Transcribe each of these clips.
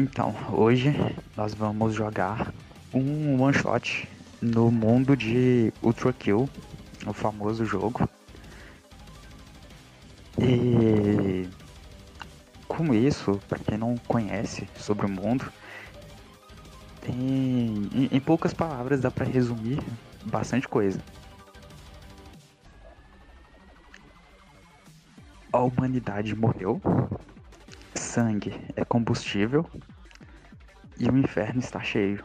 Então, hoje nós vamos jogar um one shot no mundo de Ultra Kill, o famoso jogo. E com isso, para quem não conhece sobre o mundo, tem em, em poucas palavras dá para resumir bastante coisa. A humanidade morreu, sangue é combustível e o inferno está cheio.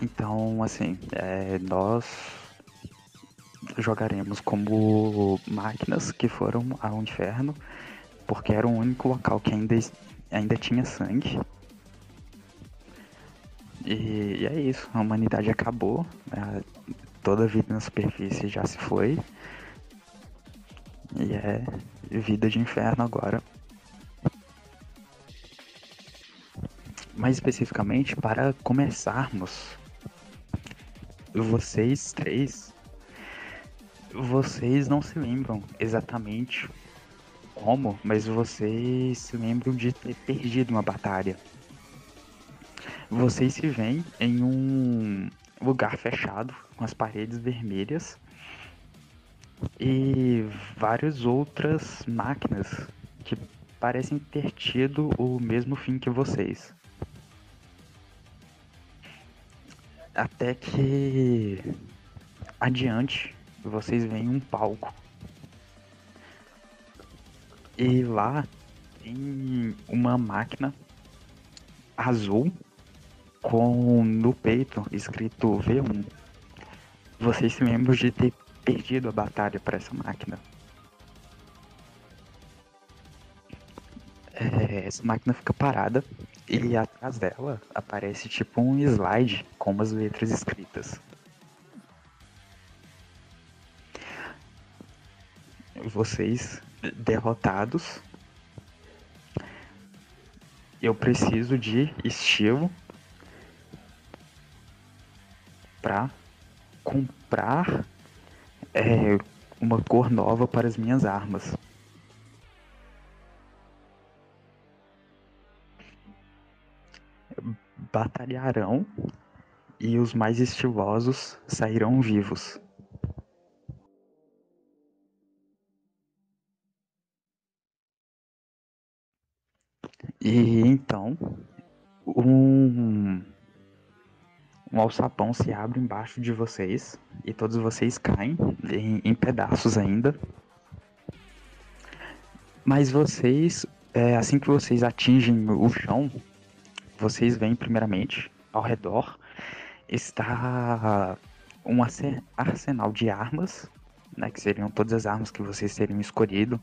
Então, assim, é, nós jogaremos como máquinas que foram ao inferno, porque era o único local que ainda, ainda tinha sangue. E, e é isso, a humanidade acabou, né? Toda a vida na superfície já se foi. E é vida de inferno agora. Mais especificamente, para começarmos, vocês três, vocês não se lembram exatamente como, mas vocês se lembram de ter perdido uma batalha. Vocês se veem em um lugar fechado, com as paredes vermelhas e várias outras máquinas que parecem ter tido o mesmo fim que vocês. Até que adiante vocês veem um palco. E lá tem uma máquina azul com no peito escrito V1. Vocês se lembram de ter perdido a batalha para essa máquina? É, essa máquina fica parada e atrás dela aparece tipo um slide com umas letras escritas. Vocês derrotados. Eu preciso de estilo para comprar é, uma cor nova para as minhas armas. Batalharão e os mais estilosos sairão vivos. E então, um um alçapão se abre embaixo de vocês e todos vocês caem em, em pedaços ainda. Mas vocês, é, assim que vocês atingem o chão, vocês veem primeiramente ao redor está um arsenal de armas, né, que seriam todas as armas que vocês teriam escolhido,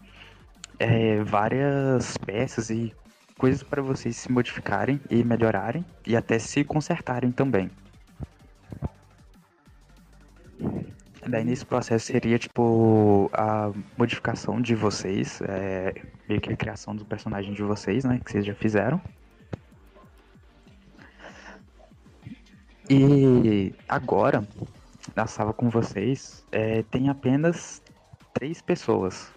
é, várias peças e coisas para vocês se modificarem e melhorarem e até se consertarem também. Daí nesse processo seria tipo a modificação de vocês, é, meio que a criação do personagem de vocês, né? Que vocês já fizeram. E agora, na sala com vocês, é, tem apenas três pessoas.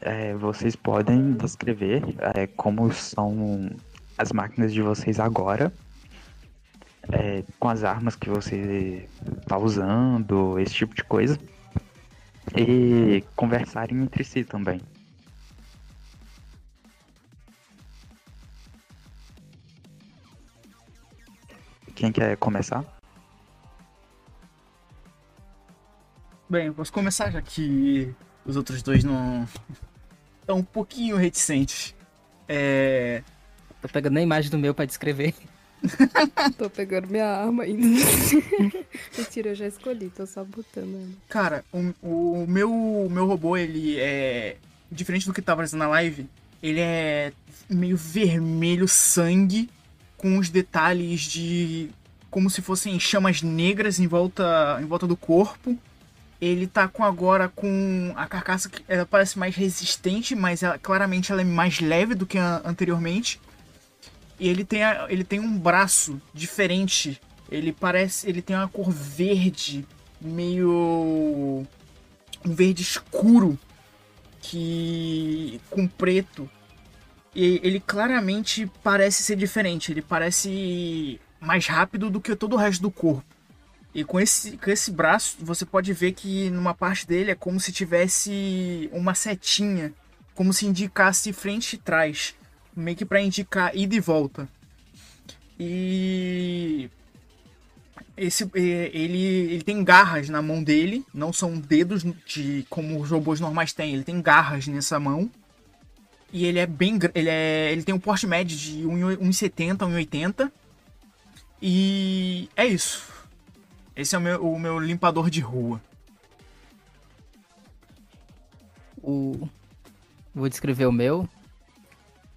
É, vocês podem descrever é, como são as máquinas de vocês agora é, com as armas que você tá usando, esse tipo de coisa. E conversarem entre si também. Quem quer começar? Bem, eu posso começar já que os outros dois não estão um pouquinho reticentes. É... Tô pegando a imagem do meu para descrever. tô pegando minha arma ainda. Mentira, eu já escolhi, tô só botando ela. Cara, o, o meu, meu robô, ele é. Diferente do que tava na live, ele é meio vermelho sangue, com os detalhes de. como se fossem chamas negras em volta, em volta do corpo. Ele tá com agora com a carcaça que ela parece mais resistente, mas ela, claramente ela é mais leve do que anteriormente e ele tem, a, ele tem um braço diferente. Ele parece. Ele tem uma cor verde, meio. um verde escuro que com preto. E ele claramente parece ser diferente. Ele parece mais rápido do que todo o resto do corpo. E com esse, com esse braço, você pode ver que numa parte dele é como se tivesse uma setinha, como se indicasse frente e trás, meio que para indicar ida e volta. E esse ele, ele tem garras na mão dele, não são dedos de como os robôs normais têm, ele tem garras nessa mão. E ele é bem ele é ele tem um porte médio de 1,70 1,80. E é isso. Esse é o meu, o meu limpador de rua. O vou descrever o meu.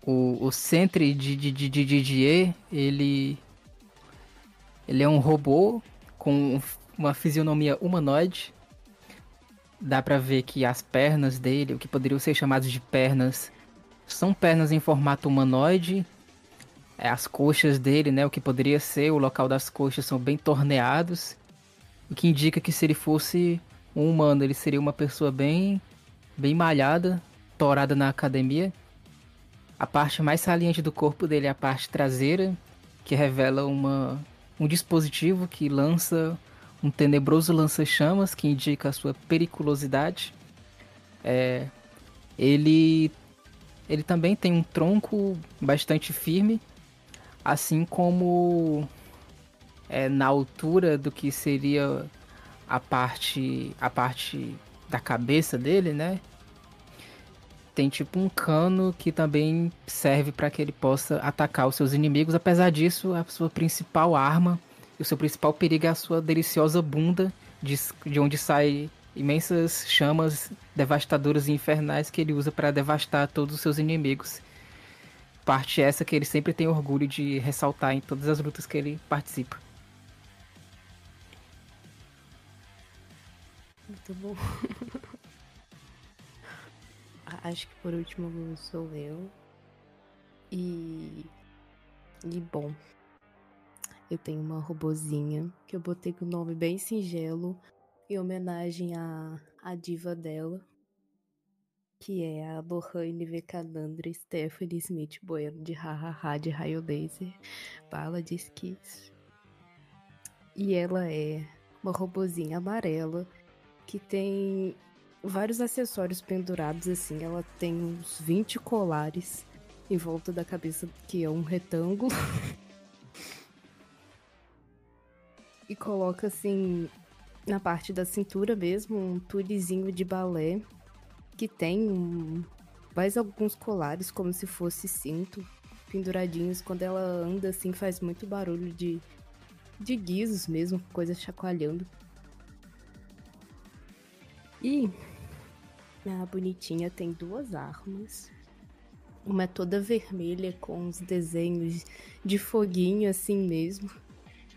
O, o Sentry de, de, de, de Didier, ele ele é um robô com uma fisionomia humanoide. Dá pra ver que as pernas dele, o que poderiam ser chamados de pernas, são pernas em formato humanoide. É, as coxas dele, né, o que poderia ser o local das coxas, são bem torneados. O que indica que se ele fosse um humano, ele seria uma pessoa bem, bem malhada, torada na academia. A parte mais saliente do corpo dele é a parte traseira, que revela uma um dispositivo que lança um tenebroso lança-chamas que indica a sua periculosidade. É, ele, ele também tem um tronco bastante firme, assim como é, na altura do que seria a parte, a parte da cabeça dele, né? Tem tipo um cano que também serve para que ele possa atacar os seus inimigos. Apesar disso, a sua principal arma e o seu principal perigo é a sua deliciosa bunda, de, de onde sai imensas chamas devastadoras e infernais que ele usa para devastar todos os seus inimigos. Parte essa que ele sempre tem orgulho de ressaltar em todas as lutas que ele participa. Muito bom. Acho que por último sou eu. E. E bom. Eu tenho uma robozinha que eu botei com o nome bem singelo, em homenagem à, à diva dela, que é a Lohane Vekanandra Stephanie Smith Bueno, de Hahaha, de Raio Laser, bala de esquis. E ela é uma robozinha amarela que tem vários acessórios pendurados assim. Ela tem uns 20 colares em volta da cabeça, que é um retângulo. e coloca assim na parte da cintura mesmo um tulizinho de balé que tem um, mais alguns colares como se fosse cinto penduradinhos quando ela anda assim faz muito barulho de de guizos mesmo coisa chacoalhando e a bonitinha tem duas armas uma é toda vermelha com uns desenhos de foguinho assim mesmo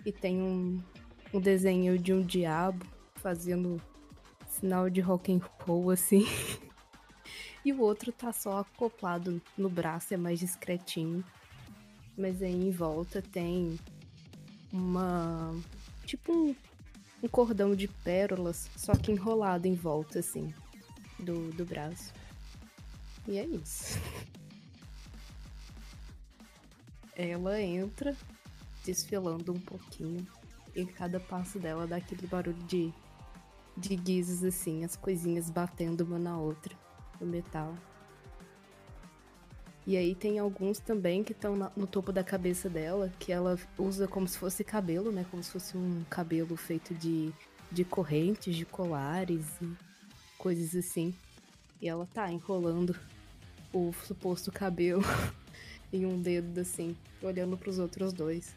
e tem um, um desenho de um diabo fazendo sinal de rock and roll assim. e o outro tá só acoplado no braço, é mais discretinho. Mas aí em volta tem uma. Tipo um, um cordão de pérolas, só que enrolado em volta, assim, do, do braço. E é isso. Ela entra desfilando um pouquinho e cada passo dela dá aquele barulho de, de guizos assim, as coisinhas batendo uma na outra no metal. E aí tem alguns também que estão no topo da cabeça dela, que ela usa como se fosse cabelo, né? Como se fosse um cabelo feito de, de correntes, de colares e coisas assim. E ela tá enrolando o suposto cabelo em um dedo, assim, olhando para os outros dois.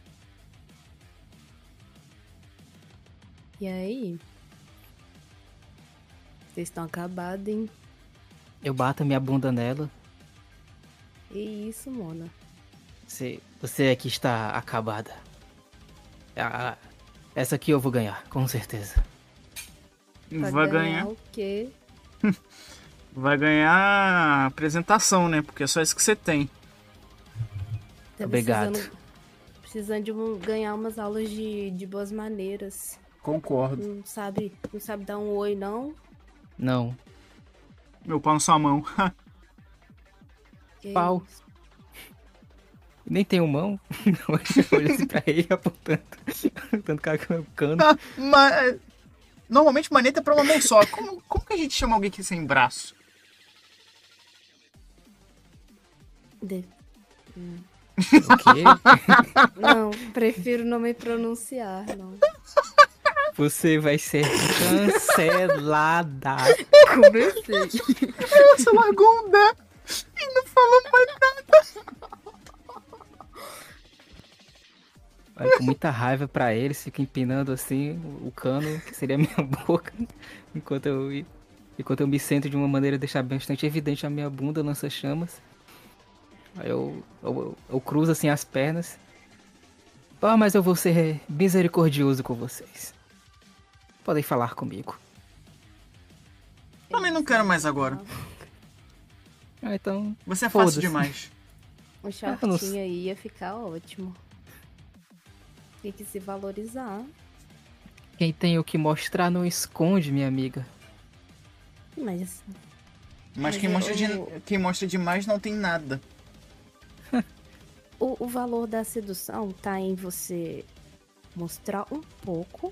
E aí? Vocês estão acabados, hein? Eu bato minha bunda nela. E isso, Mona. Você, você aqui está acabada. Ah, essa aqui eu vou ganhar, com certeza. Pra Vai ganhar, ganhar o quê? Vai ganhar apresentação, né? Porque é só isso que você tem. Tá Obrigado. Precisando, precisando de um, ganhar umas aulas de, de boas maneiras. Concordo. Não sabe, não sabe dar um oi, não? Não. Meu pau na sua mão. Que Pau. isso? Nem tenho mão. Eu olho assim pra ele apontando. Apontando com o cano. Ah, ma- Normalmente maneta é pra uma mão só. Como, como que a gente chama alguém que é sem braço? De- O quê? Não, prefiro não me pronunciar, não. Você vai ser cancelada. Comecei. Você largou um e não falou mais nada. Olha, com muita raiva pra ele, fica empinando assim o cano, que seria a minha boca, enquanto eu, enquanto eu me sento de uma maneira a deixar bastante evidente a minha bunda lança chamas. Aí eu, eu, eu, eu cruzo assim as pernas. Ah, mas eu vou ser misericordioso com vocês. Podem falar comigo. Também não quero mais agora. Ah, então. Você é fácil demais. Um Eu não shortinho aí ia ficar ótimo. Tem que se valorizar. Quem tem o que mostrar não esconde, minha amiga. Mas Mas quem Mas mostra, de, eu- quem mostra demais não tem nada. o, o valor da sedução tá em você mostrar um pouco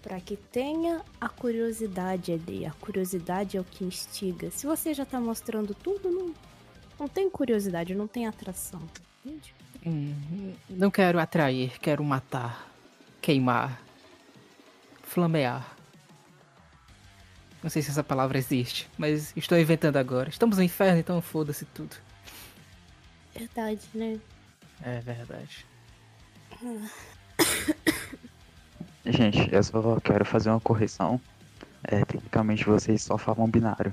pra que tenha a curiosidade ali. A curiosidade é o que instiga. Se você já tá mostrando tudo, não, não tem curiosidade, não tem atração. Entende? Hum, não quero atrair, quero matar, queimar, flamear. Não sei se essa palavra existe, mas estou inventando agora. Estamos no inferno, então foda-se tudo. Verdade, né? É verdade. Gente, eu só quero fazer uma correção. É, tecnicamente vocês só falam binário.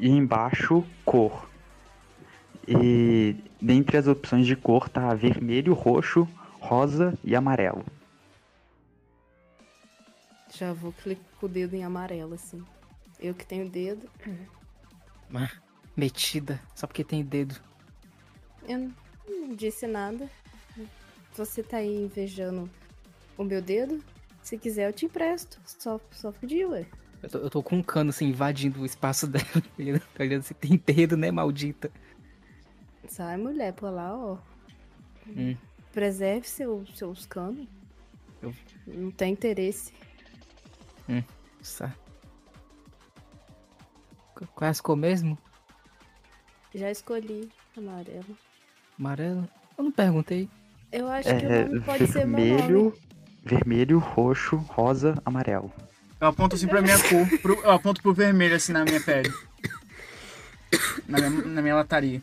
E embaixo cor. E dentre as opções de cor tá vermelho, roxo, rosa e amarelo. Já vou clicar com o dedo em amarelo, assim. Eu que tenho dedo. Mas, Metida, só porque tem dedo. Eu não- disse nada. Você tá aí invejando o meu dedo? Se quiser, eu te empresto. Só, só pedir, ué. Eu tô, eu tô com um cano assim, invadindo o espaço dela. olhando- Olhando se tem dedo, né, maldita? Sai, mulher, por lá, ó. Hum. Preserve seu, seus canos. Eu- Não tem interesse. Nossa. Qu- Qual é mesmo? Já escolhi amarelo. Amarelo? Eu não perguntei. Eu acho que É o nome pode ser meu vermelho, nome. vermelho, roxo, rosa, amarelo. Eu aponto assim pra minha cor. pro- eu aponto pro vermelho assim na minha pele. Na minha, na minha lataria.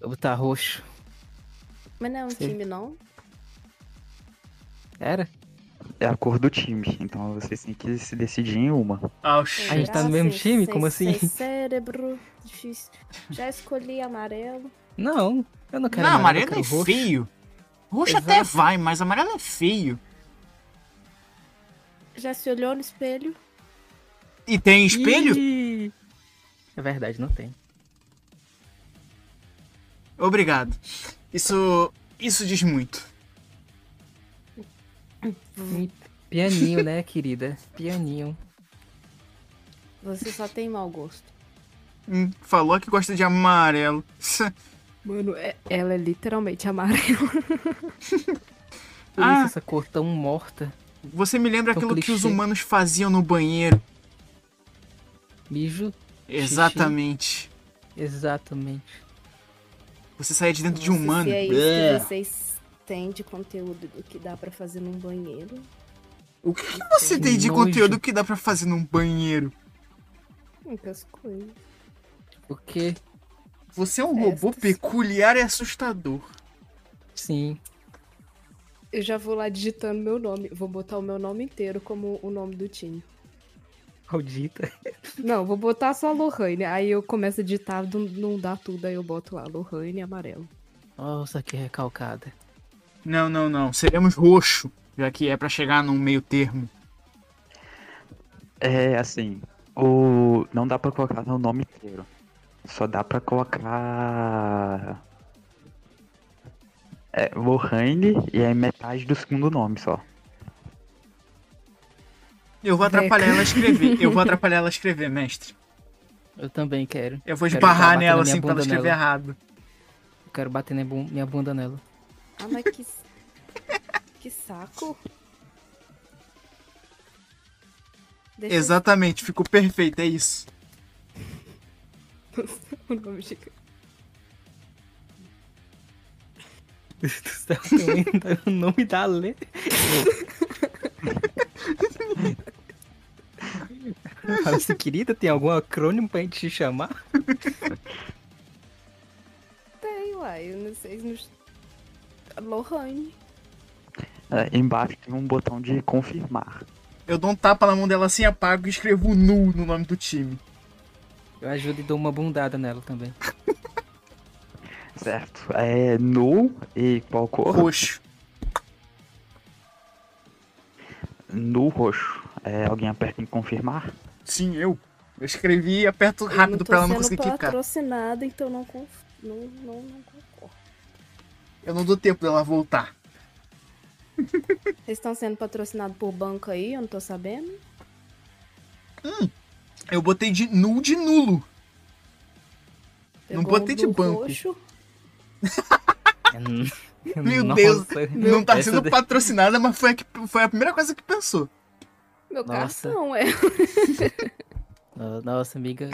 Eu vou botar roxo. Mas não é um Sim. time, não? Era? É a cor do time, então vocês têm que se decidir em uma. Ah, A gente tá no mesmo time? Como assim? Cérebro, difícil. Já escolhi amarelo. Não, eu não quero Não, amarelo, amarelo é roxo. feio. Roxo Exato. até vai, mas amarelo é feio. Já se olhou no espelho? E tem espelho? Ih! É verdade, não tem. Obrigado. Isso. Isso diz muito. Pianinho, né, querida? Pianinho. Você só tem mau gosto. Hum, falou que gosta de amarelo. Mano, é- ela é literalmente amarela. Por Ah. isso essa cor tão morta. Você me lembra aquilo que os clichê. humanos faziam no banheiro. Mijo. Exatamente. Exatamente. Você saía de dentro de um humano. Se é isso que vocês têm de conteúdo do que dá pra fazer num banheiro. O que você Que tem de nojo. conteúdo que dá pra fazer num banheiro? Muitas coisas. Porque, Você é um robô Festas. peculiar e assustador. sim. Eu já vou lá digitando meu nome. Vou botar o meu nome inteiro como o nome do time. Maldita. Não, vou botar só Lohane. Aí eu começo a digitar, não, não dá tudo, aí eu boto lá Lohane amarelo. Nossa, que recalcada. Não, não, não. Seremos roxo, já que é pra chegar num meio termo. É assim, o não dá pra colocar no nome inteiro. Só dá pra colocar é, Lohane e é metade do segundo nome só. Eu vou atrapalhar ela a escrever. Eu vou atrapalhar ela a escrever, mestre. Eu também quero. Eu vou Quero esbarrar na nela assim pra ela escrever nela. errado. Eu quero bater minha bun- minha bunda nela. Ah, mas que. que saco. Deixa Exatamente, ficou perfeito, é isso. o nome de- Deus do céu, também o nome da Lê. Fala assim, querida, tem algum acrônimo pra gente te chamar? Tem, uai. Eu não sei. Nos... Lohane. É, embaixo tem um botão de confirmar. Eu dou um tapa na mão dela assim, apago e escrevo nu no nome do time. Eu ajudo e dou uma bundada nela também. Certo. É nu e qual cor? Roxo. Nu roxo. É, alguém aperta em confirmar? Sim, eu. Eu escrevi e aperto Eu não rápido pra ela não conseguir clicar. patrocinada, então não, conf... não, não, não concordo. Eu não dou tempo dela voltar. Vocês estão sendo patrocinados por banco aí? Eu não tô sabendo. Eu botei de nu de nulo. Não Pegou botei um de banco. roxo. Meu Nossa, Deus, não tá sendo daí- patrocinada, mas foi a, que- foi a primeira coisa que pensou. Meu Nossa. cartão, é. Nossa, amiga,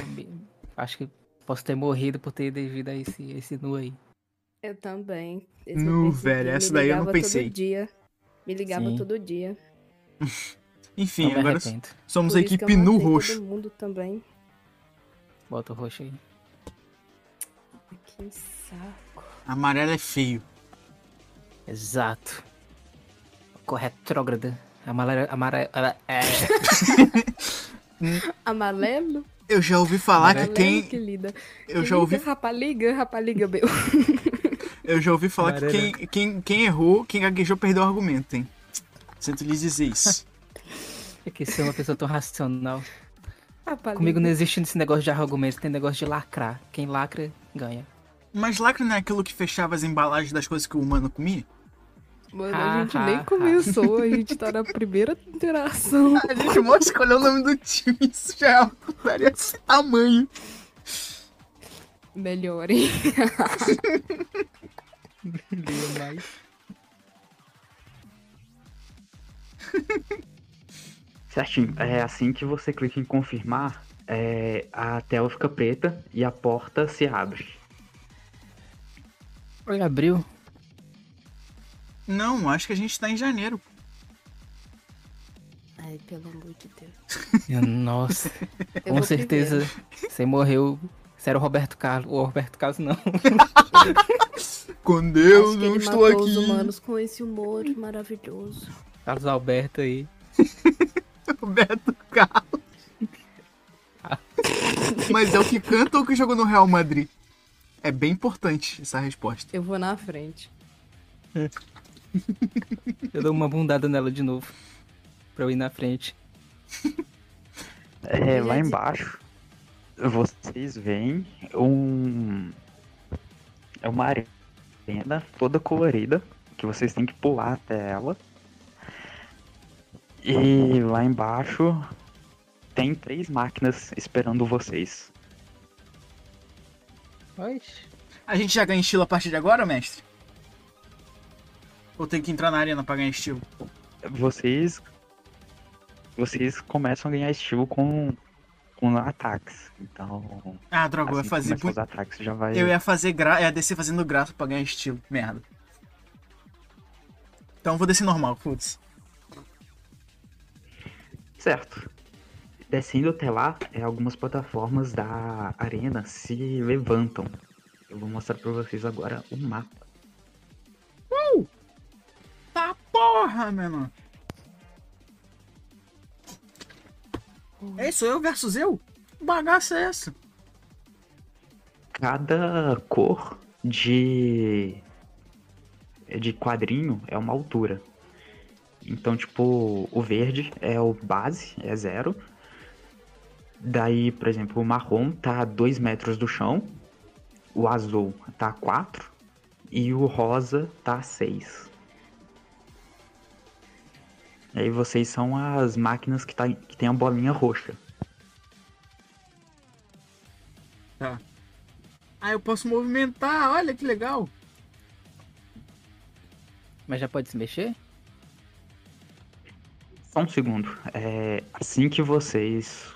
acho que posso ter morrido por ter devido a esse, esse nu aí. Eu também. Esse Nu, velho, essa daí eu não pensei. Todo dia. Me ligava Sim. todo dia. Enfim, agora arrependo. somos Por a equipe nu roxo. Todo mundo também. Bota o roxo aí. Que saco. Amarelo é feio. Exato. Corretrógrada. Amarela. Amarela. É. Amarelo? Eu já ouvi falar que Amarelo, quem. que lida. Eu Que já ouvi, lida, Rapaliga, rapaliga, meu. eu já ouvi falar que Amarelo. quem, quem, quem errou, quem gaguejou, perdeu o argumento, hein? Sinto lhes dizer isso. É que ser uma pessoa tão racional. Rapaliga. Comigo não existe esse negócio de argumento, tem negócio de lacrar. Quem lacra, ganha. Mas lacre não é aquilo que fechava as embalagens das coisas que o humano comia? Mano, a gente Ah, nem ah, começou, a gente tá na primeira interação. A gente mal escolheu o nome do time, isso já é uma putaria desse tamanho. Melhorem. mais. Certinho. É assim que você clica em confirmar, é, a tela fica preta e a porta se abre. Oi, abriu. Não, acho que a gente tá em janeiro. Ai, pelo amor de Deus. Nossa, Eu com certeza você morreu. Você era o Roberto Carlos. O Roberto Carlos não. Primeiro. eu Acho que não ele estou matou aqui. os humanos com esse humor maravilhoso. Carlos Alberto aí. Roberto Carlos. Mas é o que canta ou o que jogou no Real Madrid? É bem importante essa resposta. Eu vou na frente. Eu dou uma bundada nela de novo. Pra eu ir na frente. É, lá embaixo, vocês veem um. É uma arena toda colorida, que vocês têm que pular até ela. E lá embaixo tem três máquinas esperando vocês. A gente já ganha estilo a partir de agora, mestre? Ou tem que entrar na arena pra ganhar estilo? Vocês. Vocês começam a ganhar estilo com, com ataques. Então. Ah, droga, eu ia assim fazer. os ataques já vai. Eu ia fazer gra... ia descer fazendo graça pra ganhar estilo. Merda. Então eu vou descer normal, foda-se. Certo. Descendo até lá, é, algumas plataformas da arena se levantam. Eu vou mostrar pra vocês agora o mapa. Tá porra, menor. É isso, eu versus eu? Que bagaça é essa? Cada cor de de quadrinho é uma altura. Então, tipo, o verde é o base, é zero. Daí, por exemplo, o marrom tá a 2 metros do chão. O azul tá a 4. E o rosa tá a 6. E aí vocês são as máquinas que, tá, que tem a bolinha roxa. Tá. Ah, eu posso movimentar, olha que legal. Mas já pode se mexer? Só um segundo. É, assim que vocês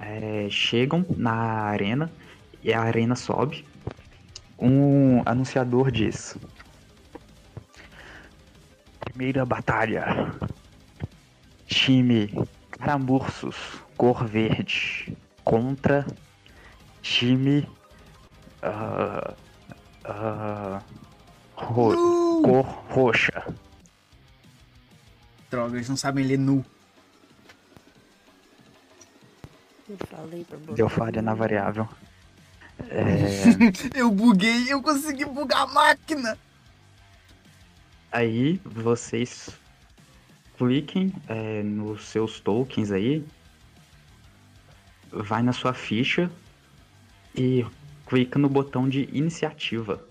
é, chegam na arena e a arena sobe, um anunciador diz: Primeira batalha. Time Caramursos, cor verde, contra time. ah, ah, ro- cor roxa. Droga, eles não sabem ler nu. Eu falei pra botar. Deu falha na variável. É, Eu buguei, eu consegui bugar a máquina. aí vocês cliquem é, nos seus tokens aí, vai na sua ficha e clica no botão de iniciativa.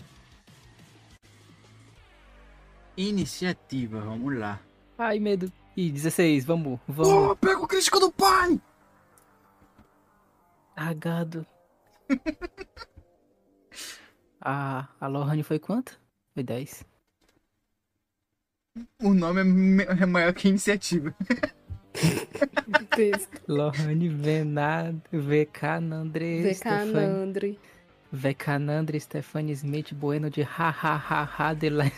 Iniciativa, vamos lá. Ai, medo. Ih, 16, vamos, Oh, vamos. pega o crítico do pai! Ah, gado. a, a Lohane foi quanto? Foi 10. O nome é, é maior que a iniciativa. Lohane Venado, Vecanandre, Stefani, Vecanandre. Vecanandre, Stephanie Smith, Bueno de ha ha ha ha de lá.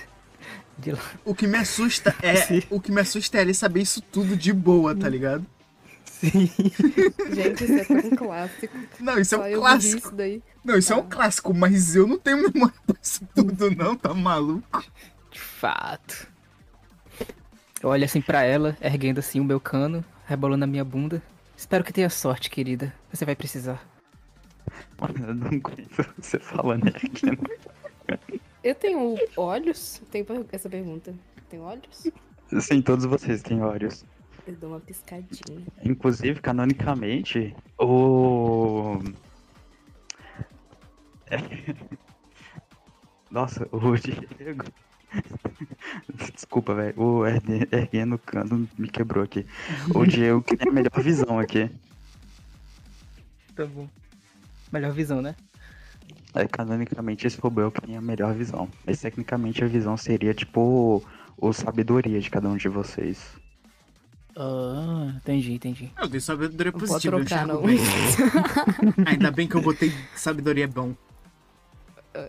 De lá. O que me assusta é. Sim. o que me assusta é ele saber isso tudo de boa, tá ligado? Sim. Gente, isso é tão clássico. Não, isso é Só um eu vi clássico. isso daí. Não, isso é um Ah. clássico, mas eu não tenho memória pra isso tudo, não, tá maluco? De fato. Eu olho assim pra ela, erguendo assim o meu cano, rebolando a minha bunda. Espero que tenha sorte, querida. Você vai precisar. Eu não aguento você falando aqui. Eu tenho olhos? Tenho essa pergunta. Tenho olhos? Sim, todos vocês têm olhos. Eu dou uma piscadinha. Inclusive, canonicamente, o. Nossa, o Diego. Desculpa, velho. O erguendo o cano me quebrou aqui. O Diego que tem a melhor visão aqui. Tá bom. Melhor visão, né? É, canonicamente, esse robô é o que tem a melhor visão. Mas tecnicamente a visão seria tipo o sabedoria de cada um de vocês. Ah, entendi, entendi. Eu dei sabedoria Não pode positiva, eu trocar, não. Ainda bem que eu botei sabedoria bom.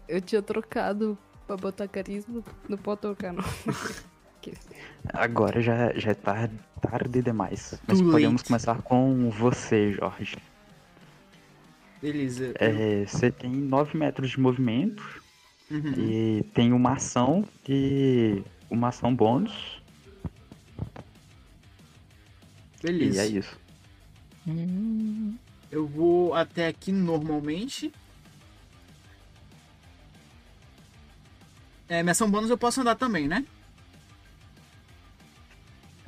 Eu tinha trocado pra botar carisma. Não pode trocar, não. Agora já, já é tar- tarde demais. Mas Too podemos late. começar com você, Jorge. Beleza. É, você tem 9 metros de movimento Uhum. e tem uma ação e uma ação bônus. E Beleza. é isso. Hum, Eu vou até aqui normalmente. É, minha ação bônus eu posso andar também, né?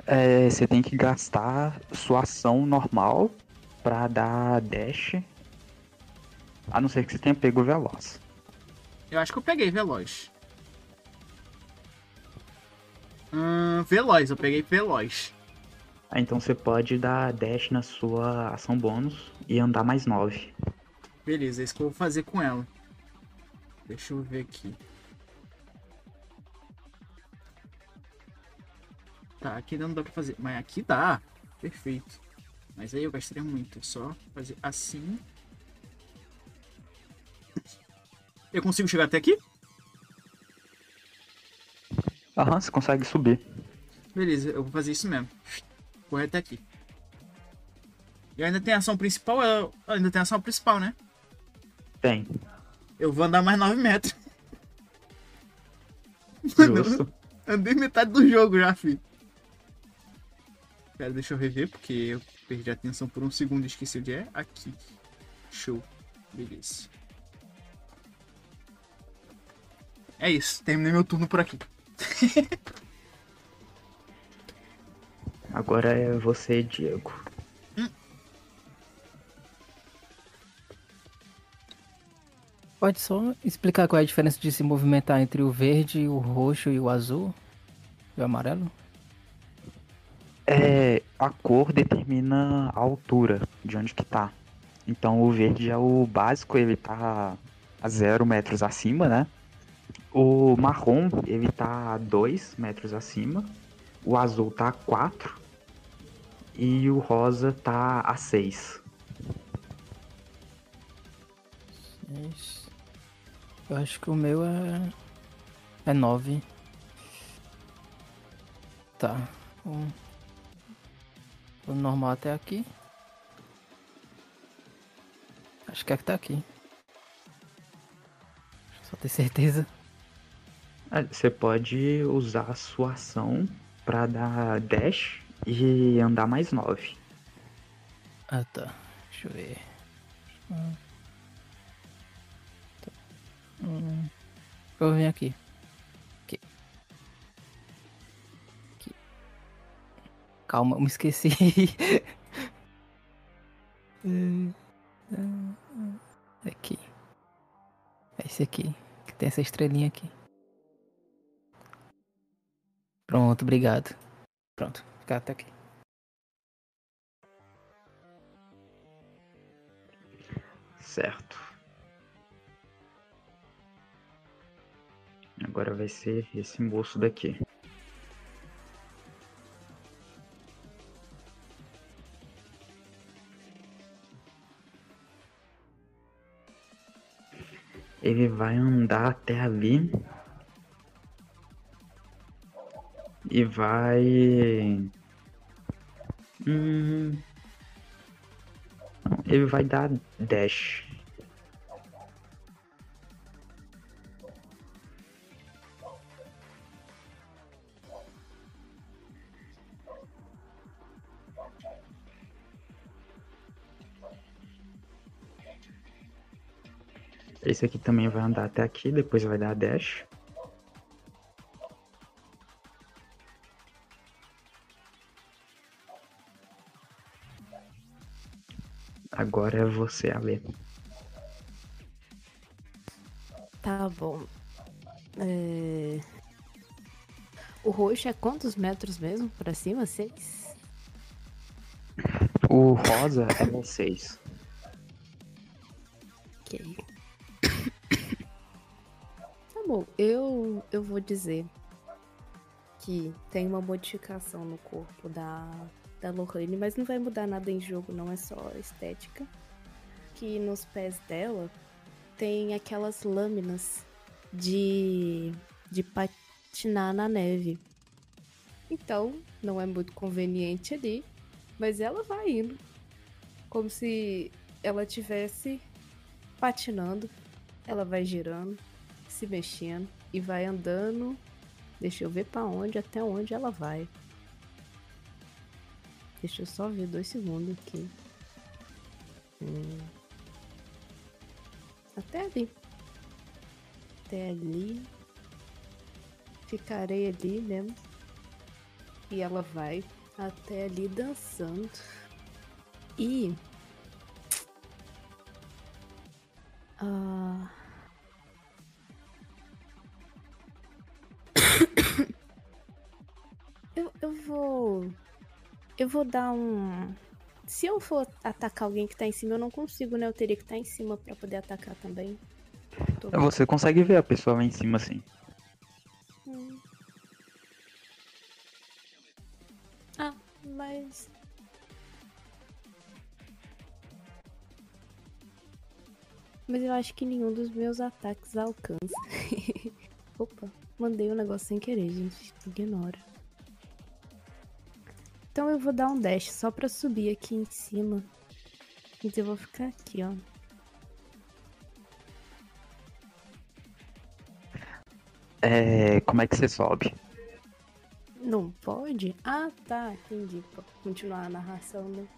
É, você tem que gastar sua ação normal pra dar dash. A não ser que você tenha pego veloz. Eu acho que eu peguei veloz. Hum, veloz, eu peguei veloz. Ah, então você pode dar dash na sua ação bônus e andar mais 9. Beleza, é isso que eu vou fazer com ela. Deixa eu ver aqui. Tá, aqui não dá pra fazer. Mas aqui dá. Perfeito. Mas aí eu gastaria muito. É só fazer assim. Eu consigo chegar até aqui? Aham, você consegue subir. Beleza, eu vou fazer isso mesmo. Correr até aqui. E ainda tem ação principal? Eu- Ainda tem ação principal, né? Tem. Eu vou andar mais 9 metros. Justo. Andei metade do jogo já, filho. Pera, deixa eu rever, porque eu perdi a atenção por um segundo e esqueci onde é. Aqui. Show. Beleza. É isso, terminei meu turno por aqui. Agora é você, Diego. Pode só explicar qual é a diferença de se movimentar entre o verde, o roxo e o azul? E o amarelo? É, a cor determina a altura de onde que tá. Então o verde é o básico, ele tá a zero metros acima, né? O marrom, ele tá a 2 metros acima. O azul tá a 4. E o rosa tá a 6. Seis. Eu acho que o meu é. É 9. Tá. Um... O normal até aqui. Acho que é que tá aqui. Só ter certeza. Ah, Você pode usar a sua ação pra dar dash e andar mais 9. Ah tá. Deixa eu ver. Hum. Eu vim aqui. Aqui. Aqui. Calma, eu me esqueci. Aqui. É esse aqui. Que tem essa estrelinha aqui. Pronto, obrigado. Pronto, até aqui. Certo. Agora vai ser esse moço daqui. Ele vai andar até ali. E vai. Hum... Ele vai dar dash. Esse aqui também vai andar até aqui, depois vai dar dash. Agora é você, Ale. Tá bom. É... O roxo é quantos metros mesmo? Pra cima? Seis? O rosa é 6. Ok. Tá bom, eu, eu vou dizer que tem uma modificação no corpo da, da Lohane, mas não vai mudar nada em jogo, não, é só estética. Que nos pés dela tem aquelas lâminas de, de patinar na neve. Então, não é muito conveniente ali, mas ela vai indo. Como se ela tivesse patinando, ela vai girando, se mexendo e vai andando. Deixa eu ver pra onde, até onde ela vai. Deixa eu só ver dois segundos aqui. Hum. Até ali. Até ali. Ficarei ali mesmo. E ela vai até ali dançando. E Ah. eu, eu vou. Eu vou dar um. Se eu for atacar alguém que tá em cima, eu não consigo, né? Eu teria que estar em cima pra poder atacar também. Tô- Você consegue ver a pessoa lá em cima assim. Hum. Ah, mas. Mas eu acho que nenhum dos meus ataques alcança. Opa, mandei um negócio sem querer, gente. Ignora. Então eu vou dar um dash só pra subir aqui em cima. Então eu vou ficar aqui, ó. É, como é que você sobe? Não pode? Ah, tá, entendi. Pra continuar a narração, né?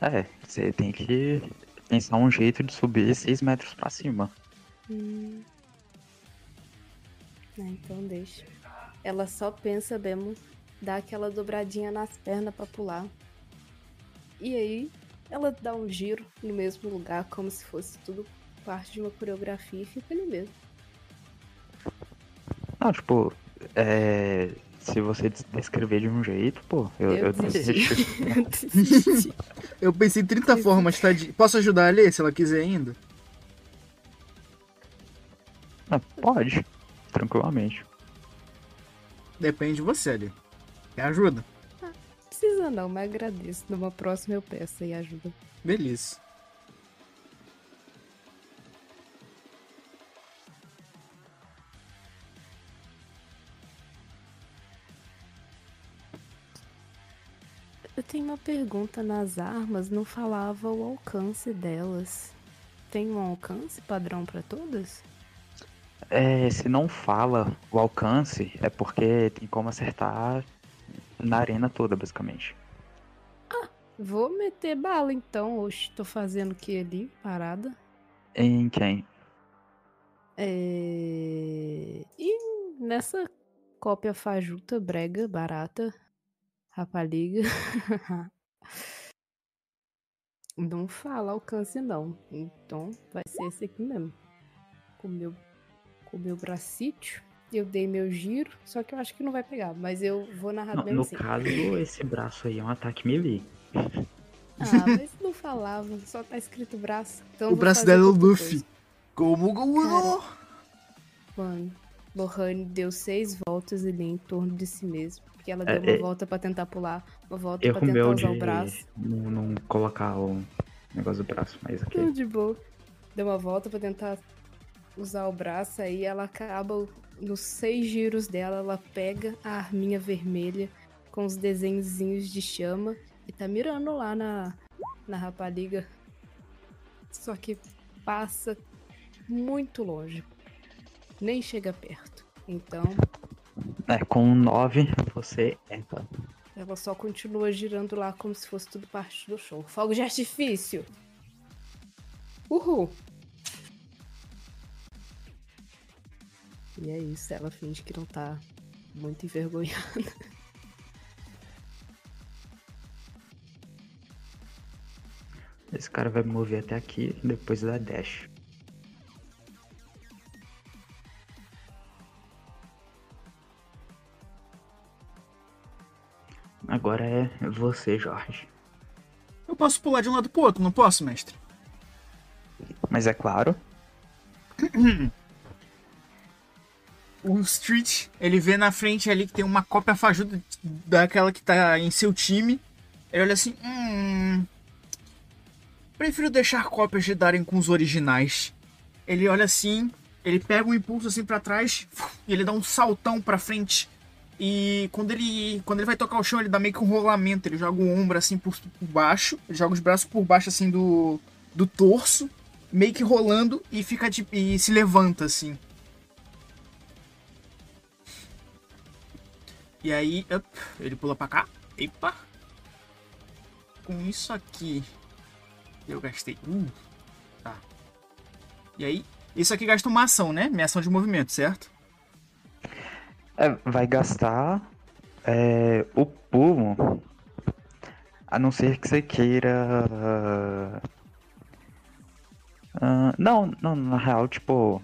É, você tem que pensar um jeito de subir 6 metros pra cima. Hum. Ah, então deixa. Ela só pensa mesmo, dá aquela dobradinha nas pernas pra pular. E aí, ela dá um giro no mesmo lugar, como se fosse tudo parte de uma coreografia e fica ali mesmo. Não, tipo, é, se você des- descrever de um jeito, pô, eu, eu, desisti. Eu desisti. Eu pensei em 30 formas, tá? de- Posso ajudar a ler se ela quiser ainda? Ah, pode, tranquilamente. Depende de você ali. Quer ajuda? Precisa não, mas agradeço. Numa próxima eu peço aí ajuda. Beleza. Eu tenho uma pergunta nas armas, não falava o alcance delas. Tem um alcance padrão pra todas? É, se não fala o alcance, é porque tem como acertar na arena toda, basicamente. Vou meter bala então. Oxe, tô fazendo o que ali? Parada. Em quem? É... E nessa cópia fajuta, brega, barata, rapaliga. não fala alcance não. Então vai ser esse aqui mesmo. Com meu, com meu bracite. Eu dei meu giro, só que eu acho que não vai pegar. Mas eu vou narrar No, bem no assim. caso, esse braço aí é um ataque melee. Ah, mas não falava, só tá escrito braço. Então O braço dela é o Luffy. coisa. Como como Mano, Lohane deu seis voltas ali em torno de si mesmo. Porque ela É, deu uma é- volta pra tentar pular, uma volta Erro pra tentar usar de o braço. não, não colocar o negócio do braço, mas ok. Tudo de boa. Deu uma volta pra tentar usar o braço, aí ela acaba, nos seis giros dela, ela pega a arminha vermelha com os desenhozinhos de chama e tá mirando lá na, na rapariga. Só que passa muito longe. Nem chega perto. Então, É, com 9 você entra. ela só continua girando lá como se fosse tudo parte do show. Fogo de artifício! Uhul! E é isso, ela finge que não tá muito envergonhada. Esse cara vai me mover até aqui, depois da dash. Agora é você, Jorge. Eu posso pular de um lado pro outro, não posso, mestre? Mas é claro, O Street, ele vê na frente ali que tem uma cópia fajuta daquela que tá em seu time. Ele olha assim, hum... Prefiro deixar cópias lidarem com os originais. Ele olha assim, ele pega um impulso assim pra trás e ele dá um saltão pra frente. E quando ele, quando ele vai tocar o chão, ele dá meio que um rolamento. Ele joga o ombro assim por, por baixo, ele joga os braços por baixo assim do, do torso, meio que rolando e fica de, e se levanta assim. E aí, up, ele pula pra cá. Epa! Com isso aqui, eu gastei. Uh, tá. E aí, isso aqui gasta uma ação, né? Minha ação de movimento, certo? é, vai gastar é, o pulo. A não ser que você queira. ah, não, não, na real, tipo.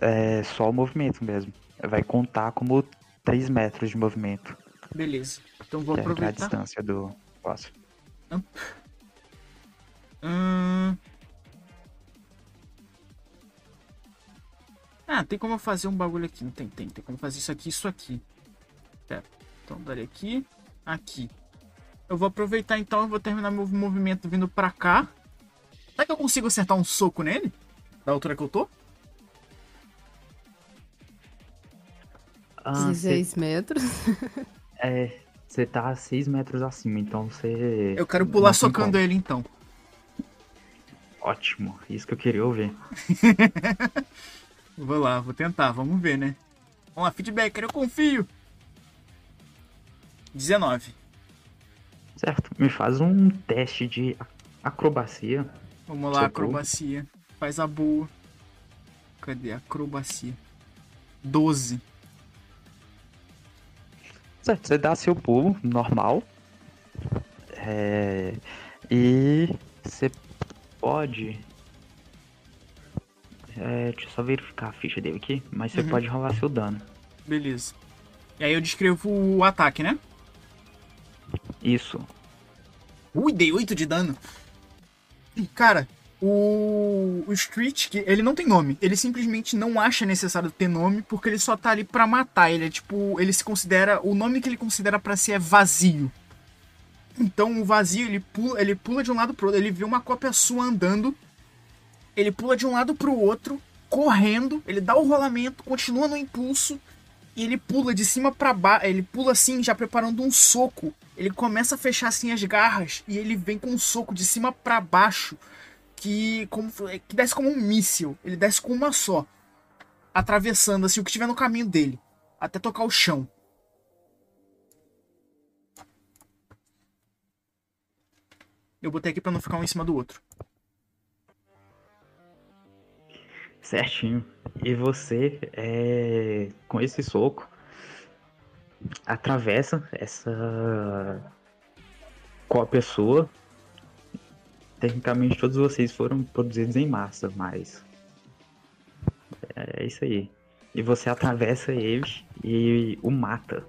É só o movimento mesmo. Vai contar como 3 metros de movimento. Beleza. Então vou Que é a aproveitar. distância do passo. Hum... Ah, tem como fazer um bagulho aqui. Não tem, tem. Tem como fazer isso aqui e isso aqui. Pera. Então, darei aqui. Aqui. Eu vou aproveitar então. Eu vou terminar meu movimento vindo pra cá. Será que eu consigo acertar um soco nele? Da altura que eu tô? Ah, 16 metros. É, você tá a 6 metros acima, então você. Eu quero pular socando como. ele então. Ótimo, isso que eu queria ouvir. Vou lá, vou tentar. Vamos ver, né? Vamos lá, feedback. Eu confio. 19. Certo. Me faz um teste de acrobacia. Vamos lá, Seu acrobacia. Faz a boa. Cadê a acrobacia? 12. Certo, você dá seu pulo normal. É, E você pode. É, deixa eu só verificar a ficha dele aqui. Mas você Uhum. pode rolar seu dano. Beleza. E aí eu descrevo o ataque, né? Isso. Ui, dei 8 de dano. Cara, o, o Street, que ele não tem nome. Ele simplesmente não acha necessário ter nome porque ele só tá ali pra matar. Ele é tipo, ele se considera, o nome que ele considera pra si é vazio. Então o vazio, ele pula, ele pula de um lado pro outro, ele vê uma cópia sua andando, ele pula de um lado pro outro, correndo, ele dá o rolamento, continua no impulso e ele pula de cima pra baixo, ele pula assim, já preparando um soco. Ele começa a fechar assim as garras e ele vem com um soco de cima pra baixo que como que desce como um míssil. Ele desce com uma só, atravessando assim o que tiver no caminho dele, até tocar o chão. Eu botei aqui pra não ficar um em cima do outro. Certinho. E você, é, com esse soco, atravessa essa cópia sua. Tecnicamente, todos vocês foram produzidos em massa, mas. É isso aí. E você atravessa ele e o mata.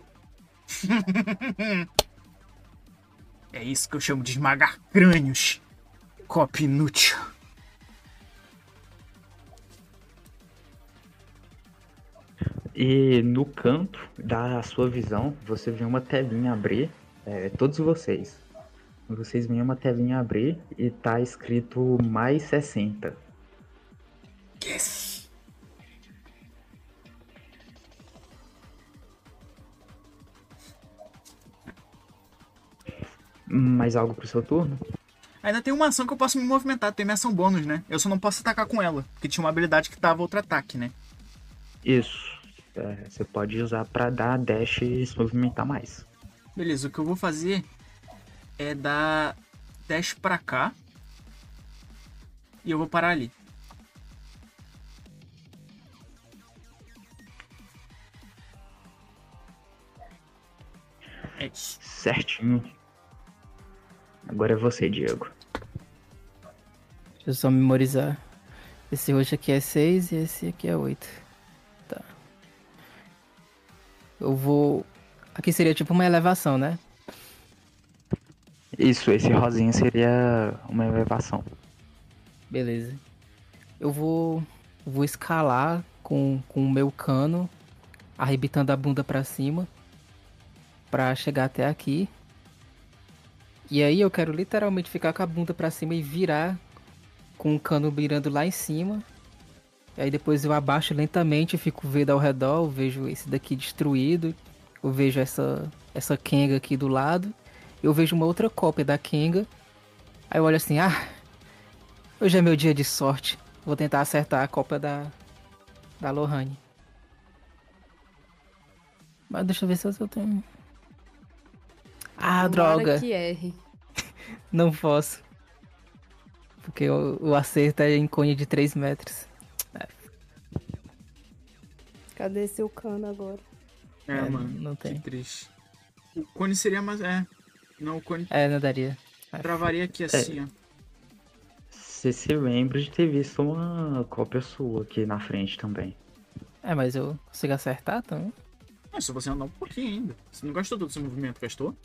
É isso que eu chamo de esmagar crânios. Copa inútil. E no canto da sua visão, você vê uma telinha abrir, é, todos vocês. Vocês veem uma telinha abrir e tá escrito mais 60. Yes! Mais algo pro seu turno? Ainda tem uma ação que eu posso me movimentar, tem minha ação bônus, né? Eu só não posso atacar com ela, porque tinha uma habilidade que dava outro ataque, né? Isso. É, você pode usar pra dar dash e se movimentar mais. Beleza, o que eu vou fazer é dar dash pra cá. E eu vou parar ali. É isso. Certinho. Agora é você, Diego. Deixa eu só memorizar. Esse roxo aqui é 6 e esse aqui é 8. Tá. Eu vou. Aqui seria tipo uma elevação, né? Isso, esse rosinha seria uma elevação. Beleza. Eu vou. Vou escalar com, com o meu cano, arrebitando a bunda pra cima. Pra chegar até aqui. E aí eu quero literalmente ficar com a bunda pra cima e virar com o cano mirando lá em cima. E aí depois eu abaixo lentamente, fico vendo ao redor, vejo esse daqui destruído. Eu vejo essa essa Kenga aqui do lado. Eu vejo uma outra cópia da Kenga. Aí eu olho assim, ah, hoje é meu dia de sorte. Vou tentar acertar a cópia da da Lohane. Mas deixa eu ver se eu tenho. Ah, Tomara droga. que erre. Não posso. Porque o, o acerto é em cone de 3 metros. Cadê seu cano agora? É, É, mano. não que tem. triste. O cone seria mais. É. Não, o cone É, não daria. travaria aqui assim, ó. Você se lembra de ter visto uma cópia sua aqui na frente também. É, mas eu consigo acertar também. É só você andar um pouquinho ainda. Você não gastou todo o seu movimento, gastou?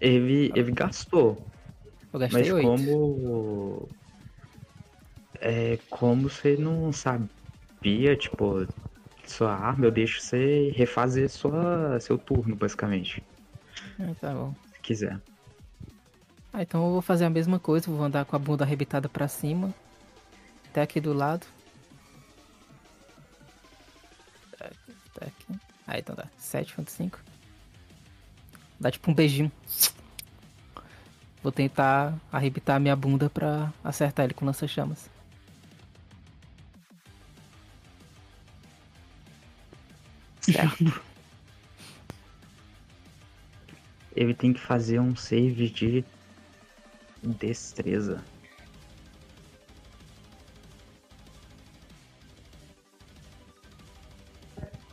Ele, ele gastou, Eu gastei mas 8. como. É, como você não sabia, tipo, sua arma, eu deixo você refazer sua, seu turno, basicamente. Ah, tá bom. Se quiser. Ah, então eu vou fazer a mesma coisa. Vou andar com a bunda arrebitada pra cima. Até aqui do lado. Tá aqui, tá aqui. Ah, então dá. 7.5. Dá tipo um beijinho. Vou tentar arrebitar a minha bunda pra acertar ele com lança-chamas. Certo. ele tem que fazer um save de destreza.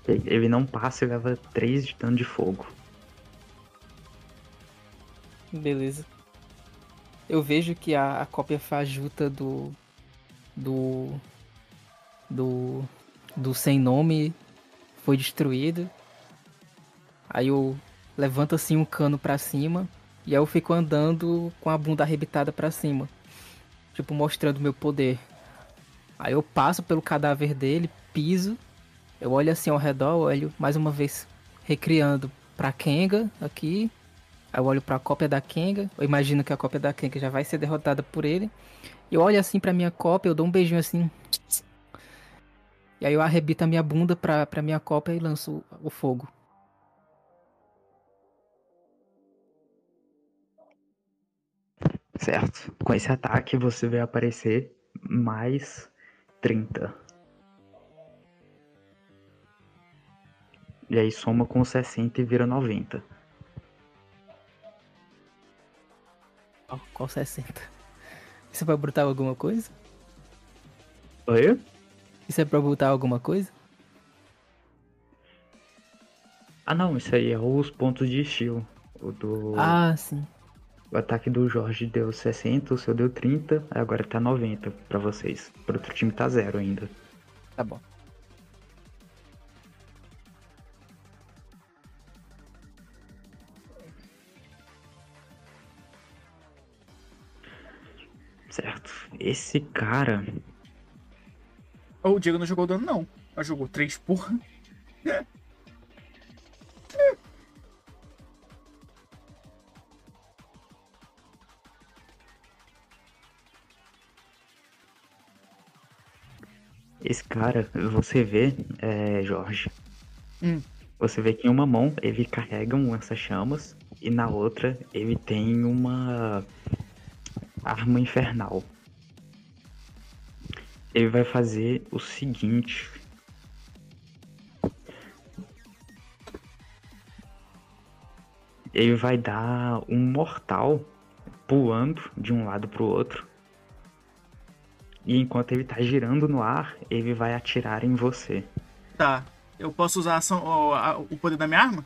Ele não passa e leva 3 de dano de fogo. Beleza. Eu vejo que a, a cópia fajuta do. do. do. do sem nome foi destruída. Aí eu levanto assim um cano pra cima e aí eu fico andando com a bunda arrebitada pra cima. Tipo, mostrando meu poder. Aí eu passo pelo cadáver dele, piso eu olho assim ao redor, olho mais uma vez recriando pra Kenga aqui. Aí eu olho pra cópia da Kenga. Eu imagino que a cópia da Kenga já vai ser derrotada por ele. Eu olho assim pra minha cópia, eu dou um beijinho assim. E aí eu arrebito a minha bunda pra, pra minha cópia e lanço o fogo. Certo. Com esse ataque você vai aparecer mais 30. E aí soma com 60 e vira 90. Oh, qual 60? Isso é pra botar alguma coisa? Oi? Isso é pra botar alguma coisa? Ah não, isso aí é os pontos de estilo. O do. Ah, sim. O ataque do Jorge deu 60, o seu deu 30, agora tá 90 pra vocês. Pro outro time tá zero ainda. Tá bom. Certo. Esse cara. Oh, o Diego não jogou dano, não. Mas jogou 3, porra. Esse cara, você vê, é, Jorge. Hum. Você vê que em uma mão ele carrega um lança-chamas e na outra ele tem uma arma infernal. Ele vai fazer o seguinte. Ele vai dar um mortal pulando de um lado pro outro. E enquanto ele tá girando no ar, ele vai atirar em você. Tá. Eu posso usar ação, o, a- o poder da minha arma?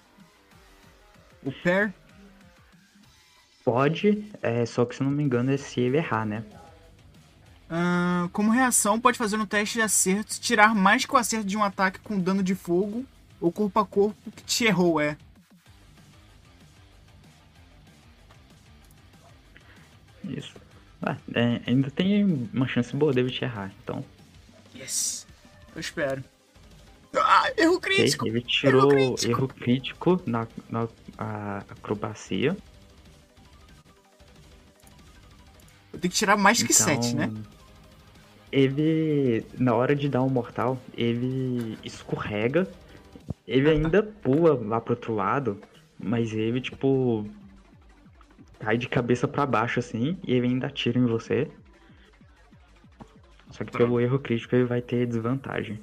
O pair? Pode, é, só que se eu não me engano é se ele errar, né? Ahn, como reação, pode fazer um teste de acerto tirar mais que o acerto de um ataque com dano de fogo ou corpo a corpo que te errou, é. Isso. Ah, é, ainda tem uma chance boa dele te errar, então. Yes. Eu espero. Ah, erro crítico! Ele tirou crítico. erro crítico na, na a- acrobacia. Eu tenho que tirar mais que então, 7, né? Ele, na hora de dar um mortal, ele escorrega. Ele Ah, tá. ainda pula lá pro outro lado, mas ele, tipo, cai de cabeça pra baixo assim, e ele ainda atira em você. Só que pelo erro crítico ele vai ter desvantagem.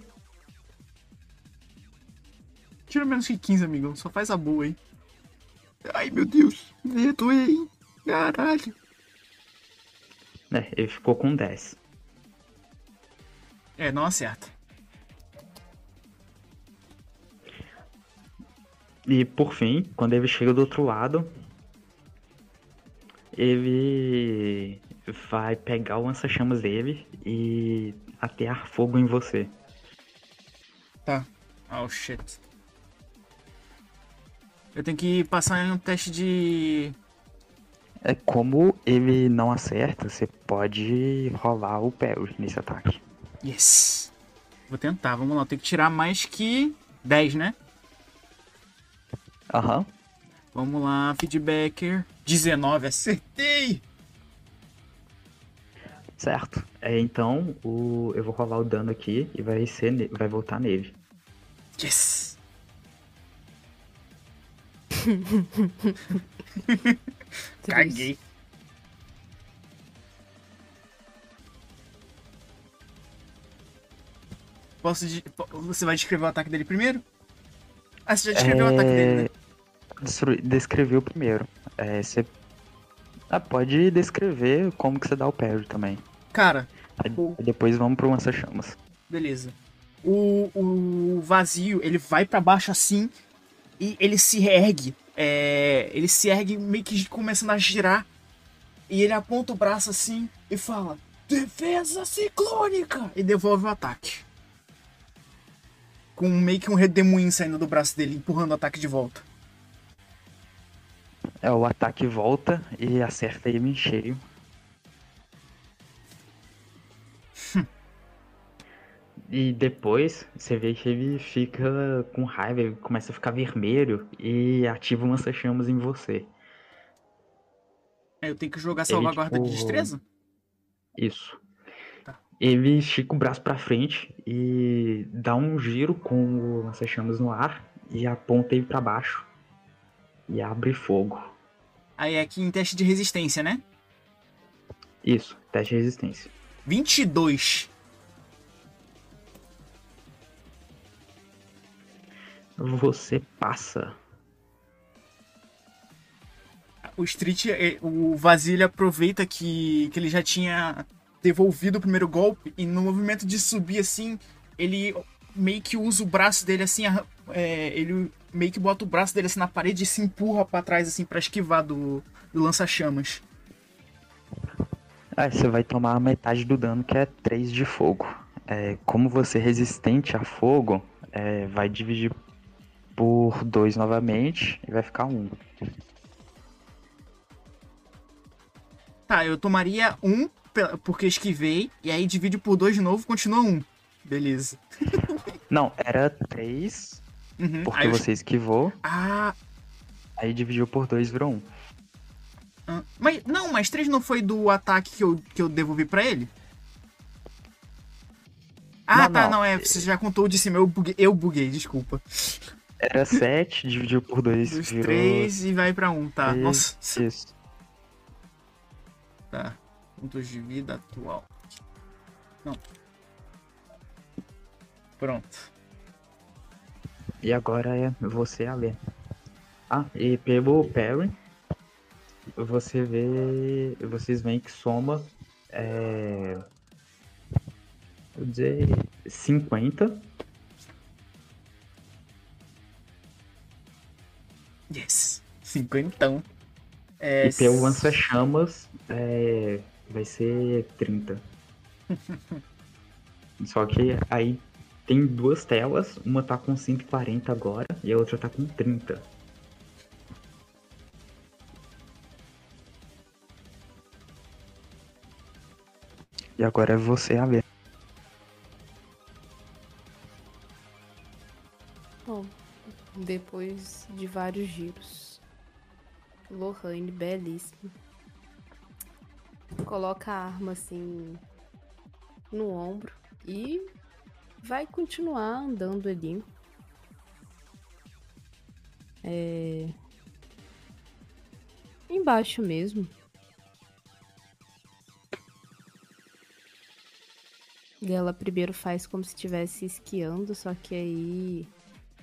Tira menos que 15, amigo. Só faz a boa aí. Ai, meu Deus. Me doer, hein? Caralho. É, ele ficou com 10. É, não acerta. E por fim, quando ele chega do outro lado, ele vai pegar o lança-chamas dele e atear fogo em você. Tá. Oh, shit. Eu tenho que passar em um teste de. É como ele não acerta, você pode rolar o parry nesse ataque. Yes. Vou tentar, vamos lá. Eu tenho que tirar mais que 10, né? Aham. Vamos lá, feedbacker. 19, acertei! Certo. É, então, o... eu vou rolar o dano aqui e vai ser ne- vai voltar nele. Yes! Caguei. Posso. Você vai descrever o ataque dele primeiro? Ah, você já descreveu o ataque dele, né? Descrever o primeiro. É, você ah, pode descrever como que você dá o parry também. Cara, Aí, O- depois vamos pro lança-chamas. beleza. O, o vazio, ele vai pra baixo assim e ele se ergue. É, ele se ergue meio que começando a girar. E ele aponta o braço assim e fala: Defesa ciclônica! E devolve o ataque. Com meio que um redemoinho saindo do braço dele, empurrando o ataque de volta. É, o ataque volta e acerta ele em cheio. e depois você vê que ele fica com raiva, ele começa a ficar vermelho e ativa um lança-chamas em você. Aí eu tenho que jogar salvaguarda de tipo, destreza? Isso. Tá. Ele estica o braço pra frente e dá um giro com o lança-chamas no ar e aponta ele pra baixo. E abre fogo. Aí é aqui em teste de resistência, né? Isso, teste de resistência. 22. Você passa. O Street, eh, o ele aproveita que, que ele já tinha devolvido o primeiro golpe e no movimento de subir assim, ele meio que usa o braço dele assim, é, ele meio que bota o braço dele assim na parede e se empurra pra trás assim para esquivar do, do lança-chamas. Aí você vai tomar metade do dano, que é 3 de fogo. É, como você é resistente a fogo, é, vai dividir por 2 novamente e vai ficar 1. Tá, eu tomaria um pe- porque esquivei e aí divide por dois de novo, continua um. Beleza. Não, era 3, Uhum. porque você esquivou, Ah, aí dividiu por 2 virou 1. ah, mas não, mas três não foi do ataque que eu, que eu devolvi pra ele? Ah, Não, tá, não. não, é, você já contou de cima, eu buguei, eu buguei desculpa. Era 7, dividiu por 2 Dos virou... três e vai pra um, tá? três, Nossa, Isso. tá. Pontos de vida atual. Não. Pronto. E agora é você a ler. Ah, e pelo parry, você vê. Vocês veem que soma. É. Vou dizer. 50. Yes. Cinquentão. É, E pelo lança-chamas é, vai ser 30. Só que aí tem duas telas, uma tá com 140 agora e a outra tá com 30. E agora é você a ver. Bom, depois de vários giros, Lohane, belíssima, coloca a arma assim no ombro e vai continuar andando ali. É... Embaixo mesmo. E ela primeiro faz como se estivesse esquiando, só que aí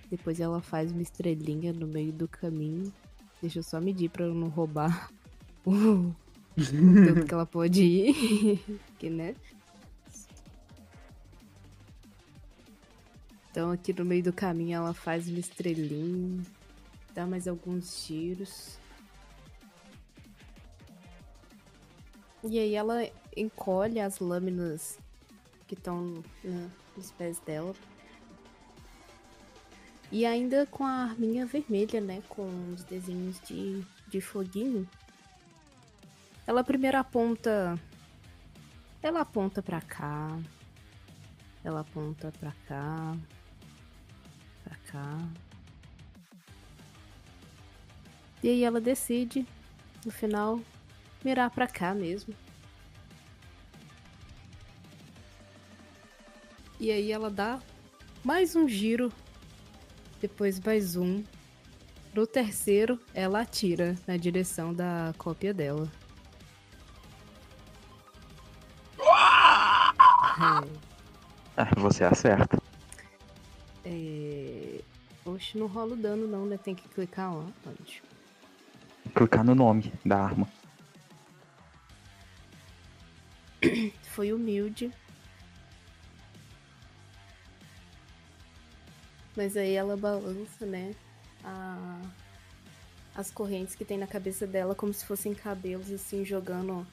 depois ela faz uma estrelinha no meio do caminho. Deixa eu só medir pra eu não roubar o, o tanto que ela pode ir. que, né? Então aqui no meio do caminho ela faz uma estrelinha. Dá mais alguns tiros. E aí ela encolhe as lâminas que estão nos pés dela. E ainda com a arminha vermelha, né? Com os desenhos de, de foguinho. Ela primeiro aponta. Ela aponta pra cá. Ela aponta pra cá. Cá. E aí ela decide, no final, mirar pra cá mesmo. E aí ela dá mais um giro, depois mais um. No terceiro, ela atira na direção da cópia dela. Ah, você acerta. É... Oxe, não rola o dano não, né? Tem que clicar lá. Onde? Clicar no nome da arma. Foi humilde. Mas aí ela balança, né? A... As correntes que tem na cabeça dela como se fossem cabelos, assim, jogando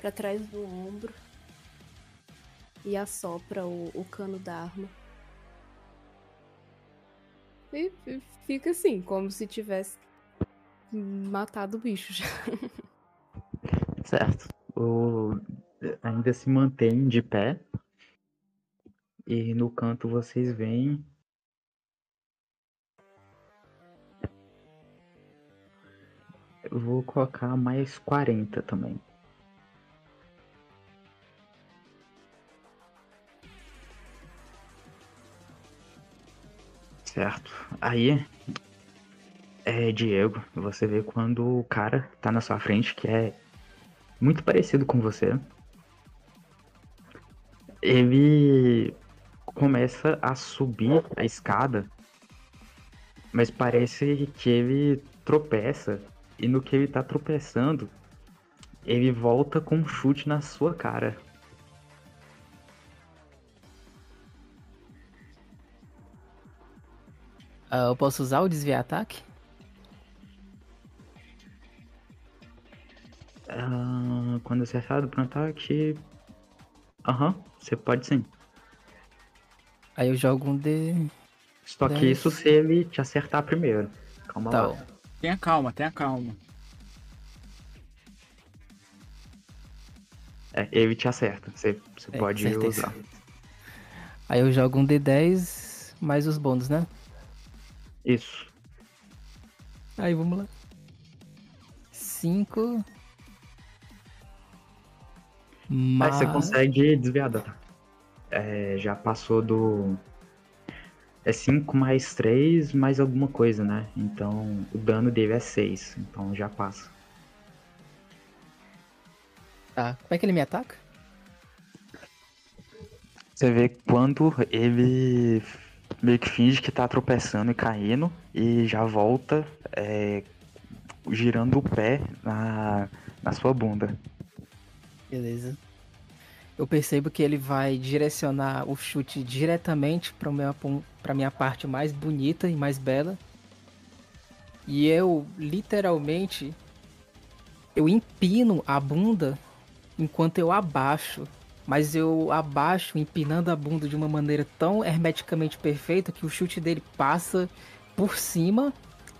pra trás do ombro. E assopra o, o cano da arma. E fica assim, como se tivesse matado o bicho já. Certo. O... Ainda se mantém de pé. E no canto vocês veem. Eu vou colocar mais 40 também. Certo. Aí, é, Diego, você vê quando o cara tá na sua frente, que é muito parecido com você. Ele começa a subir a escada, mas parece que ele tropeça. E no que ele tá tropeçando, ele volta com um chute na sua cara. Ah, eu posso usar o desviar ataque? Ah, quando acertado por um ataque. Aham, você pode sim. Aí eu jogo um de. Só que isso se ele te acertar primeiro. Calma Tá. lá. Tenha calma, tenha calma. É, ele te acerta. Você, você É, pode usar. Aí eu jogo um D10 mais os bônus, né? Isso. Aí vamos lá. 5. Aí Mas... você consegue desviar do ataque. É, já passou do. É 5 mais 3 mais alguma coisa, né? Então o dano dele é 6. Então já passa. Tá. Como é que ele me ataca? Você vê quando ele meio que finge que tá tropeçando e caindo e já volta é, girando o pé na, na sua bunda. Beleza. Eu percebo que ele vai direcionar o chute diretamente para minha, pra minha parte mais bonita e mais bela. E eu, literalmente, eu empino a bunda enquanto eu abaixo. Mas eu abaixo empinando a bunda de uma maneira tão hermeticamente perfeita que o chute dele passa por cima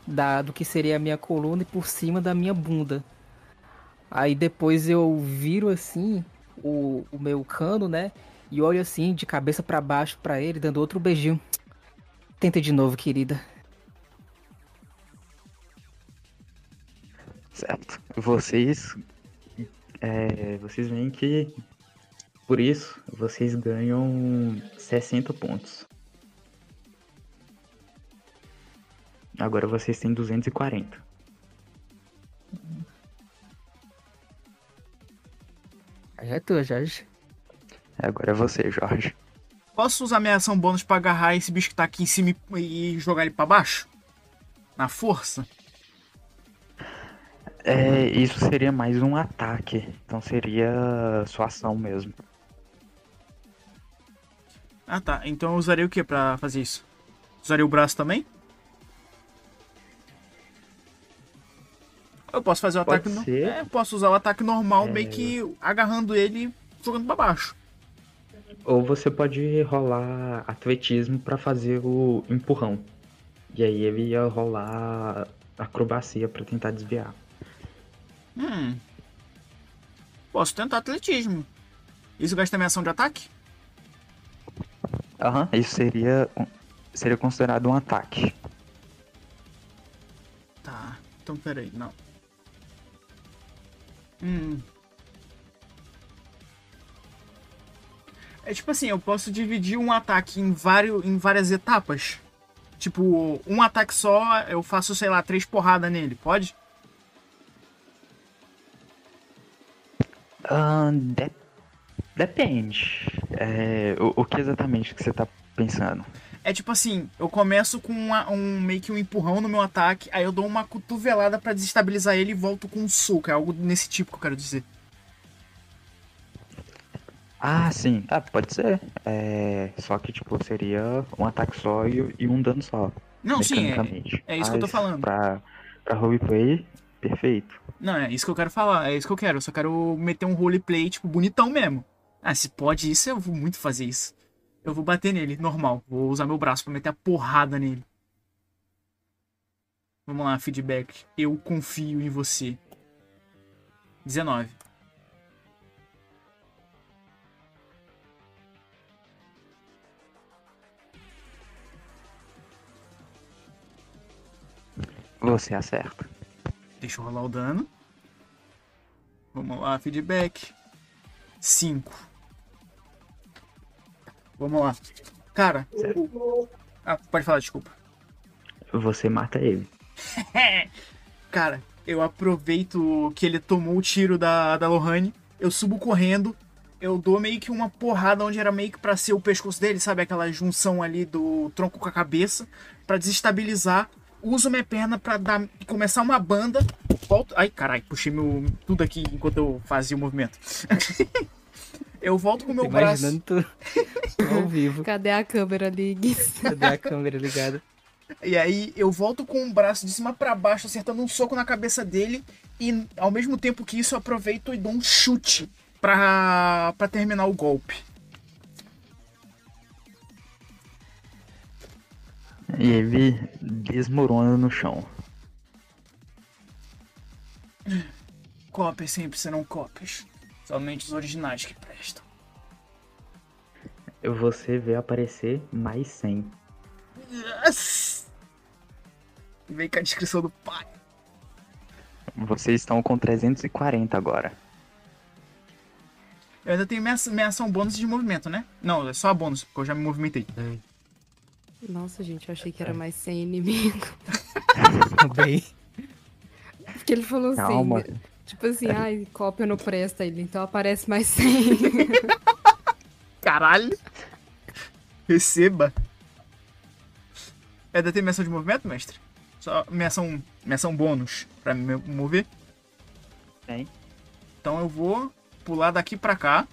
da, do que seria a minha coluna e por cima da minha bunda. Aí depois eu viro assim o, o meu cano, né? E olho assim de cabeça pra baixo pra ele, dando outro beijinho. Tenta de novo, querida. Certo. Vocês. é, vocês veem que. Por isso, vocês ganham 60 pontos. Agora vocês têm 240. Já é tua, Jorge. Agora é você, Jorge. Posso usar minha ação bônus pra agarrar esse bicho que tá aqui em cima e e jogar ele pra baixo? Na força? É, isso seria mais um ataque. Então seria sua ação mesmo. Ah tá, então eu usaria o que pra fazer isso? Usaria o braço também? Eu posso fazer o Pode ataque no... É, eu posso usar o ataque normal, É. meio que agarrando ele e jogando pra baixo. Ou você pode rolar atletismo pra fazer o empurrão. E aí ele ia rolar acrobacia pra tentar desviar. Hum. Posso tentar atletismo. Isso gasta minha ação de ataque? Aham, isso seria seria considerado um ataque. Tá, então peraí, não. Hum. É tipo assim, eu posso dividir um ataque em, vários, em várias etapas. Tipo, um ataque só, eu faço, sei lá, três porradas nele, pode? Ahn, de- Depende. É, o, o que exatamente que você tá pensando? É tipo assim, eu começo com uma- um meio que um empurrão no meu ataque, aí eu dou uma cotovelada pra desestabilizar ele e volto com um soco. É algo nesse tipo que eu quero dizer. Ah, sim. Ah, pode ser. É, só que, tipo, seria um ataque só e, e um dano só. Não, sim, é, é isso que eu tô Mas falando. Pra, pra roleplay, perfeito. Não, é isso que eu quero falar, é isso que eu quero. Eu só quero meter um roleplay, tipo, bonitão mesmo. Ah, se pode isso, eu vou muito fazer isso. Eu vou bater nele, normal. Vou usar meu braço pra meter a porrada nele. Vamos lá, feedback. Eu confio em você. 19. Você acerta. Deixa eu rolar o dano. Vamos lá, feedback. 5. Vamos lá. Cara. Ah, pode falar, desculpa. Você mata ele. Cara, eu aproveito que ele tomou o tiro da, da Lohane. Eu subo correndo. Eu dou meio que uma porrada onde era meio que pra ser o pescoço dele, sabe? Aquela junção ali do tronco com a cabeça. Pra desestabilizar. Uso minha perna pra dar, começar uma banda. Volto. Ai, caralho, puxei meu, tudo aqui enquanto eu fazia o movimento. eu volto com o meu braço. Imaginando tu ao vivo. Cadê a câmera ali, Gui? Cadê a câmera ligada? E aí eu volto com o braço de cima pra baixo, acertando um soco na cabeça dele. E ao mesmo tempo que isso, eu aproveito e dou um chute pra, pra terminar o golpe. E ele desmorona no chão. Cópias sempre serão cópias. Somente os originais que. Você vê aparecer mais 100. Yes! Vem com a descrição do pai. Vocês estão com 340 agora. Eu ainda tenho minha, minha ação bônus de movimento, né? Não, é só a bônus, porque eu já me movimentei. Nossa, gente, eu achei que era mais sem inimigo. Bem, Porque ele falou Calma. assim, tipo assim, ai, cópia não presta ele, então aparece mais 100. Caralho! Receba! Tem minha ação de movimento, mestre? Só minha ação, minha ação bônus pra me mover? Tem. Então eu vou pular daqui pra cá.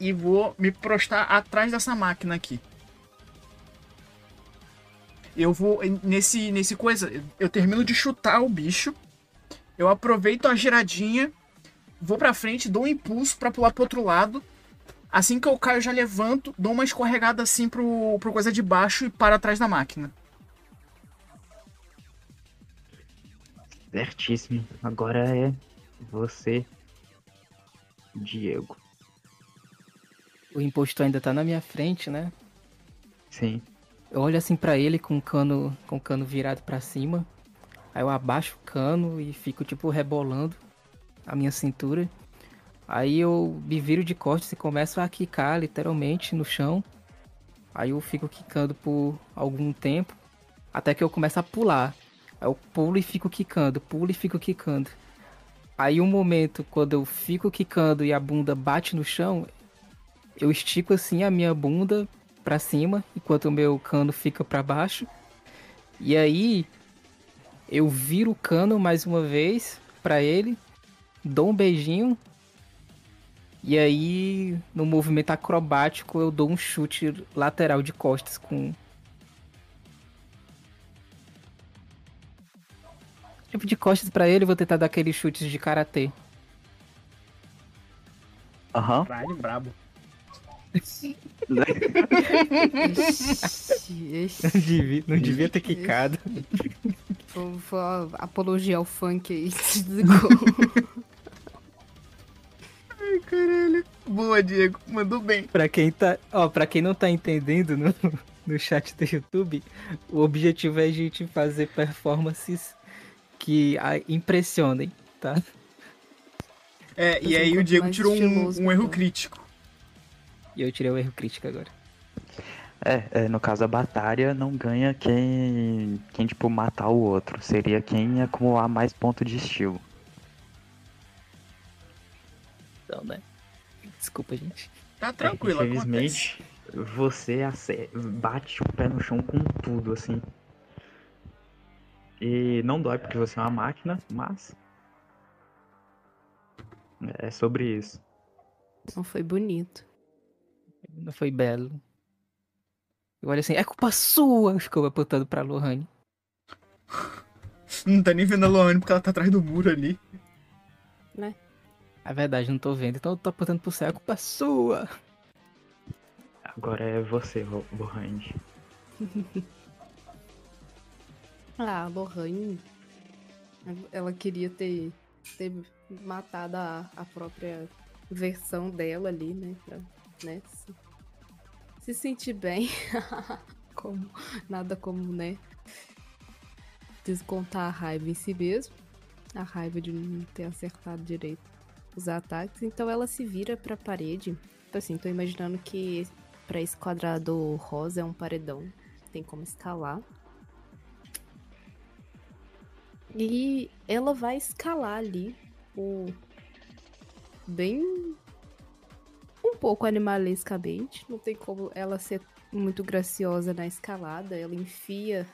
E vou me prostar atrás dessa máquina aqui. Eu vou nesse nesse coisa, eu termino de chutar o bicho. Eu aproveito a giradinha, vou pra frente, dou um impulso pra pular pro outro lado. Assim que eu caio, eu já levanto, dou uma escorregada assim pro, pro coisa de baixo e paro atrás da máquina. Certíssimo. Agora é você, Diego. o impostor ainda tá na minha frente, né? Sim. Eu olho assim pra ele com o cano, com o cano virado pra cima. Aí eu abaixo o cano e fico tipo rebolando a minha cintura. Aí eu me viro de costas e começo a quicar literalmente no chão. Aí eu fico quicando por algum tempo até que eu começo a pular. Aí eu pulo e fico quicando, pulo e fico quicando. Aí um momento quando eu fico quicando e a bunda bate no chão, eu estico assim a minha bunda pra cima, enquanto o meu cano fica pra baixo. E aí eu viro o cano mais uma vez pra ele, dou um beijinho. E aí, no movimento acrobático, eu dou um chute lateral de costas com Tipo de costas pra ele, eu vou tentar dar aqueles chutes de karatê. Aham. Caralho, brabo. Não devia, não devia ter quicado. Foi a apologia ao funk aí. Ai, caralho. Boa, Diego. Mandou bem. Pra quem tá, ó, para quem não tá entendendo no, no chat do YouTube, o objetivo é a gente fazer performances que a, impressionem, tá? É, e um aí o Diego tirou um, um erro então. crítico. E eu tirei o erro crítico agora. É, é, no caso a batalha não ganha quem, quem tipo matar o outro, seria quem acumular mais ponto de estilo. Então, né? Desculpa, gente. Tá tranquilo, acontece. Infelizmente, você ace- bate o pé no chão com tudo, assim. E não dói porque você é uma máquina, mas. É sobre isso. Não foi bonito. Não foi belo. Eu olho assim, é culpa sua! Ficou apontando pra Lohane. Não tá nem vendo a Loane porque ela tá atrás do muro ali. É verdade, não tô vendo. Então eu tô apontando pro céu, é culpa sua! Agora é você, Lohane. Ah, a Lohane. Ela queria ter, ter matado a, a própria versão dela ali, né? Pra, né? Se, se sentir bem. como, nada como, né? Descontar a raiva em si mesmo. A raiva de não ter acertado direito os ataques. Então ela se vira pra parede. Tipo assim, tô imaginando que pra esse quadrado rosa é um paredão. Tem como escalar. E ela vai escalar ali o. Bem. Um pouco animalescamente. Não tem como ela ser muito graciosa na escalada. Ela enfia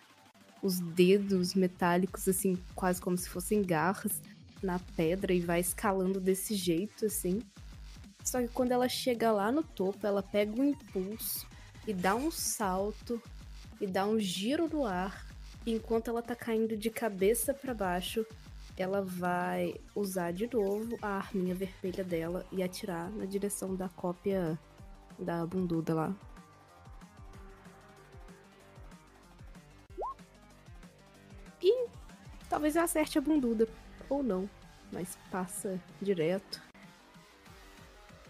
os dedos metálicos, assim, quase como se fossem garras, na pedra e vai escalando desse jeito, assim. Só que quando ela chega lá no topo, ela pega um impulso e dá um salto e dá um giro no ar enquanto ela tá caindo de cabeça para baixo, ela vai usar de novo a arminha vermelha dela e atirar na direção da cópia da bunduda lá. E talvez eu acerte a bunduda, ou não, mas passa direto.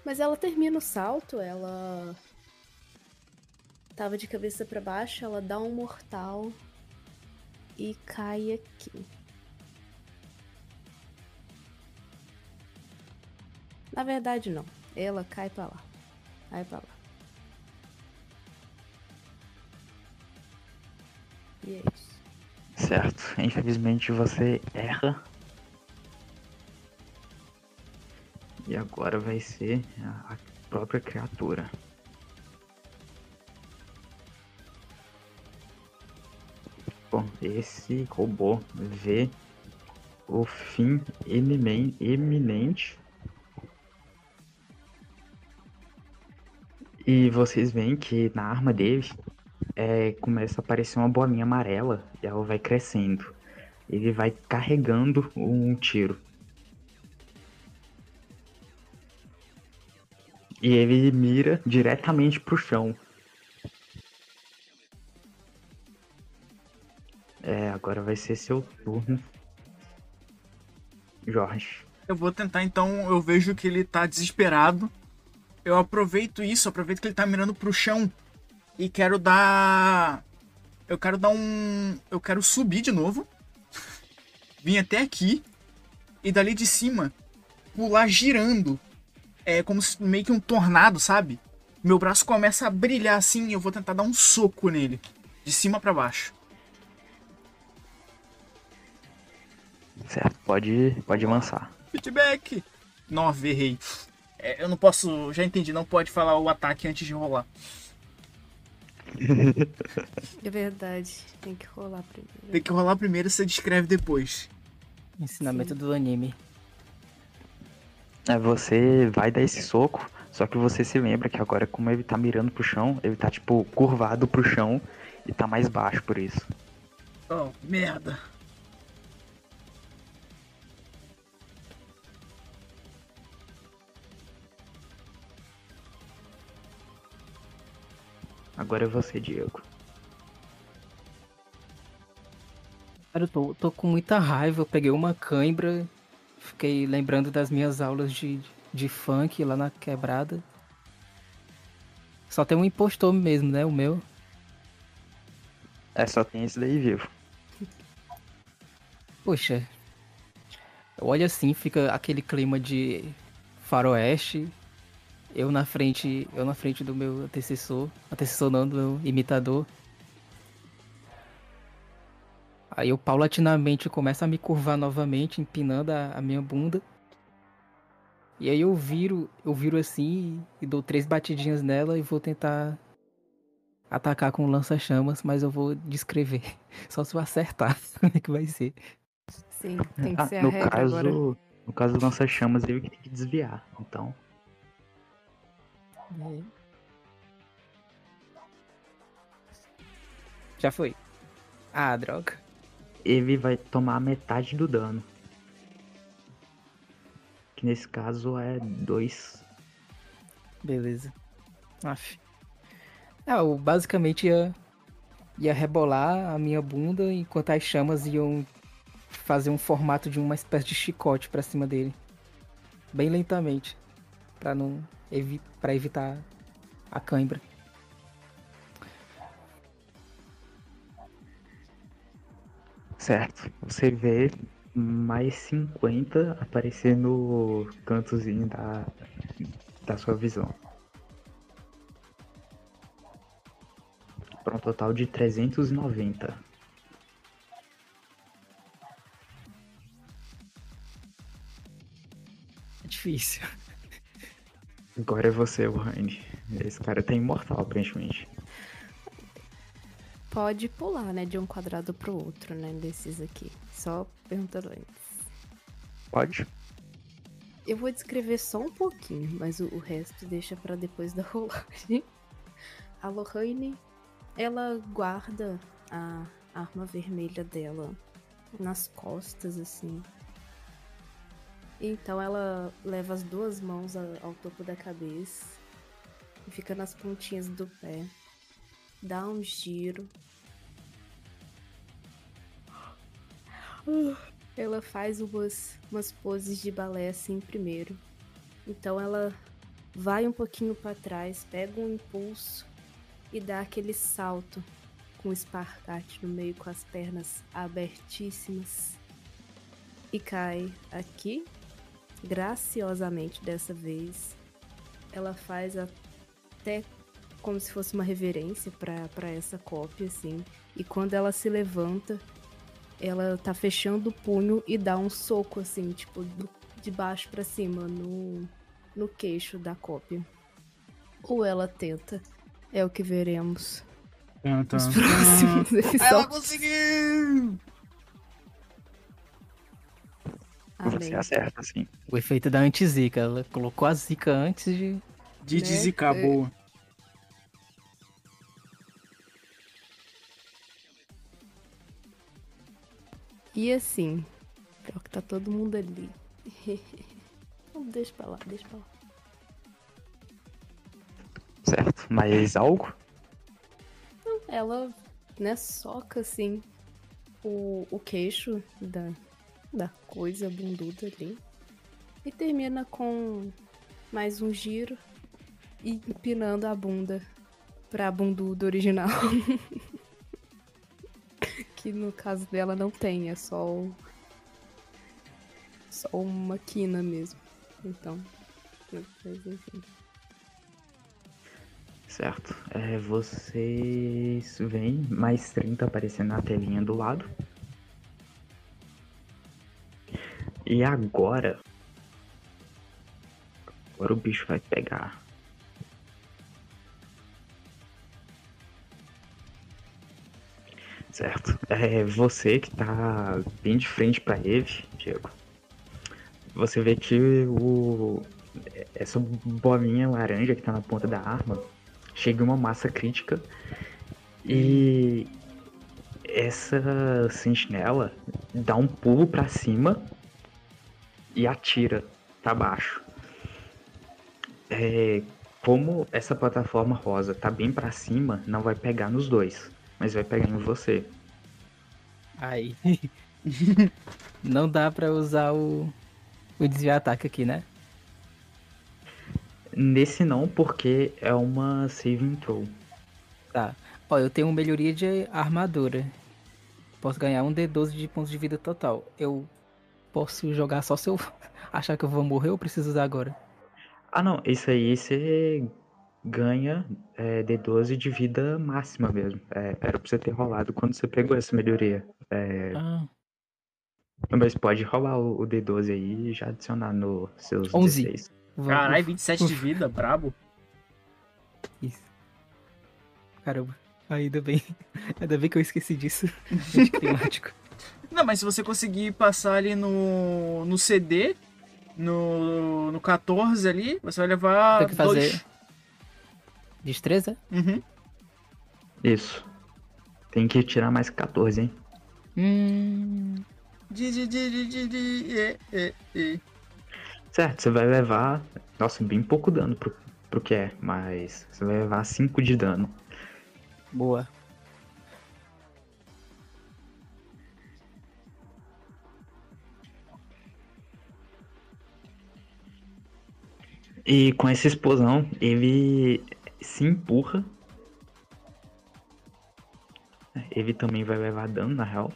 Mas ela termina o salto, ela tava de cabeça para baixo, ela dá um mortal e cai aqui. Na verdade, não. Ela cai pra lá. Cai pra lá. E é isso. Certo. Infelizmente você erra. E agora vai ser a própria criatura. Bom, esse robô vê o fim eminente. E vocês veem que na arma dele é, começa a aparecer uma bolinha amarela e ela vai crescendo. Ele vai carregando um tiro. E ele mira diretamente pro chão. É, agora vai ser seu turno. Jorge. Eu vou tentar então, eu vejo que ele tá desesperado. Eu aproveito isso, aproveito que ele tá mirando pro chão e quero dar eu quero dar um, eu quero subir de novo. Vim até aqui e dali de cima pular girando. É como se meio que um tornado, sabe? Meu braço começa a brilhar assim e eu vou tentar dar um soco nele, de cima pra baixo. Certo, pode, pode lançar. Feedback. 9, errei. É, eu não posso. Já entendi, não pode falar o ataque antes de rolar. É verdade. Tem que rolar primeiro. Tem que rolar primeiro e você descreve depois. Ensinamento do anime. É, você vai dar esse soco, só que você se lembra que agora, como ele tá mirando pro chão, ele tá tipo curvado pro chão e tá mais baixo por isso. Oh, merda. Agora é você, Diego. Cara, eu tô, tô com muita raiva. Eu peguei uma cãibra, fiquei lembrando das minhas aulas de, de funk lá na quebrada. Só tem um impostor mesmo, né? O meu. É, só tem esse daí vivo. Poxa. Eu olho assim, fica aquele clima de faroeste. Eu na frente, eu na frente do meu antecessor, antecessor não, do meu imitador. Aí eu paulatinamente começo a me curvar novamente, empinando a, a minha bunda. E aí eu viro, eu viro assim e dou três batidinhas nela e vou tentar atacar com lança-chamas, mas eu vou descrever. Só se eu acertar como é que vai ser. Sim, tem que Ah, ser a no regra caso, agora. no caso do lança-chamas, ele que tem que desviar. Então, É. Já foi. Ah, droga. Ele vai tomar metade do dano. Que nesse caso é 2. Beleza. Aff. Ah, eu basicamente ia, ia rebolar a minha bunda enquanto as chamas iam fazer um formato de uma espécie de chicote pra cima dele. Bem lentamente. Pra não evi para evitar a cãibra. Certo. Você vê mais 50 aparecer no cantozinho da, da sua visão. Para um total de 390. É difícil. Agora é você, Wayne. Esse cara tá imortal, aparentemente. Pode pular, né, de um quadrado pro outro, né, desses aqui. Só perguntando antes. Pode? Eu vou descrever só um pouquinho, mas o, o resto deixa pra depois da rolagem. A Lohane, ela guarda a arma vermelha dela nas costas, assim. Então ela leva as duas mãos ao topo da cabeça e fica nas pontinhas do pé. Dá um giro. Ela faz umas, umas poses de balé assim primeiro. Então ela vai um pouquinho para trás, pega um impulso e dá aquele salto com o espargate no meio com as pernas abertíssimas. E cai aqui, graciosamente dessa vez. Ela faz até como se fosse uma reverência para essa cópia, assim. E quando ela se levanta, ela tá fechando o punho e dá um soco, assim, tipo, do- de baixo para cima, no, no queixo da cópia. Ou ela tenta. É o que veremos nos próximos Ela episódios. conseguiu! Você Amém. acerta, sim. O efeito da anti-zica. Ela colocou a zica antes de. De Né? zica boa. E assim, pior que tá todo mundo ali. Deixa pra lá, deixa pra lá. Certo. Mais algo? Ela, né, soca assim o, o queixo da, da coisa bunduda ali. E termina com mais um giro e empinando a bunda pra bunduda original. que no caso dela não tem, é só o- só uma quina mesmo. Então, mas enfim. Certo. É, vocês veem mais 30 aparecendo na telinha do lado. E agora. Agora o bicho vai pegar. Certo. É você que tá bem de frente pra ele, Diego. Você vê que o. Essa bolinha laranja que tá na ponta da arma chega uma massa crítica e essa sentinela dá um pulo pra cima e atira pra baixo. É, como essa plataforma rosa tá bem pra cima, não vai pegar nos dois, mas vai pegar em você. Aí. Não dá pra usar o. O desviar ataque aqui, né? Nesse não, porque é uma saving throw. Tá. Ó, eu tenho melhoria de armadura. Posso ganhar um D12 de pontos de vida total. Eu posso jogar só se eu achar que eu vou morrer ou preciso usar agora? Ah não, isso aí você ganha é, D12 de vida máxima mesmo. É, era pra você ter rolado quando você pegou essa melhoria. É, Ah, mas pode rolar o, o D12 aí e já adicionar nos seus 11. 16. Vou- Caralho, vou- 27 de vida, brabo. Isso. Caramba, ainda bem. Ainda bem que eu esqueci disso. Anticlimático. Não, mas se você conseguir passar ali no, no CD, no, no 14 ali, você vai levar Tem que fazer- dois. Destreza? Uhum. Isso. Tem que tirar mais 14, hein? Hum. Di, di, di, di, di, di. Certo, você vai levar. Nossa, bem pouco dano pro, pro que é, mas você vai levar 5 de dano. Boa. E com essa explosão, ele se empurra. Ele também vai levar dano, na real.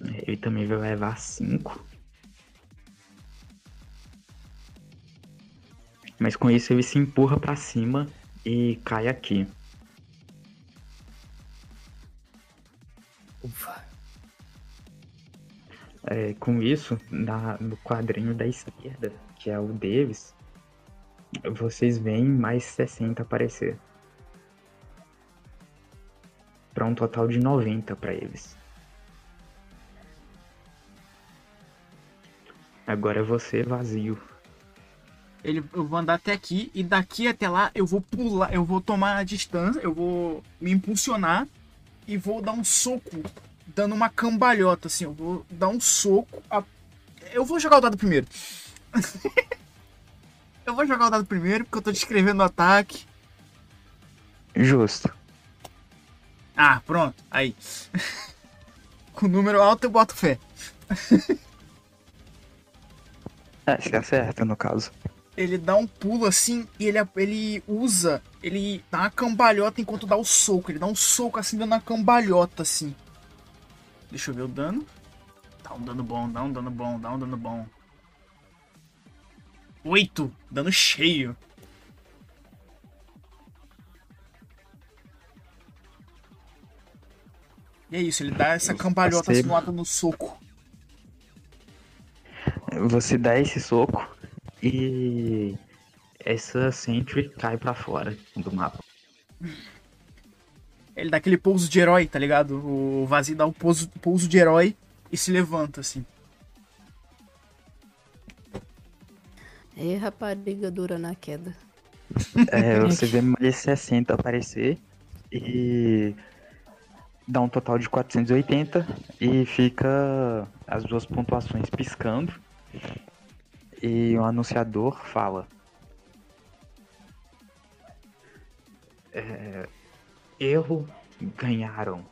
Ele também vai levar 5. Mas com isso ele se empurra pra cima e cai aqui. Ufa. É, com isso, na- no quadrinho da esquerda, que é o deles, vocês veem mais 60 aparecer. Para um total de 90 para eles. Agora é você vazio. Ele, eu vou andar até aqui e daqui até lá eu vou pular, eu vou tomar a distância, eu vou me impulsionar e vou dar um soco, dando uma cambalhota, assim. Eu vou dar um soco. a- Eu vou jogar o dado primeiro. eu vou jogar o dado primeiro porque eu tô descrevendo o ataque. Justo. Ah, pronto, aí. Com número alto eu boto fé. É, se acerta no caso. Ele dá um pulo assim e ele, ele usa. Ele dá uma cambalhota enquanto dá o soco. Ele dá um soco assim, dando uma cambalhota assim. Deixa eu ver o dano. Dá um dano bom, dá um dano bom, dá um dano bom. Oito! Dano cheio. E é isso, ele dá essa cambalhota Percebo. no soco. Você dá esse soco e essa Sentry cai pra fora do mapa. Ele dá aquele pouso de herói, tá ligado? O vazio dá o pouso, pouso de herói e se levanta, assim. E rapariga dura na queda. É, você vê mais 60 aparecer e dá um total de 480 e fica as duas pontuações piscando. E o anunciador fala. É, erro, ganharam.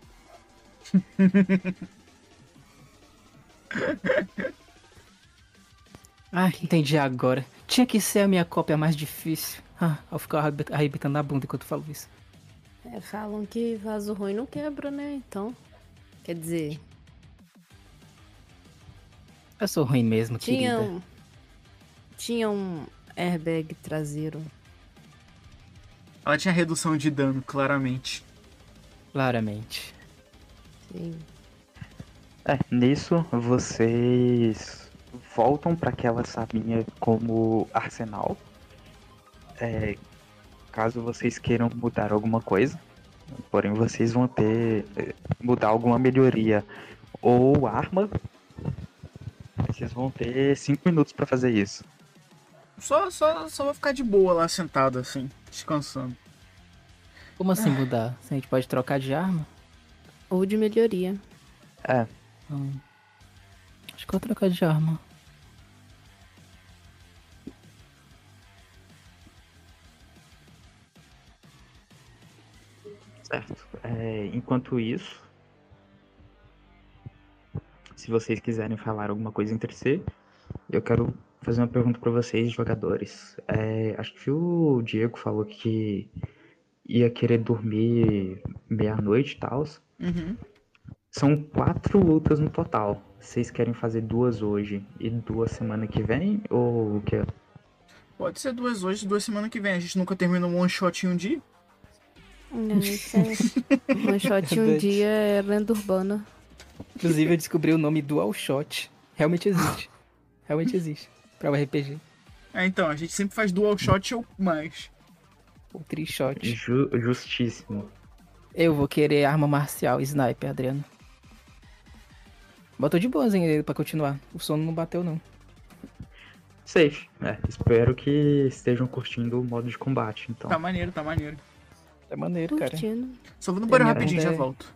Ah, entendi agora. Tinha que ser a minha cópia mais difícil. Ah, eu ficar arrebent- arrebentando a bunda enquanto eu falo isso. É, falam que vaso ruim não quebra, né? Então. Quer dizer, Eu sou ruim mesmo, tinha querida. um. Tinha um airbag traseiro. Ela tinha redução de dano, claramente. Claramente. Sim. É, nisso vocês voltam para aquela sabinha como arsenal. É, caso vocês queiram mudar alguma coisa, porém vocês vão ter é, mudar alguma melhoria ou arma. Vocês vão ter 5 minutos para fazer isso. Só, só, só vou ficar de boa lá sentado, assim, descansando. Como assim mudar? Se a gente pode trocar de arma? Ou de melhoria. É, Hum. Acho que eu vou trocar de arma. Certo. É, enquanto isso, se vocês quiserem falar alguma coisa entre si, eu quero fazer uma pergunta para vocês, jogadores. É, acho que o Diego falou que ia querer dormir meia-noite e tal. Uhum. São quatro lutas no total. Vocês querem fazer duas hoje e duas semana que vem? Ou o que? Pode ser duas hoje, duas semana que vem. A gente nunca termina um one shot em um dia. Não, isso é. One shot em um dia é lenda urbana. Inclusive, eu descobri o nome Dual Shot. Realmente existe. Realmente existe. Pra o RPG. É, então, a gente sempre faz dual shot ou mais. O Trishot. Ju- justíssimo. Eu vou querer arma marcial, sniper, Adriano. Botou de boas ainda pra continuar. O sono não bateu, não. Safe. É, espero que estejam curtindo o modo de combate, então. Tá maneiro, tá maneiro. É maneiro, cara. Curtindo. Só vou no banheiro rapidinho, já bunda é- volto.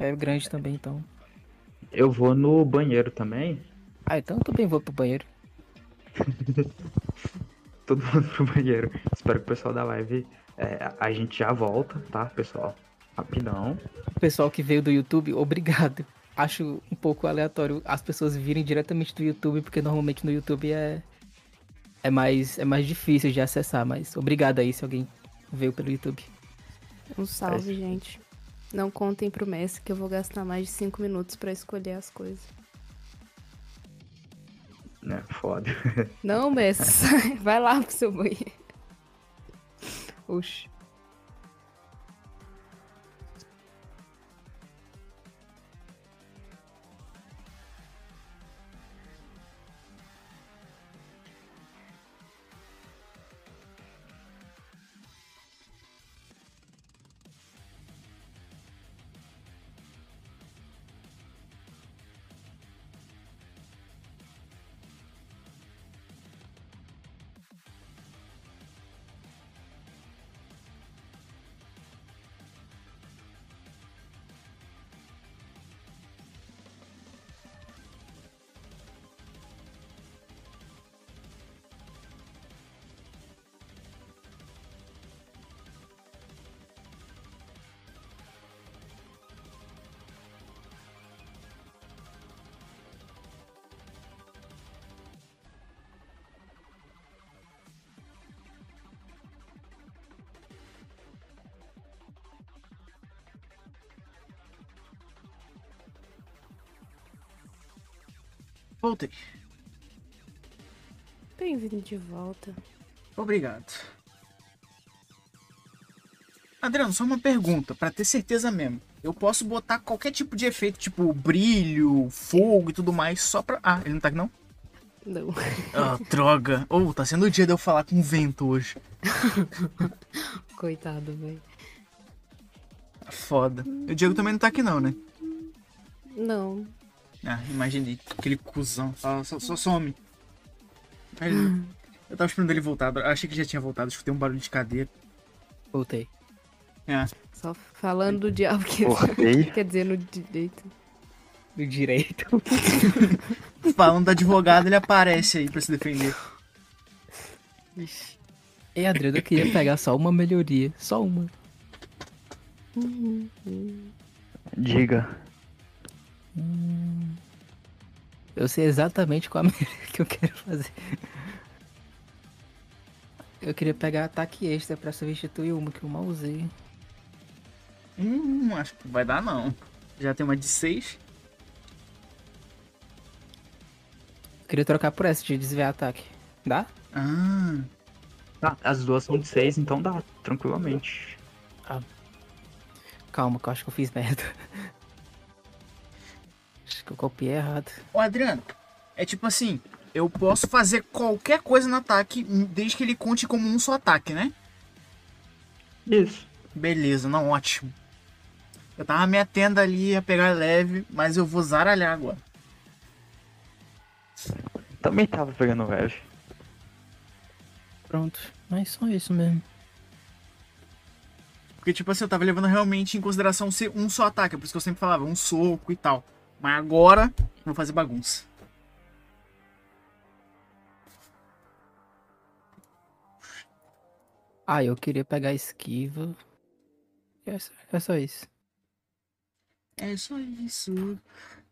É grande também, então. Eu vou no banheiro também. Ah, então eu também vou pro banheiro. Todo mundo pro banheiro. Espero que o pessoal da live. é, a gente já volta, tá, pessoal? Rapidão. O pessoal que veio do YouTube, obrigado. Acho um pouco aleatório as pessoas virem diretamente do YouTube, porque normalmente no YouTube é é mais é mais difícil de acessar, mas obrigado aí se alguém veio pelo YouTube. Um salve, gente. Não contem pro Messi que eu vou gastar mais de 5 minutos pra escolher as coisas. Né, foda. Não, sai. vai lá pro seu banheiro. Oxi. Voltei. Bem-vindo de volta. Obrigado. Adriano, só uma pergunta, pra ter certeza mesmo. Eu posso botar qualquer tipo de efeito, tipo brilho, fogo e tudo mais, só pra. Ah, ele não tá aqui não? Não. Ah, droga. Oh, tá sendo o dia de eu falar com o vento hoje. Coitado, velho. Foda. O Diego também não tá aqui não, né? Não. Ah, imaginei. Aquele cuzão. Só, só, só some. Ele- Eu tava esperando ele voltar. Achei que já tinha voltado. Escutei um barulho de cadeira. Voltei. É. Só falando do diabo que Voltei. quer dizer no direito. Do direito. Falando do advogado, ele aparece aí pra se defender. Ixi. Ei, Adriano, eu queria pegar só uma melhoria. Só uma. Uhum, Diga. Eu sei exatamente qual a que eu quero fazer. Eu queria pegar ataque extra pra substituir uma que eu mal usei. Hum, acho que vai dar não. Já tem uma de 6. Eu queria trocar por essa de desviar ataque. Dá? Ah. Tá, as duas são de seis, então dá, tranquilamente. Calma, que eu acho que eu fiz merda. Acho que eu copiei errado. Ô, Adriano, é tipo assim, eu posso fazer qualquer coisa no ataque, desde que ele conte como um só ataque, né? Isso. Beleza, não, ótimo. Eu tava me atendo ali a pegar leve, mas eu vou zaralhar agora. Também tava pegando leve. Pronto. Mas só isso mesmo. Porque, tipo assim, eu tava levando realmente em consideração ser um só ataque, é por isso que eu sempre falava, um soco e tal. Mas agora, vou fazer bagunça. Ah, eu queria pegar a esquiva. É só, é só isso. É só isso,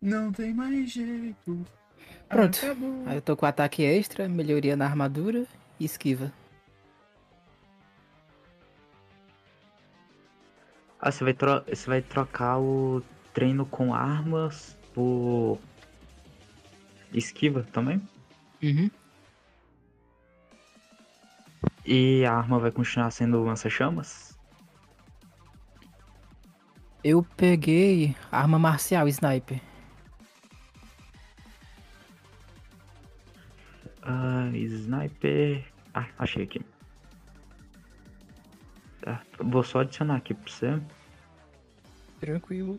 não tem mais jeito. Pronto. Acabou. Aí eu tô com ataque extra, melhoria na armadura e esquiva. Ah, você vai, tro você vai trocar o treino com armas por esquiva também. Uhum. E a arma vai continuar sendo lança-chamas? Eu peguei arma marcial, sniper. Uh, sniper. Ah, achei aqui. Tá, vou só adicionar aqui pra você. Tranquilo.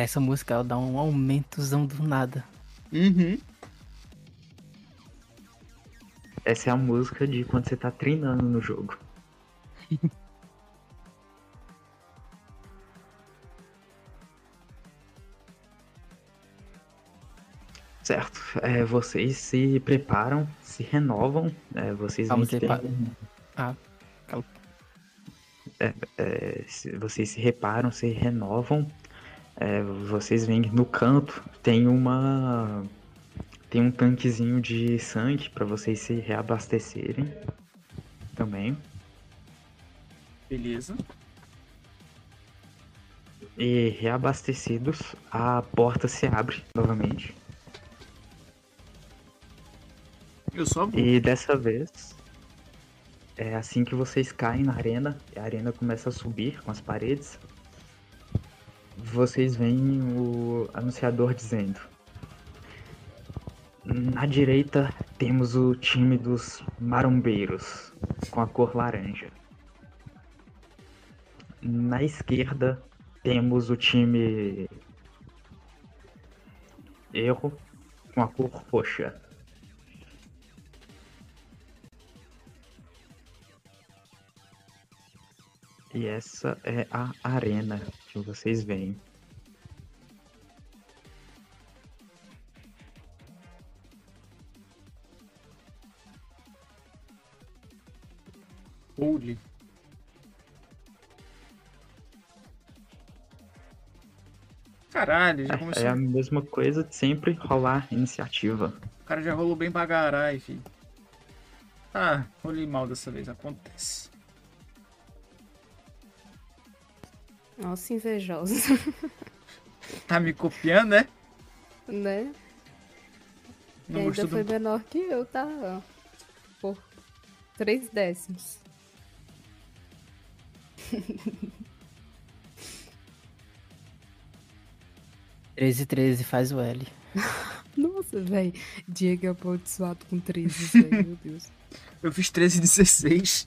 Essa música ela dá um aumentozão do nada. Uhum. Essa é a música de quando você tá treinando no jogo. certo. É, vocês se preparam, se renovam. É, vocês Calma, veem você que pa- tem- Ah, é, se- vocês se reparam, se renovam. É, vocês veem que no canto tem uma tem um tanquezinho de sangue para vocês se reabastecerem também. Beleza. E reabastecidos, a porta se abre novamente. Eu só vou. E dessa vez, é assim que vocês caem na arena, e a arena começa a subir com as paredes. Vocês veem o anunciador dizendo: Na direita temos o time dos marombeiros, com a cor laranja. Na esquerda temos o time erro com a cor roxa. E essa é a arena que vocês veem. Holy. Caralho, já começou. é a mesma coisa de sempre rolar iniciativa. O cara já rolou bem pra caralho, filho. Tá, rolei mal dessa vez, acontece. Nossa, invejosa. Tá me copiando, né? né? Não e ainda gostou foi do... menor que eu, tá? Por três décimos. treze e 13 faz o L. Nossa, velho. Diego é amaldiçoado com 13, velho. Meu Deus. Eu fiz 13 e 16.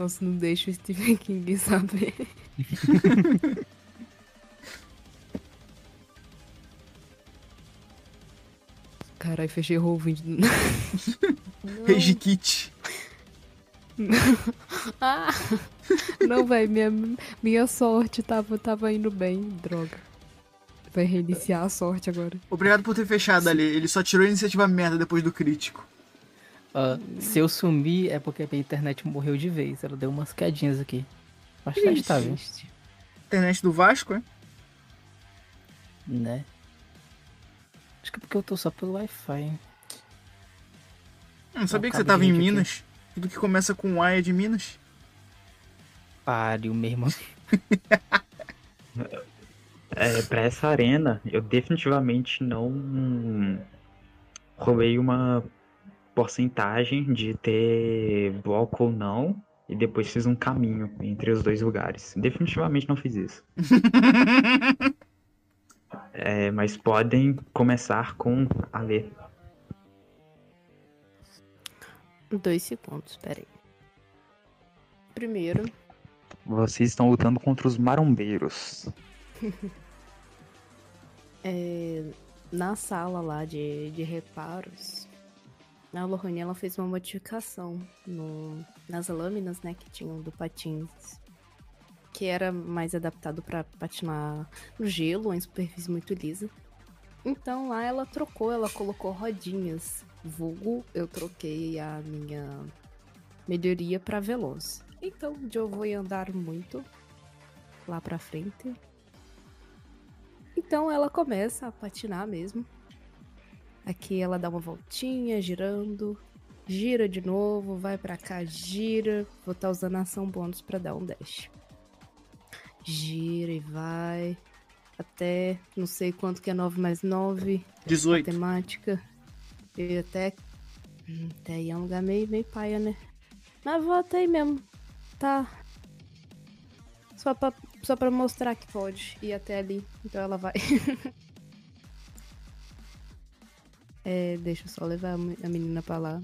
Nossa, não deixa o Stephen King saber. Caralho, fechei 20. Não. Rage Kit. Ah! Não, velho, minha, minha sorte tava, tava indo bem. Droga. Vai reiniciar a sorte agora. Obrigado por ter fechado ali. Ele só tirou a iniciativa merda depois do crítico. Ah, se eu sumir é porque a minha internet morreu de vez. Ela deu umas quedinhas aqui. Bastante tá, viu? Internet do Vasco, é? Né? Acho que é porque eu tô só pelo Wi-Fi. Eu não sabia que cabo você tava em rede aqui. Minas. Tudo que começa com A é de Minas. Páreo mesmo. É, pra essa arena, eu definitivamente não roubei uma porcentagem de ter bloco ou não, e depois fiz um caminho entre os dois lugares. Definitivamente não fiz isso. É, mas podem começar com a ler. Dois segundos, peraí. Primeiro, Vocês estão lutando contra os marombeiros. é, na sala lá de, de reparos, a Lohane ela fez uma modificação no, nas lâminas, né, que tinham do patins, que era mais adaptado para patinar no gelo, em superfície muito lisa. Então lá ela trocou, ela colocou rodinhas. Vulgo, eu troquei a minha melhoria para veloz. Então eu vou andar muito lá pra frente. Então ela começa a patinar mesmo. Aqui ela dá uma voltinha, girando. Gira de novo, vai pra cá, gira. Vou estar usando a ação bônus pra dar um dash. Gira e vai. Até não sei quanto que é 9 mais 9. 18. Matemática. E até. Hum, Até aí é um lugar meio, meio paia, né? Mas vou até aí mesmo. Tá. Só pra, só pra mostrar que pode ir até ali. Então ela vai. é, deixa eu só levar a me- a menina pra lá.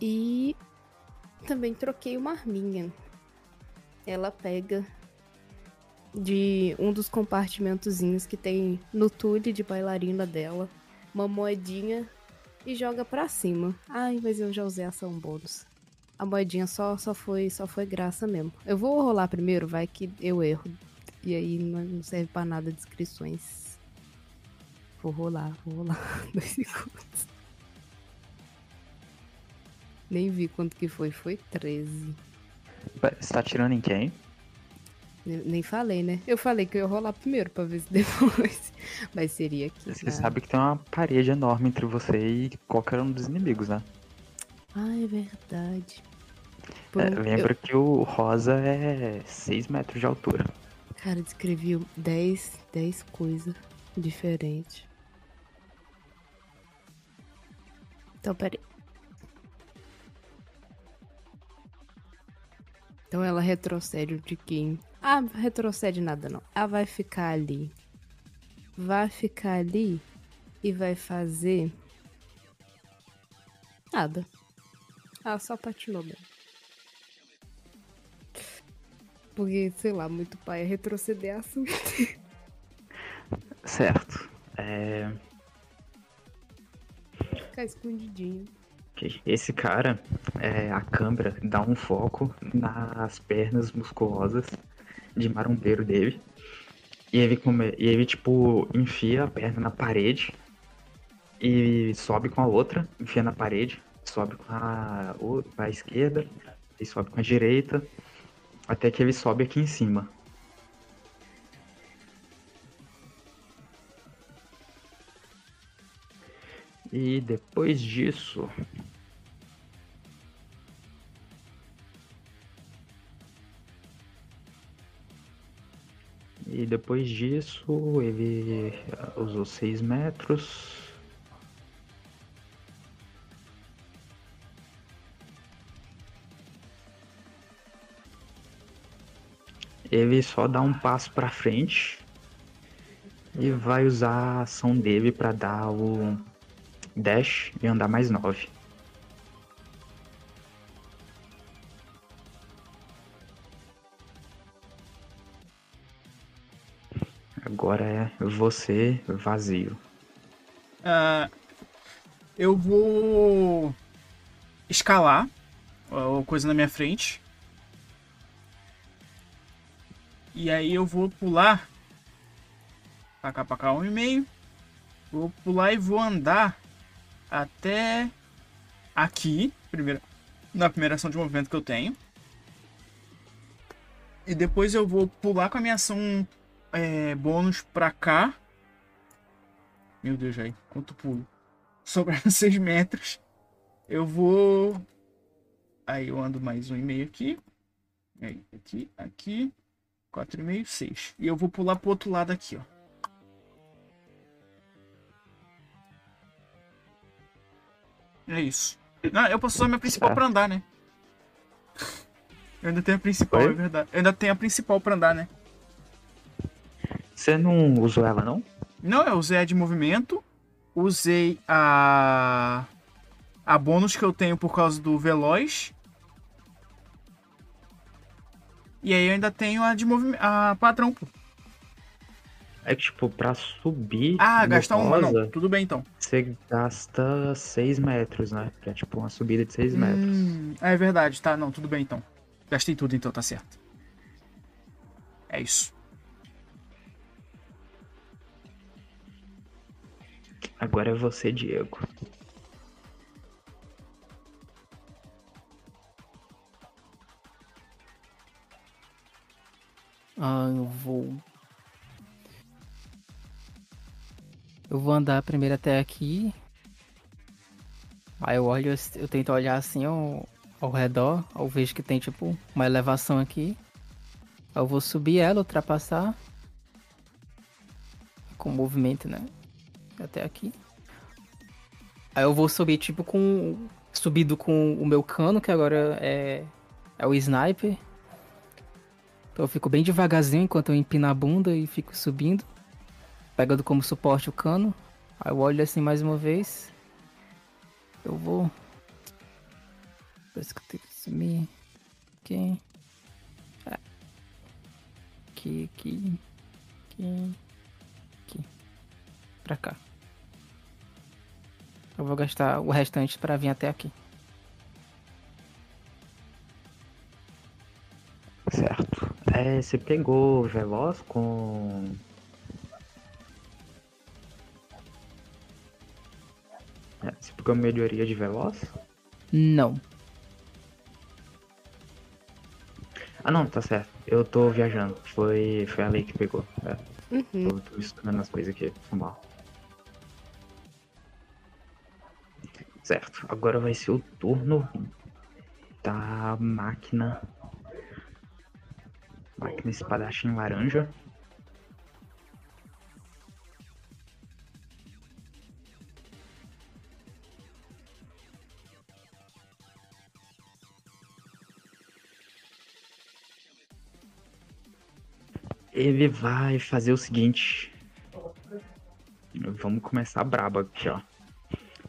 E também troquei uma arminha. Ela pega de um dos compartimentozinhos que tem no tule de bailarina dela uma moedinha e joga pra cima. Ai, mas eu já usei ação bônus. A moedinha só, só, foi, só foi graça mesmo. Eu vou rolar primeiro, vai que eu erro. E aí não serve pra nada descrições. Vou rolar, vou rolar. Dois segundos. Nem vi quanto que foi. Foi 13. Você tá atirando em quem? Nem, nem falei, né? Eu falei que eu ia rolar primeiro pra ver se depois. Mas seria aqui. Você na- sabe que tem uma parede enorme entre você e qualquer um dos inimigos, né? Ah, é verdade. Por É, lembra que o rosa é 6 metros de altura. Cara, descrevi 10, 10 coisas diferentes. Então, peraí. Então ela retrocede um tiquinho. Ah, retrocede nada não. Ela vai ficar ali. Vai ficar ali e vai fazer. Nada. Ah, só patinou mesmo. Porque, sei lá, muito pai é retroceder a ação. Certo. É, Ficar escondidinho. Esse cara, é, a câmera dá um foco nas pernas musculosas de marombeiro dele. E ele, come... e ele, tipo, enfia a perna na parede e sobe com a outra, enfia na parede, sobe com a, a esquerda e sobe com a direita, até que ele sobe aqui em cima. E depois disso. E depois disso ele usou 6 metros. Ele só dá um passo pra frente e vai usar a ação dele pra dar o dash e andar mais 9. Agora é você vazio. Ah, eu vou escalar ó, coisa na minha frente. E aí eu vou pular. Pra cá, pra cá, um e meio. Vou pular e vou andar até aqui. Primeira, na primeira ação de movimento que eu tenho. E depois eu vou pular com a minha ação é, bônus pra cá. Meu Deus, aí, quanto pulo? Sobraram 6 metros. Eu vou. Aí eu ando mais um e meio aqui. Aí, aqui, aqui. 4,5, 6. E eu vou pular pro outro lado aqui, ó. É isso. Não, eu posso usar minha principal Certo. pra andar, né? Eu ainda tenho a principal, Oi? é verdade. Eu ainda tenho a principal pra andar, né? Você não usou ela não? Não, eu usei a de movimento. Usei a. A bônus que eu tenho por causa do veloz. E aí eu ainda tenho a de movimento. A padrão, pô. É que tipo, pra subir. Ah, gastar uma não. Tudo bem então. Você gasta 6 metros, né? Que é tipo uma subida de 6 metros. Hum, é verdade, tá. Não, tudo bem então. Gastei tudo então, tá certo. É isso. Agora é você, Diego. Ah, eu vou. Eu vou andar primeiro até aqui. Aí eu olho, eu tento olhar assim ao, ao redor. Eu vejo que tem tipo uma elevação aqui. Eu vou subir ela, ultrapassar. Com movimento, né? Até aqui. Aí eu vou subir tipo com. Subido com o meu cano, que agora é. É o sniper. Então eu fico bem devagarzinho enquanto eu empino a bunda e fico subindo. Pegando como suporte o cano. Aí eu olho assim mais uma vez. Eu vou. Parece que eu tenho que sumir. Aqui. É. Aqui, aqui. Aqui. Aqui. Pra cá. Eu vou gastar o restante pra vir até aqui. Certo. É, você pegou Veloz com. É, você pegou melhoria de Veloz? Não. Ah não, tá certo. Eu tô viajando. Foi, foi a lei que pegou. É, Uhum. tô, tô estudando as coisas aqui. Foi mal. Certo. Agora vai ser o turno da máquina. Máquina espadachim laranja. Ele vai fazer o seguinte. Vamos começar brabo aqui, ó.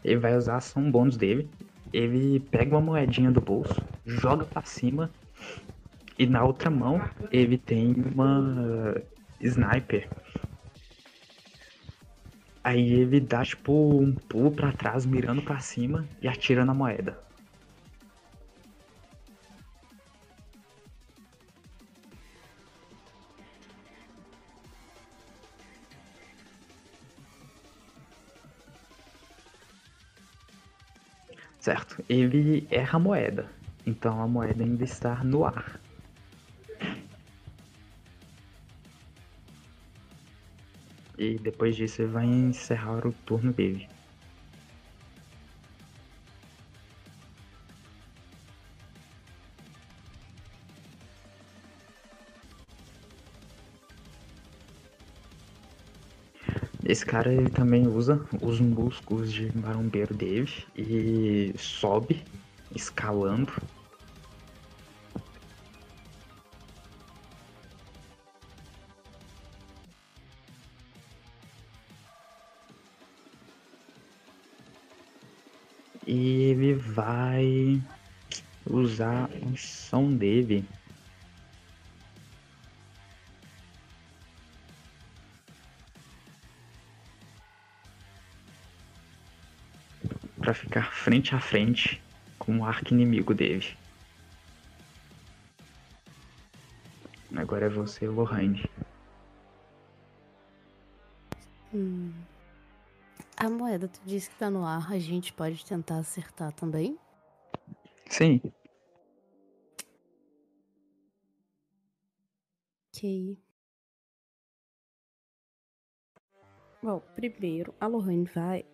Ele vai usar a ação bônus dele. Ele pega uma moedinha do bolso, joga pra cima. E na outra mão ele tem uma sniper. Aí ele dá tipo um pulo pra trás, mirando pra cima e atira na moeda. Certo. Ele erra a moeda. Então a moeda ainda está no ar. E depois disso ele vai encerrar o turno dele. Esse cara ele também usa os músculos de marombeiro dele e sobe, escalando. Usar a ação dele. Pra ficar frente a frente com o arco inimigo dele. Agora é você, Lohane. Hum. A moeda, tu disse que tá no ar, a gente pode tentar acertar também? Sim. Ok. Bom, primeiro, a Lohane vai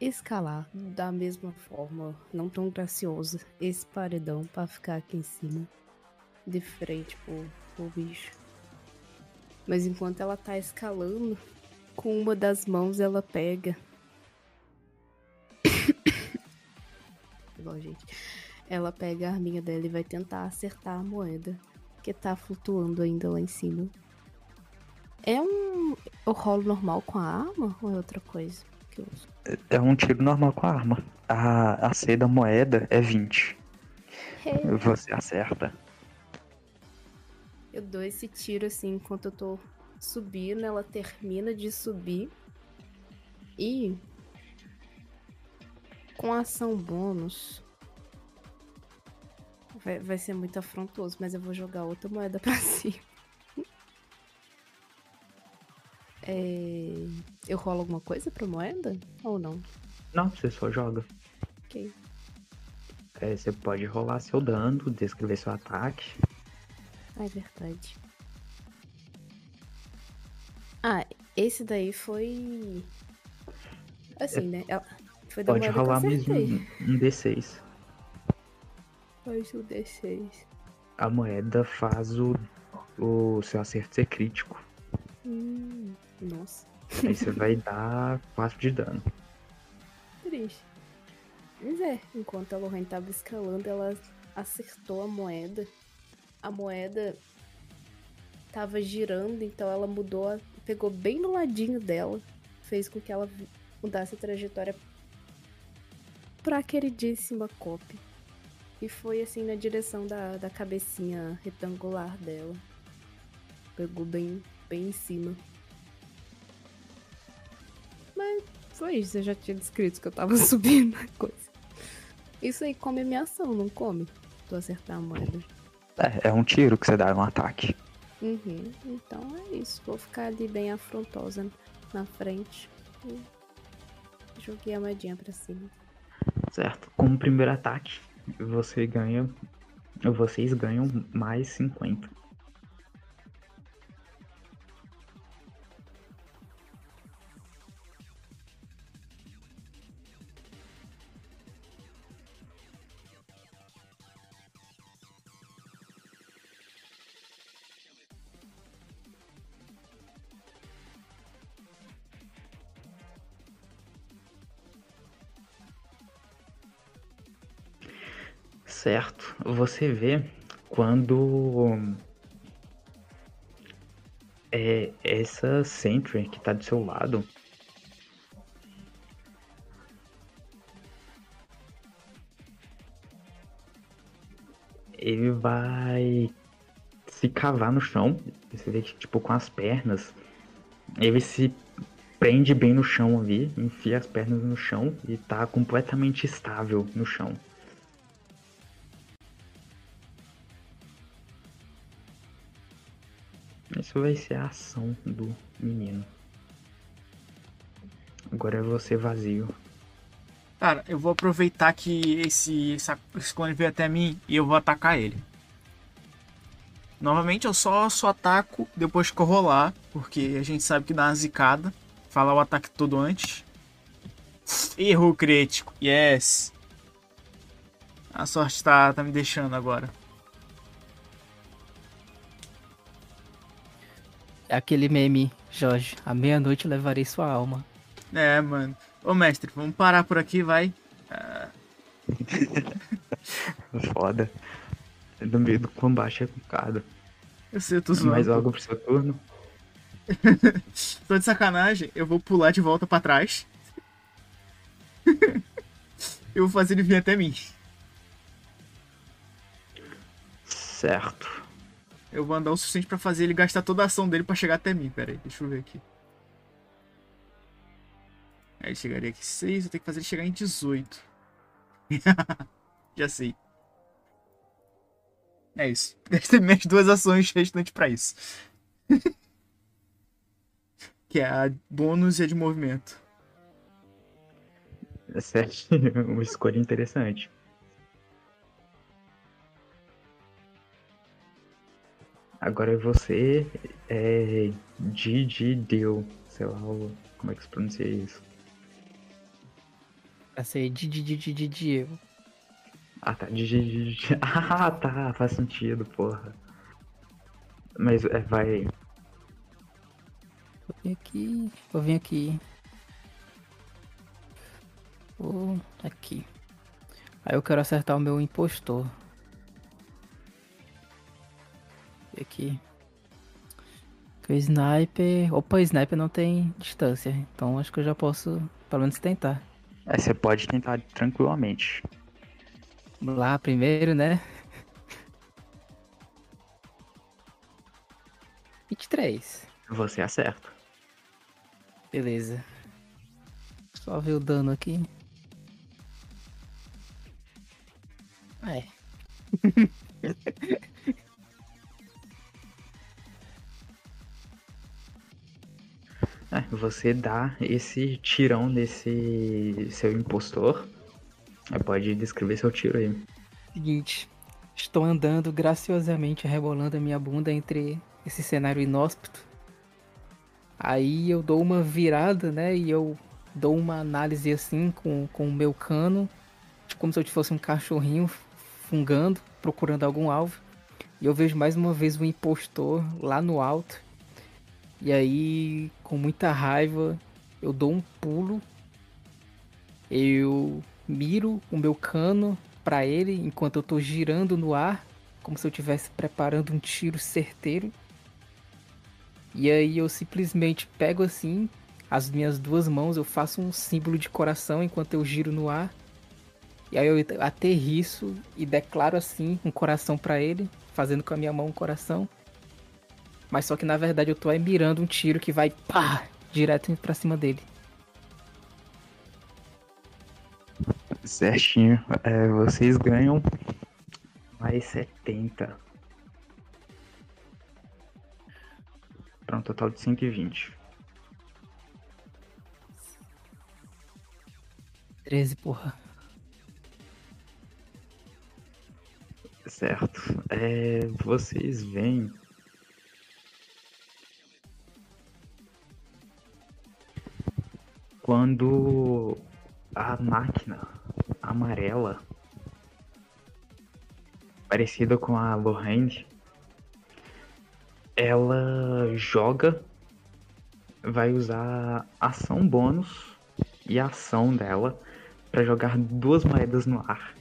escalar da mesma forma, não tão graciosa, esse paredão pra ficar aqui em cima, de frente pro, pro bicho. Mas enquanto ela tá escalando, com uma das mãos ela pega. Igual, gente. Ela pega a arminha dela e vai tentar acertar a moeda que tá flutuando ainda lá em cima. É um. Eu rolo normal com a arma ou é outra coisa que eu uso? É um tiro normal com a arma. A, a C da moeda é 20. Você acerta. Eu dou esse tiro assim enquanto eu tô subindo, ela termina de subir. E. Com ação bônus. Vai, vai ser muito afrontoso, mas eu vou jogar outra moeda pra cima. É... Eu rolo alguma coisa pra moeda? Ou não? Não, você só joga. Ok. É, você pode rolar seu dano, descrever seu ataque. Ah, é verdade. Ah, esse daí foi. Assim, é, né? Ah, foi da pode moeda rolar que eu mesmo um D6. Mais um D6. A moeda faz o, o seu acerto ser crítico. Hum, nossa, Aí você vai dar 4 de dano. triste. Mas é, enquanto a Lorraine tava escalando, ela acertou a moeda. A moeda tava girando, então ela mudou, a- pegou bem no ladinho dela, fez com que ela mudasse a trajetória pra queridíssima Cop. E foi assim na direção da, da cabecinha retangular dela. Pegou bem, bem em cima. Mas foi isso, eu já tinha descrito que eu tava subindo a coisa. Isso aí come minha ação, não come? Tu acertar a moeda. É, é um tiro que você dá no ataque. Uhum, então é isso. Vou ficar ali bem afrontosa na frente. E joguei a moedinha pra cima. Certo? Como primeiro ataque, você ganha. Vocês ganham mais 50. Certo. Você vê quando é essa Sentry que tá do seu lado. Ele vai se cavar no chão. Você vê que, tipo, com as pernas, ele se prende bem no chão ali, enfia as pernas no chão e tá completamente estável no chão. Isso vai ser a ação do menino. Agora é você vazio. Cara, eu vou aproveitar que esse, essa- esse clone veio até mim e eu vou atacar ele. Novamente eu só, só ataco depois que eu rolar, porque a gente sabe que dá uma zicada. Falar o ataque todo antes. Erro crítico. Yes. A sorte tá, tá me deixando agora. Aquele meme, Jorge. À meia-noite levarei sua alma. É, mano. Ô mestre, vamos parar por aqui, vai. Foda. No meio do combate é complicado. Eu sei, eu tô zoando. Mais algo pro seu turno? Tô de sacanagem, eu vou pular de volta pra trás. eu vou fazer ele vir até mim. Certo. Eu vou andar o suficiente pra fazer ele gastar toda a ação dele pra chegar até mim. Pera aí, deixa eu ver aqui. Aí ele chegaria aqui 6, eu tenho que fazer ele chegar em 18. Já sei. É isso. Gastei minhas duas ações restantes pra isso. que é a bônus e a de movimento. É certo. Uma escolha interessante. Agora é você, é. Didi Deu. Sei lá como é que se pronuncia isso. Pra ser de de Diego. Ah tá, Didi. Didi- Ah tá, faz sentido, porra. Mas é, vai. Vou vir aqui. Vou vir aqui. Vou aqui. Aí eu quero acertar o meu impostor. Aqui. Que o sniper. Opa, sniper não tem distância. Então acho que eu já posso pelo menos tentar. É, você pode tentar tranquilamente. Vamos lá primeiro, né? 23. Você acerta. Beleza. Só ver o dano aqui. É. É, você dá esse tirão nesse seu impostor. Pode descrever seu tiro aí. Seguinte. Estou andando graciosamente rebolando a minha bunda entre esse cenário inóspito. Aí eu dou uma virada, né? E eu dou uma análise assim com, com o meu cano, como se eu fosse um cachorrinho fungando, procurando algum alvo. E eu vejo mais uma vez o impostor lá no alto. E aí, com muita raiva, eu dou um pulo. Eu miro o meu cano para ele enquanto eu tô girando no ar, como se eu estivesse preparando um tiro certeiro. E aí eu simplesmente pego assim as minhas duas mãos, eu faço um símbolo de coração enquanto eu giro no ar. E aí eu aterriço e declaro assim um coração para ele, fazendo com a minha mão um coração. Mas só que na verdade eu tô aí mirando um tiro que vai pá, direto para cima dele. Certinho. É, vocês ganham mais 70. Para um total de 120. 13, porra. Certo. É, vocês veem. Quando a máquina amarela, parecida com a Lorraine, ela joga, vai usar ação bônus e a ação dela para jogar duas moedas no ar.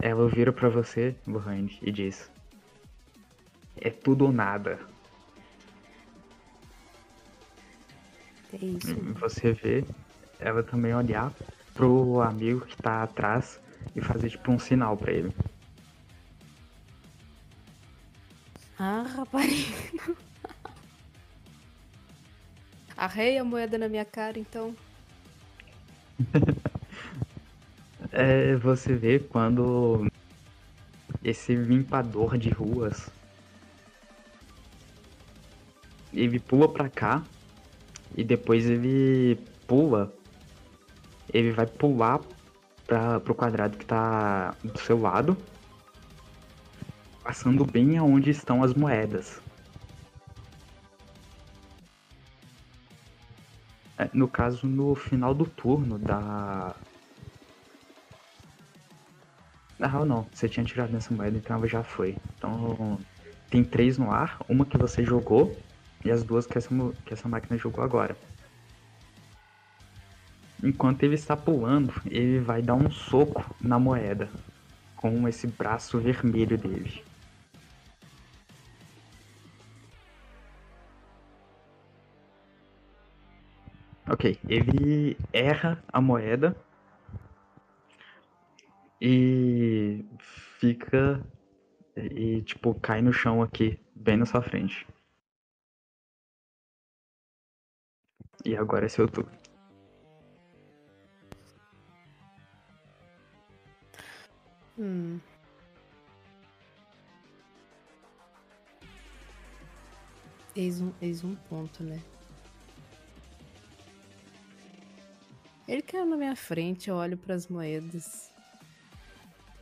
Ela vira para você, Lorraine, e diz: É tudo ou nada. É isso. Você vê ela também olhar pro amigo que tá atrás e fazer tipo um sinal para ele. Ah, rapariga. Arrei a moeda na minha cara, então. É, você vê quando esse limpador de ruas ele pula pra cá e depois ele pula. Ele vai pular para pro quadrado que tá do seu lado passando bem aonde estão as moedas. É, no caso no final do turno da na real não, você tinha tirado nessa moeda, então ela já foi. Então tem três no ar, uma que você jogou e as duas que essa, que essa máquina jogou agora. Enquanto ele está pulando, ele vai dar um soco na moeda com esse braço vermelho dele. Ok, ele erra a moeda e fica e tipo cai no chão aqui, bem na sua frente. E agora é seu turno. Hum. Eis um, eis um ponto, né? Ele caiu na minha frente, eu olho para as moedas.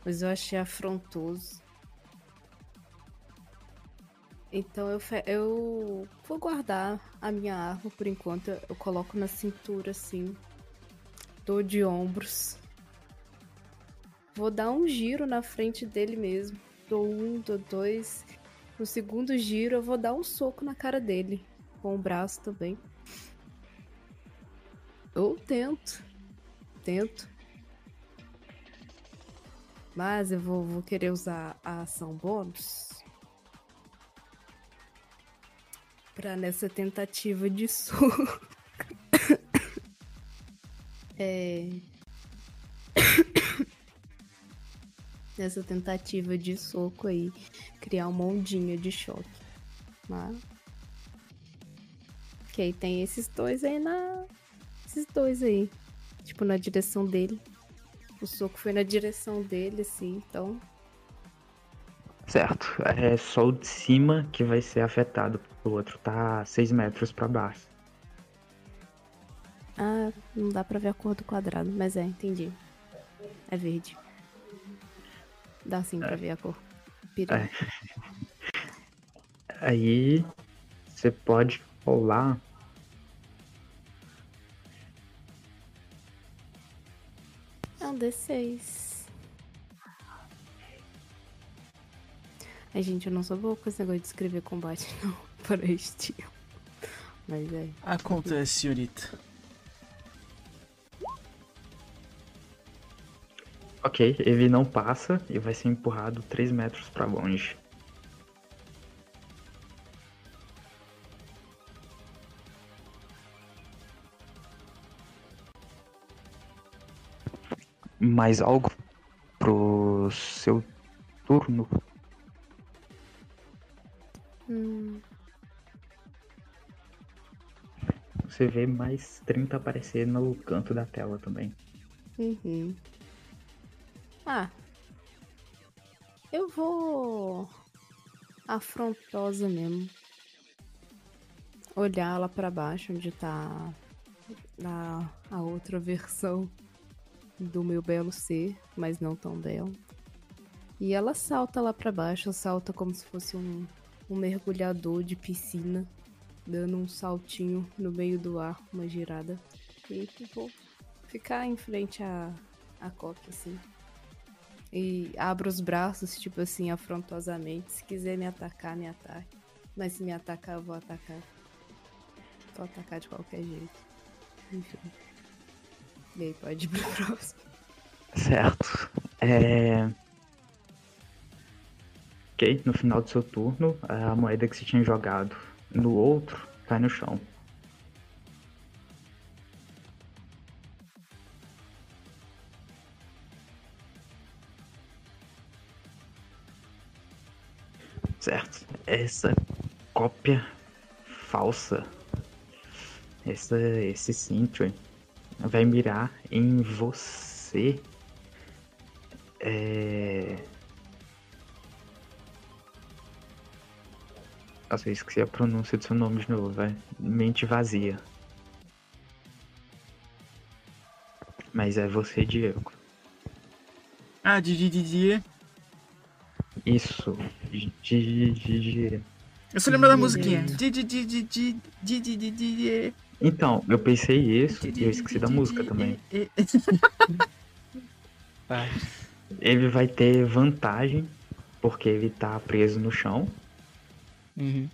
Mas eu achei afrontoso. Então eu, eu vou guardar a minha arma por enquanto. Eu coloco na cintura assim. Tô de ombros. Vou dar um giro na frente dele mesmo. Dou um, dou dois. No segundo giro eu vou dar um soco na cara dele. Com o braço também. Eu tento. Tento. Mas eu vou, vou querer usar a ação bônus. Pra nessa tentativa de soco. é. nessa tentativa de soco aí, criar uma ondinha de choque. Mas. Que aí tem esses dois aí na. Esses dois aí. Tipo, na direção dele. O soco foi na direção dele, assim, então. Certo, é só o de cima que vai ser afetado, o outro tá 6 metros pra baixo. Ah, não dá pra ver a cor do quadrado, mas é, entendi. É verde. Dá sim pra ver a cor. É. Aí você pode rolar. É um D6. Ai, gente, eu não sou boa com esse negócio de escrever combate, não, para estilo. Mas é. Acontece, senhorita. Ok, ele não passa e vai ser empurrado 3 metros pra longe. Mais algo pro seu turno? Hum, Você vê mais 30 aparecer no canto da tela também. uhum. Ah. Eu vou. Afrontosa mesmo. Olhar lá pra baixo onde tá a, a outra versão do meu belo ser, mas não tão belo. E ela salta lá pra baixo, salta como se fosse um, um mergulhador de piscina, dando um saltinho no meio do ar, uma girada. E vou ficar em frente à, à Coque, assim. E abro os braços, tipo assim, afrontosamente. Se quiser me atacar, me ataque. Mas se me atacar, eu vou atacar. Vou atacar de qualquer jeito. Enfim. E aí, pode ir pro próximo. Certo. É... Ok, no final do seu turno, a moeda que você tinha jogado no outro cai no chão. Certo. Essa cópia falsa, essa, esse Sentry, vai mirar em você. É... Nossa, eu esqueci a pronúncia do seu nome de novo, vai. Mente vazia. Mas é você, Diego. Ah, Didi Didi. Isso. Di- di- di- Eu só lembro da musiquinha. Didi Didi Didi Didi Didi. Então, eu pensei isso e eu esqueci da música também. Vai. Ele vai ter vantagem, porque ele tá preso no chão. Uhum.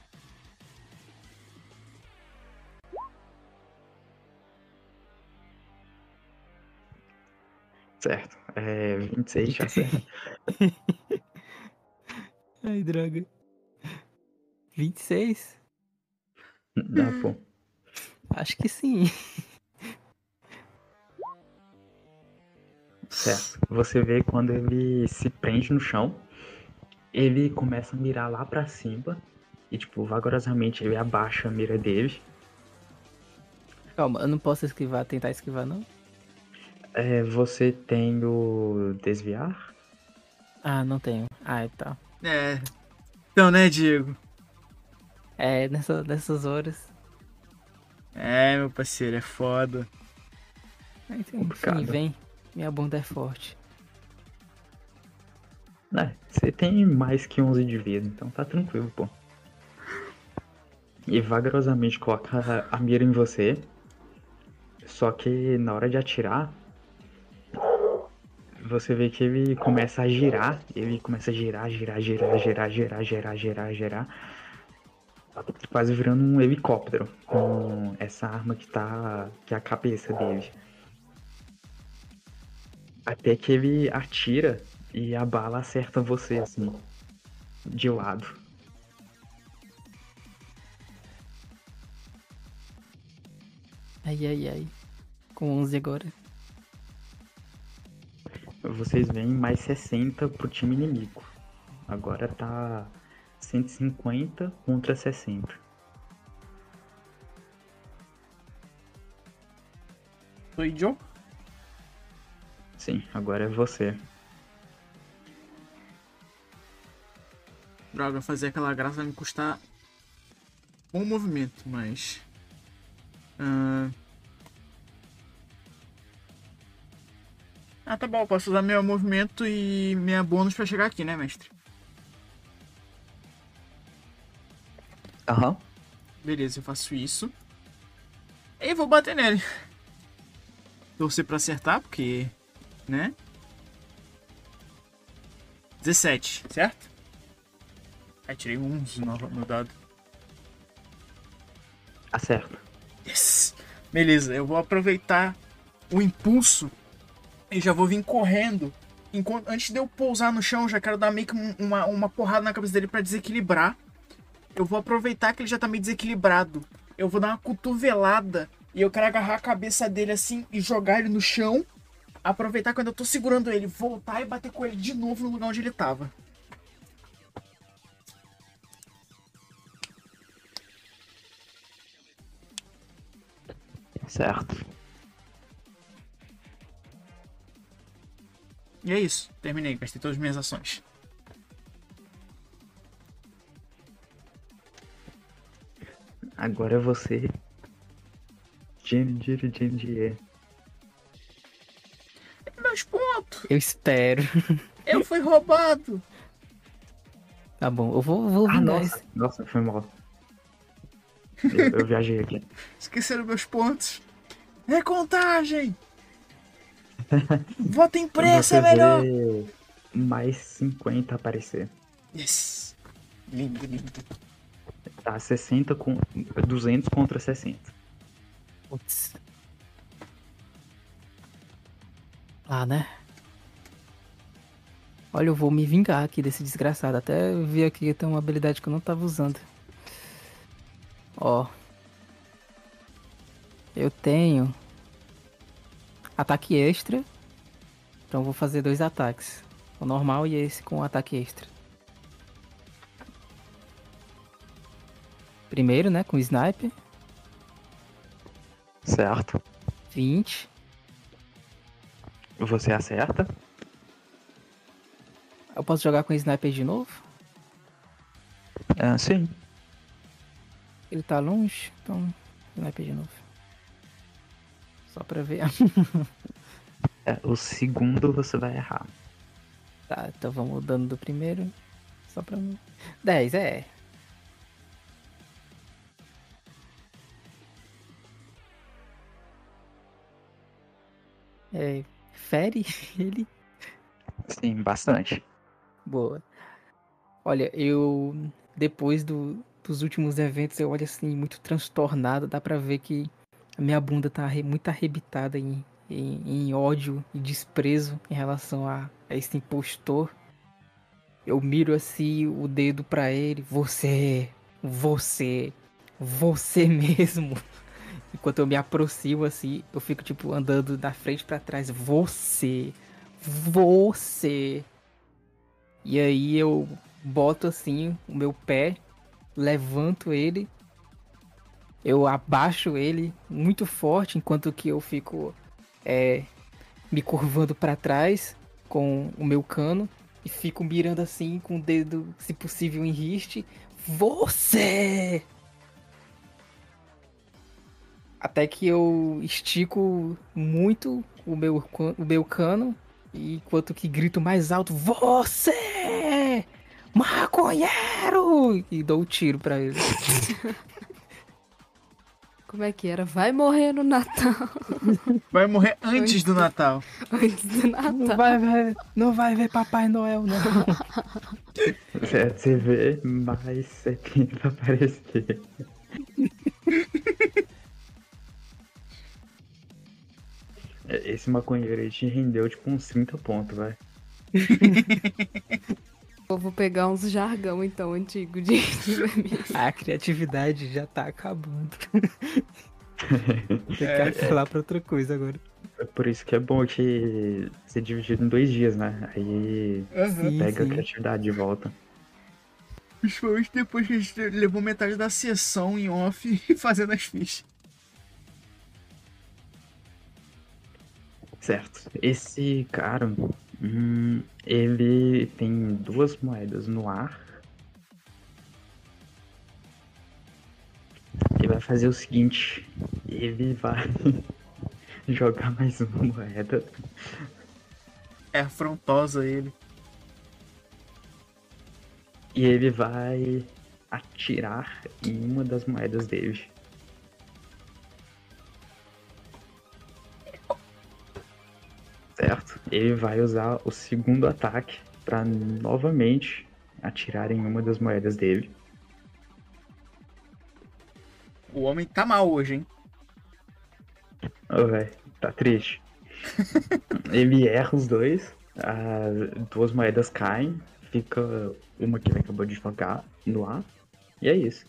Certo. É 26, já certo. Ai, droga. 26? Dá, pô. Acho que sim. Certo. Você vê quando ele se prende no chão, ele começa a mirar lá pra cima e, tipo, vagarosamente ele abaixa a mira dele. Calma, eu não posso esquivar, tentar esquivar, não? É, você tem o desviar? Ah, não tenho. Ah, tá. É. Então, né, Diego? É, nessa, nessas horas. É, meu parceiro, é foda. Enfim, Complicado. vem. Minha bunda é forte. É, você tem mais que 11 de vida, então tá tranquilo, pô. E vagarosamente coloca a mira em você. Só que na hora de atirar, você vê que ele começa a girar. Ele começa a girar, girar, girar, girar, girar, girar, girar, girar. Quase virando um helicóptero com essa arma que tá. que é a cabeça dele. Até que ele atira e a bala acerta você, assim, de lado. Ai, ai, ai. Com 11 agora. Vocês veem mais 60 pro time inimigo. Agora tá 150 contra 60. Sou Joe? Sim, agora é você. Droga, fazer aquela graça vai me custar um movimento, mas. Ah, ah tá bom, posso usar meu movimento e minha bônus pra chegar aqui, né, mestre? Aham. Beleza, eu faço isso. E vou bater nele. Torcer pra acertar, porque. Né? 17, certo? Aí tirei um 11 no meu dado. Acerta. Yes! Beleza, eu vou aproveitar o impulso e já vou vir correndo. Enquanto, antes de eu pousar no chão, já quero dar meio que um- uma, uma porrada na cabeça dele pra desequilibrar. Eu vou aproveitar que ele já tá meio desequilibrado. Eu vou dar uma cotovelada e eu quero agarrar a cabeça dele assim e jogar ele no chão. Aproveitar quando eu tô segurando ele, voltar e bater com ele de novo no lugar onde ele tava. Certo. E é isso. Terminei, gastei todas as minhas ações. Agora é você. Gin, gin, gin. Meus pontos! Eu espero. Eu fui roubado! Tá bom, eu vou, vou Ah, nossa. esse. Nossa, foi mal. Eu, eu viajei aqui. Esqueceram meus pontos. Recontagem! Voto impresso é melhor! mais 50 aparecer. Yes! Lindo, lindo. Tá 60 com 200 contra 60. Putz. Ah, né? Olha, eu vou me vingar aqui desse desgraçado. Até ver aqui que tem uma habilidade que eu não tava usando. Ó. Eu tenho ataque extra. Então eu vou fazer dois ataques. O normal e esse com ataque extra. Primeiro, né, com o sniper. Certo. 20. Você acerta. Eu posso jogar com o sniper de novo? Ah, sim. Ele tá longe, então sniper de novo. Só pra ver. É, o segundo você vai errar. tá, então vamos dando do primeiro. Só pra. 10, é. É. Fere ele? Sim, bastante. Boa. Olha, eu. Depois do, dos últimos eventos, eu olho assim, muito transtornado. Dá pra ver que a minha bunda tá muito arrebitada em, em, em ódio e desprezo em relação a, a esse impostor. Eu miro assim o dedo pra ele. Você, você, você mesmo. Enquanto eu me aproximo assim, eu fico tipo andando da frente pra trás. Você, você. E aí eu boto assim o meu pé, levanto ele, eu abaixo ele muito forte enquanto que eu fico é, me curvando para trás com o meu cano e fico mirando assim com o dedo, se possível, em riste. Você! Até que eu estico muito o meu, o meu cano enquanto que grito mais alto: Você! Maconheiro! E dou o tiro pra ele. Como é que era? Vai morrer no Natal. Vai morrer antes do Natal. Antes do Não Natal. vai ver, não vai ver Papai Noel, não. Você você vê mais 70 aparecer. É, Esse maconheiro aí te rendeu tipo uns 30 pontos, vai. Eu vou pegar uns jargão, então, antigo de... A criatividade já tá acabando. Tem que falar pra outra coisa agora. É por isso que é bom que ser dividido em dois dias, né? Aí. Sim, pega a sim. criatividade de volta. Principalmente depois que a gente levou metade da sessão em off fazendo as fichas. Certo. Esse cara, hum, ele tem duas moedas no ar. Ele vai fazer o seguinte, ele vai jogar mais uma moeda. É afrontosa ele. E ele vai atirar em uma das moedas dele. Certo? Ele vai usar o segundo ataque para novamente atirar em uma das moedas dele. O homem tá mal hoje, hein? Ô, velho, tá triste. ele erra os dois, as duas moedas caem, fica uma que ele acabou de jogar no ar, e é isso.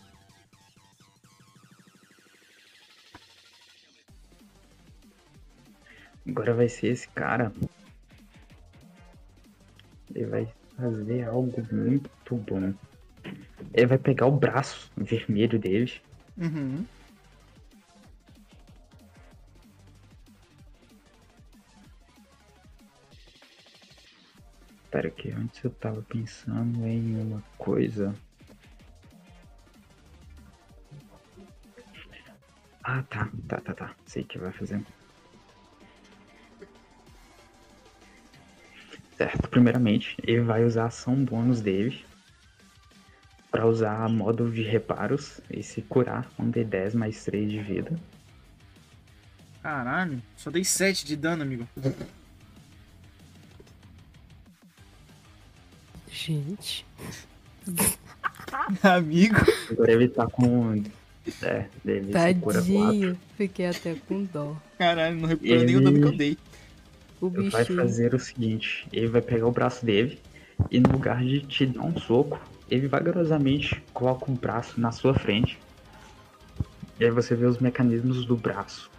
Agora vai ser esse cara. Ele vai fazer algo muito bom. Ele vai pegar o braço vermelho dele. Uhum. Pera que antes eu tava pensando em uma coisa. Ah, tá, tá, tá, tá. Sei que vai fazer. Certo, primeiramente, ele vai usar a ação bônus dele para usar modo de reparos e se curar um D10 mais 3 de vida. Caralho, só dei 7 de dano, amigo. Gente. amigo. Agora ele tá com. É, ele se cura 4. Tadinho. Fiquei até com dó. Caralho, não recuperou nem o dano que eu dei. O Ele vai fazer o seguinte: ele vai pegar o braço dele e, no lugar de te dar um soco, ele vagarosamente coloca um braço na sua frente. E aí você vê os mecanismos do braço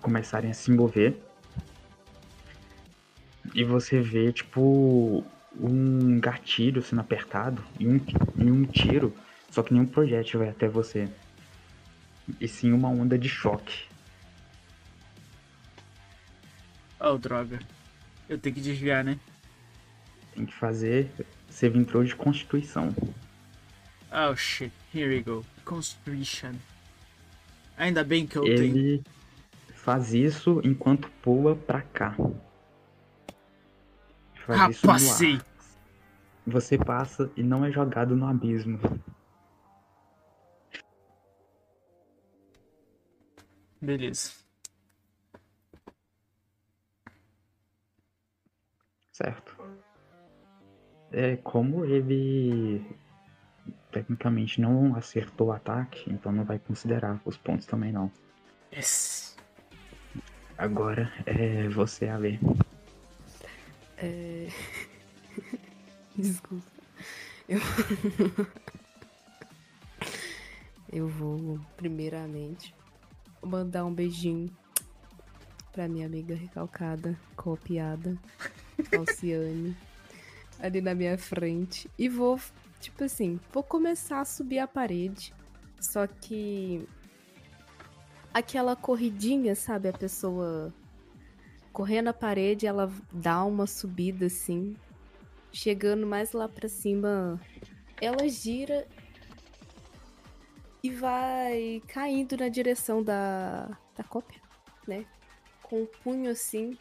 começarem a se mover. E você vê, tipo, um gatilho sendo apertado e um, e um tiro, só que nenhum projétil vai até você. E sim uma onda de choque. Oh, droga. Eu tenho que desviar, né? Tem que fazer save throw de constituição. Oh shit, here we go. Constriction. Ainda bem que eu tenho. Ele faz isso enquanto pula pra cá. Faz isso no ar. Rapacei! Você passa e não é jogado no abismo. Beleza. Certo. É como ele tecnicamente não acertou o ataque, então não vai considerar os pontos também não. Yes. Agora é você a ver. É... Desculpa. Eu... Eu vou, primeiramente, mandar um beijinho pra minha amiga recalcada, copiada, Alciane, ali na minha frente. E vou, tipo assim, vou começar a subir a parede. Só que. Aquela corridinha, sabe? A pessoa correndo a parede, ela dá uma subida assim. Chegando mais lá pra cima, ela gira e vai caindo na direção da, da cópia, né? Com o punho assim,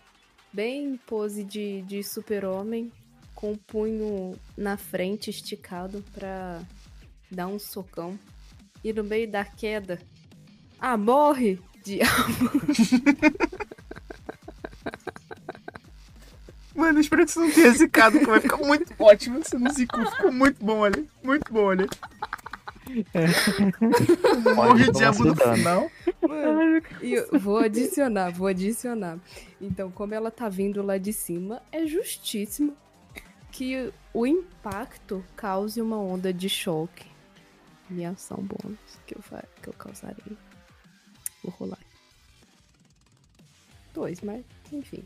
bem pose de, de super-homem, com o punho na frente esticado pra dar um socão. E no meio da queda, ah, morre! Diabo! Mano, eu espero que você não tenha zicado, que vai ficar muito ótimo. Você não zicou, ficou muito bom ali. Muito bom ali. Morre diabo no seu dano. final. Mano, e eu vou adicionar, vou adicionar. Então, como ela tá vindo lá de cima, é justíssimo que o impacto cause uma onda de choque. Minha ação bônus que eu, fa- que eu causarei. Vou rolar. Dois, mas enfim.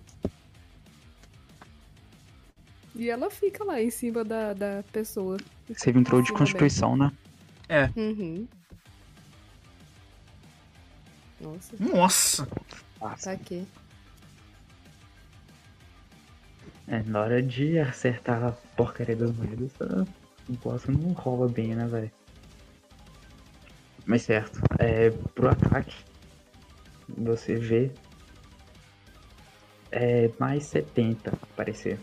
E ela fica lá em cima da, da pessoa. Save throw de Sim, constituição, né? Uhum. Nossa, Nossa. Tá aqui. É, na hora de acertar a porcaria das moedas, a bosta não rola bem, né, velho? Mas certo, é, pro ataque, você vê é mais 70, parecer.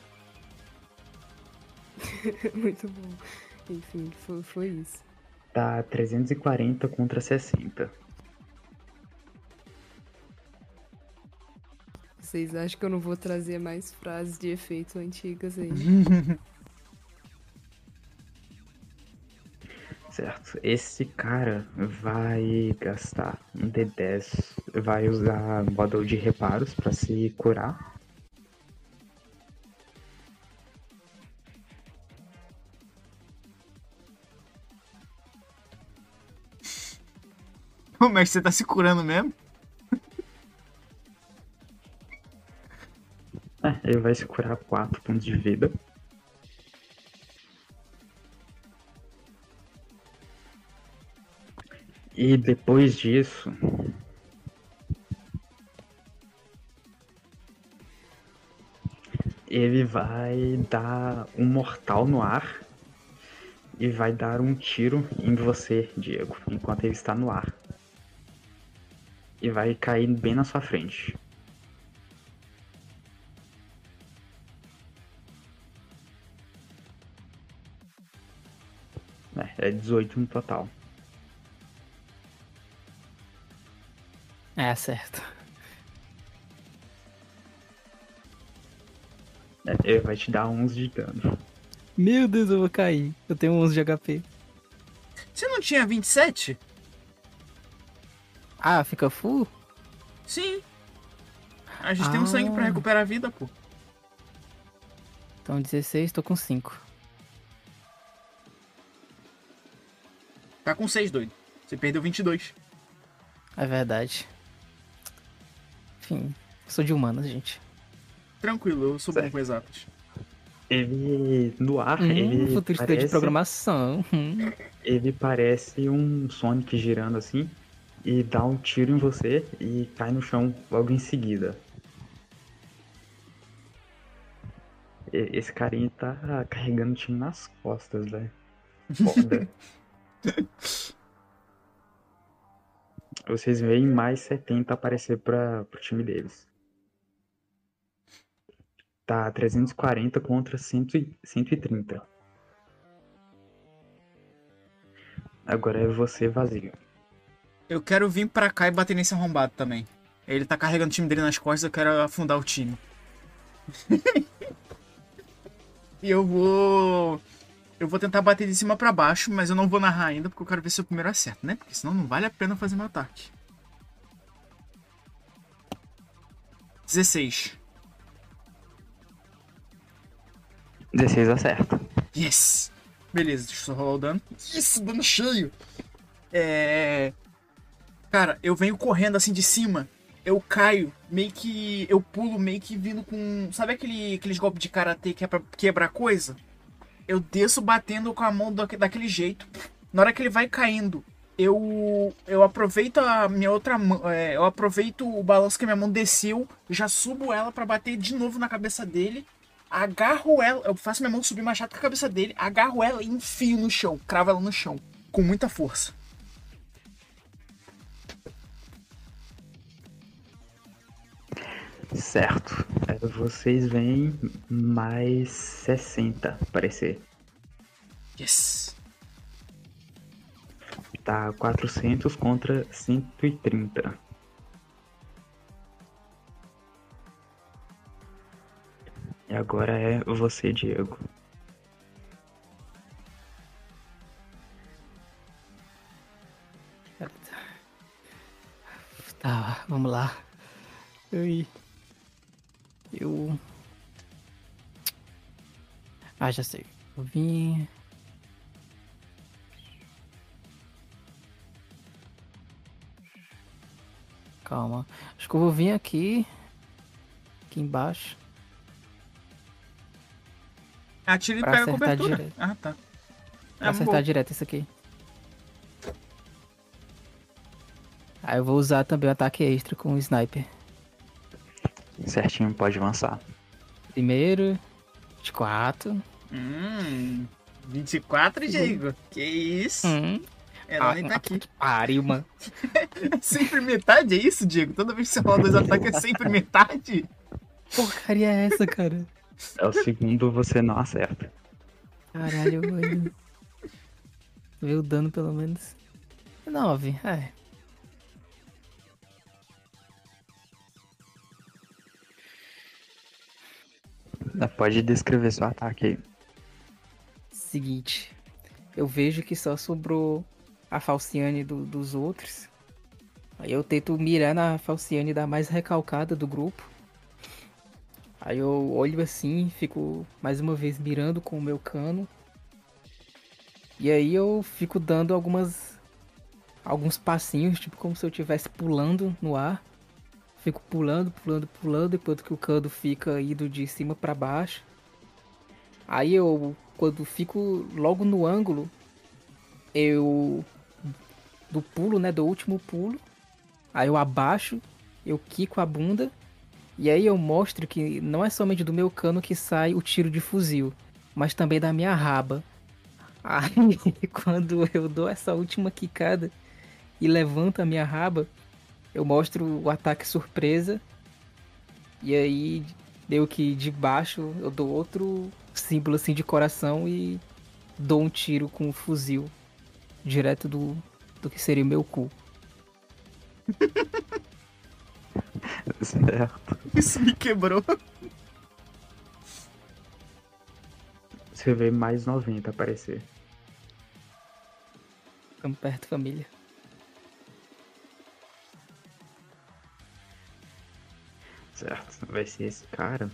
Muito bom. Enfim, foi, foi isso. Tá 340 contra 60. Vocês acham que eu não vou trazer mais frases de efeito antigas aí? Certo. Esse cara vai gastar um D10, vai usar modo de reparos pra se curar. Mestre, você tá se curando mesmo? É, ele vai se curar 4 pontos de vida. E depois disso. Ele vai dar um mortal no ar e vai dar um tiro em você, Diego, enquanto ele está no ar. E vai cair bem na sua frente. É, é 18 no total. É, certo. É, ele vai te dar 11 de dano. Meu Deus, eu vou cair. Eu tenho 11 de HP. Você não tinha 27? Ah, fica full? Sim. A gente tem um sangue pra Ah. recuperar a vida, pô. Então 16, tô com 5. Tá com 6, doido. Você perdeu 22. É verdade. Enfim, sou de humanas, gente. Tranquilo, eu sou bom Certo. com exatas. Ele, no ar, Hum, ele futurista parece, de programação. Hum. ele parece um Sonic girando assim e dá um tiro em você e cai no chão logo em seguida. Esse carinha tá carregando o time nas costas, velho. Foda. Vocês veem mais 70 aparecer para pro time deles. Tá 340 contra 100 e- 130. Agora é você vazio. Eu quero vir pra cá e bater nesse arrombado também. Ele tá carregando o time dele nas costas, eu quero afundar o time. e eu vou. Eu vou tentar bater de cima pra baixo, mas eu não vou narrar ainda porque eu quero ver se o primeiro acerta, né? Porque senão não vale a pena fazer meu ataque. 16. 16 acerta. Yes! Beleza, deixa eu só rolar o dano. Isso, dano cheio! É. Cara, eu venho correndo assim de cima. Eu caio, meio que. Eu pulo meio que vindo com. Sabe aquele, aqueles golpes de karatê que é pra quebrar coisa? Eu desço batendo com a mão daque- daquele jeito. Na hora que ele vai caindo, eu. Eu aproveito a minha outra mão. é, eu aproveito o balanço que a minha mão desceu. Já subo ela pra bater de novo na cabeça dele agarro ela, eu faço minha mão subir mais rápido que a cabeça dele, agarro ela e enfio no chão, cravo ela no chão, com muita força. Certo. É, vocês veem mais 60 aparecer. Yes! Tá 400 contra 130. E agora é você, Diego. Tá, vamos lá. Eu. Eu. Ah, já sei. Eu vim. Calma. Acho que eu vou vir aqui. Aqui embaixo. Atira e pega a cobertura. direito. Ah, tá. É, acertar boa. direto isso aqui. Aí eu vou usar também o ataque extra com o sniper. Certinho, pode avançar. Primeiro, de 4. Hum, 24, Diego. Que isso? Hum. Herói tá aqui. que pariu, mano. É sempre metade, é isso, Diego? Toda vez que você rola dois ataques é sempre metade? Porcaria é essa, cara? É o segundo, você não acerta. Caralho, mano. Ver o dano pelo menos. 9, é. Pode descrever seu ataque aí. Seguinte. Eu vejo que só sobrou a Falciane do, dos outros. Aí eu tento mirar na Falciane da mais recalcada do grupo. Aí eu olho assim, fico mais uma vez mirando com o meu cano. E aí eu fico dando algumas alguns passinhos, tipo como se eu estivesse pulando no ar. Fico pulando, pulando, pulando, enquanto que o cano fica indo de cima para baixo. Aí eu, quando fico logo no ângulo, eu do pulo, né, do último pulo, aí eu abaixo, eu quico a bunda e aí eu mostro que não é somente do meu cano que sai o tiro de fuzil, mas também da minha raba. Aí quando eu dou essa última quicada e levanto a minha raba, eu mostro o ataque surpresa. E aí deu que de baixo eu dou outro símbolo assim de coração e dou um tiro com o fuzil direto do, do que seria o meu cu. Certo. Isso me quebrou. Você vê mais 90 aparecer. Ficamos perto, família. Certo, vai ser esse cara.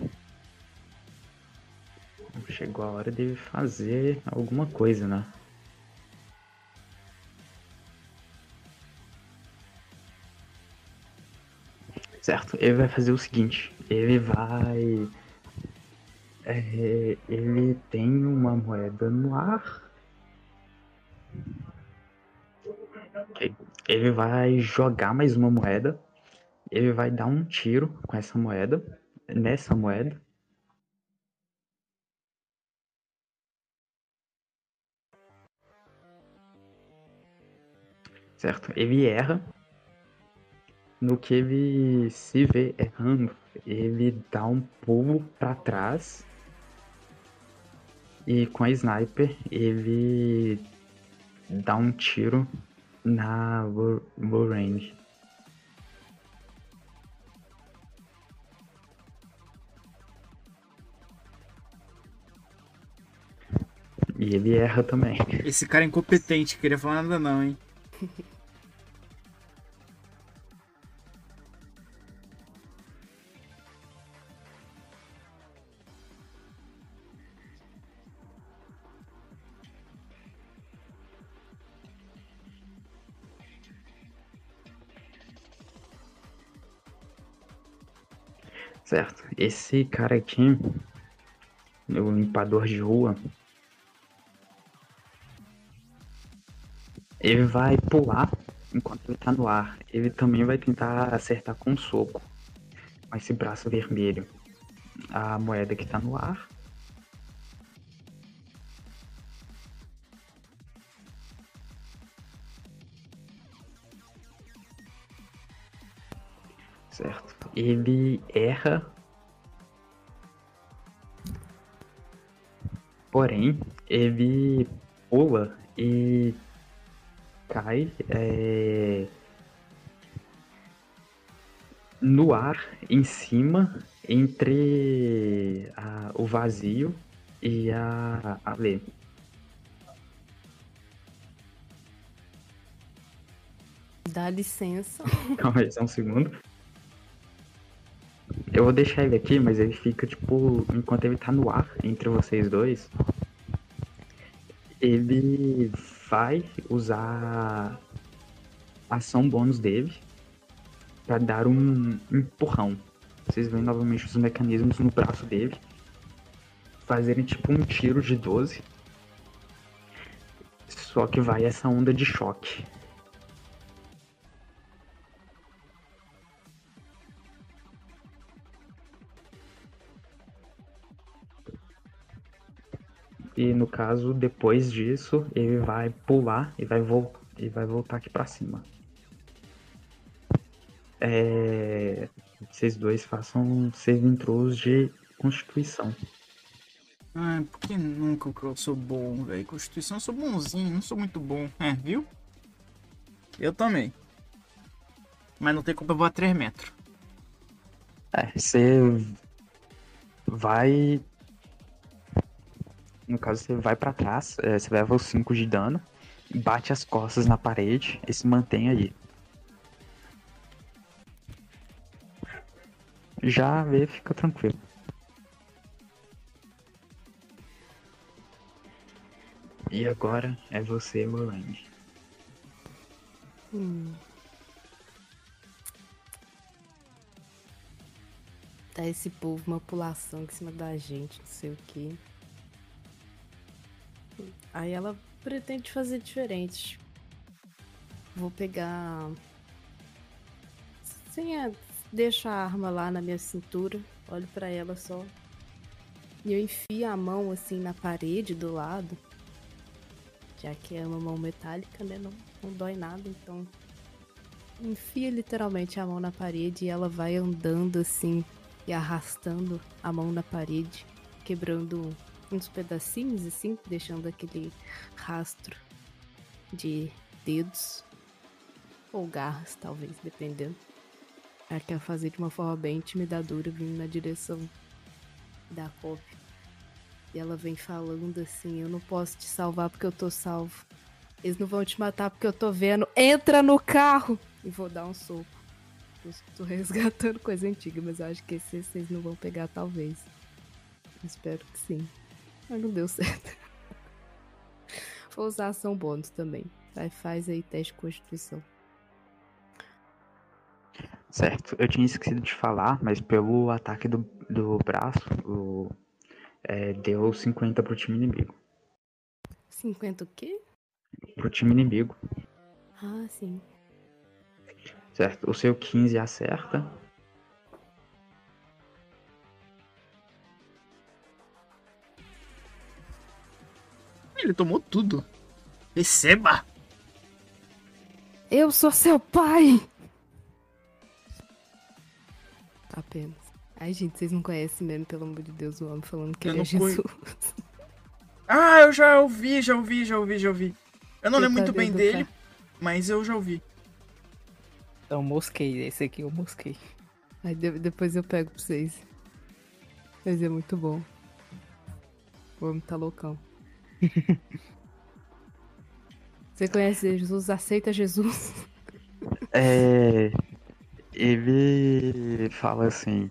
Chegou a hora de fazer alguma coisa, né? Certo, ele vai fazer o seguinte, ele vai. É, ele tem uma moeda no ar. Ele vai jogar mais uma moeda. Ele vai dar um tiro com essa moeda. Nessa moeda. Certo, ele erra no que ele se vê errando, ele dá um pulo para trás e com a sniper ele dá um tiro na range. E ele erra também. Esse cara é incompetente, queria falar nada não, hein? Certo. Esse cara aqui, o limpador de rua, ele vai pular enquanto ele tá no ar. Ele também vai tentar acertar com um soco. Com esse braço vermelho. A moeda que tá no ar. Certo. Ele erra. Porém, ele pula e cai é, no ar, em cima, entre a, o vazio e a, a Lê. Dá licença. Calma aí, só um segundo. Eu vou deixar ele aqui, mas ele fica, tipo, enquanto ele tá no ar entre vocês dois, ele vai usar a ação bônus dele para dar um empurrão. Vocês veem novamente os mecanismos no braço dele fazerem tipo um tiro de 12. Só que vai essa onda de choque. E no caso, depois disso, ele vai pular e vai, vo e vai voltar aqui para cima. É... Vocês dois façam save throws de constituição. Ai, por que nunca eu sou bom, velho? Constituição eu sou bonzinho, não sou muito bom. É, viu? Eu também. Mas não tem como eu voar 3 metros. É, você vai. No caso, você vai pra trás, é, você leva os 5 de dano, bate as costas na parede e se mantém aí. Já vê, fica tranquilo. E agora é você, Lorraine. Hum. Tá esse povo, uma pulação em cima da gente, não sei o que. Aí ela pretende fazer diferente. Vou pegar. Sem a... Deixa a arma lá na minha cintura. Olho pra ela só. E eu enfio a mão assim na parede do lado. Já que é uma mão metálica, né? Não, não dói nada, então. Enfia literalmente a mão na parede e ela vai andando assim e arrastando a mão na parede, quebrando uns pedacinhos assim, deixando aquele rastro de dedos ou garras, talvez, dependendo. Ela quer fazer de uma forma bem intimidadora, vindo na direção da Pop. E ela vem falando assim: Eu não posso te salvar porque eu tô salvo. Eles não vão te matar porque eu tô vendo. Entra no carro! E vou dar um soco. Eu tô resgatando coisa antiga, mas eu acho que esse vocês não vão pegar, talvez. espero que sim. Mas não deu certo. Vou usar ação bônus também. Aí faz aí teste de constituição. Certo, eu tinha esquecido de falar, mas pelo ataque do, do braço, o, é, deu 50 pro time inimigo. 50 o quê? Pro time inimigo. Ah, sim. Certo, o seu 15 acerta. Ele tomou tudo. Receba! Eu sou seu pai! Apenas. Ai, gente, vocês não conhecem mesmo, pelo amor de Deus, o homem falando que Eu ele é Jesus. Ah, eu já ouvi, já ouvi, já ouvi, já ouvi. Eu não Você lembro tá muito bem dele, cara? mas eu já ouvi. Então, mosquei. Esse aqui eu mosquei. Aí de- depois eu pego pra vocês. Mas é muito bom. O homem tá loucão. Você conhece Jesus? Aceita Jesus? É, ele fala assim: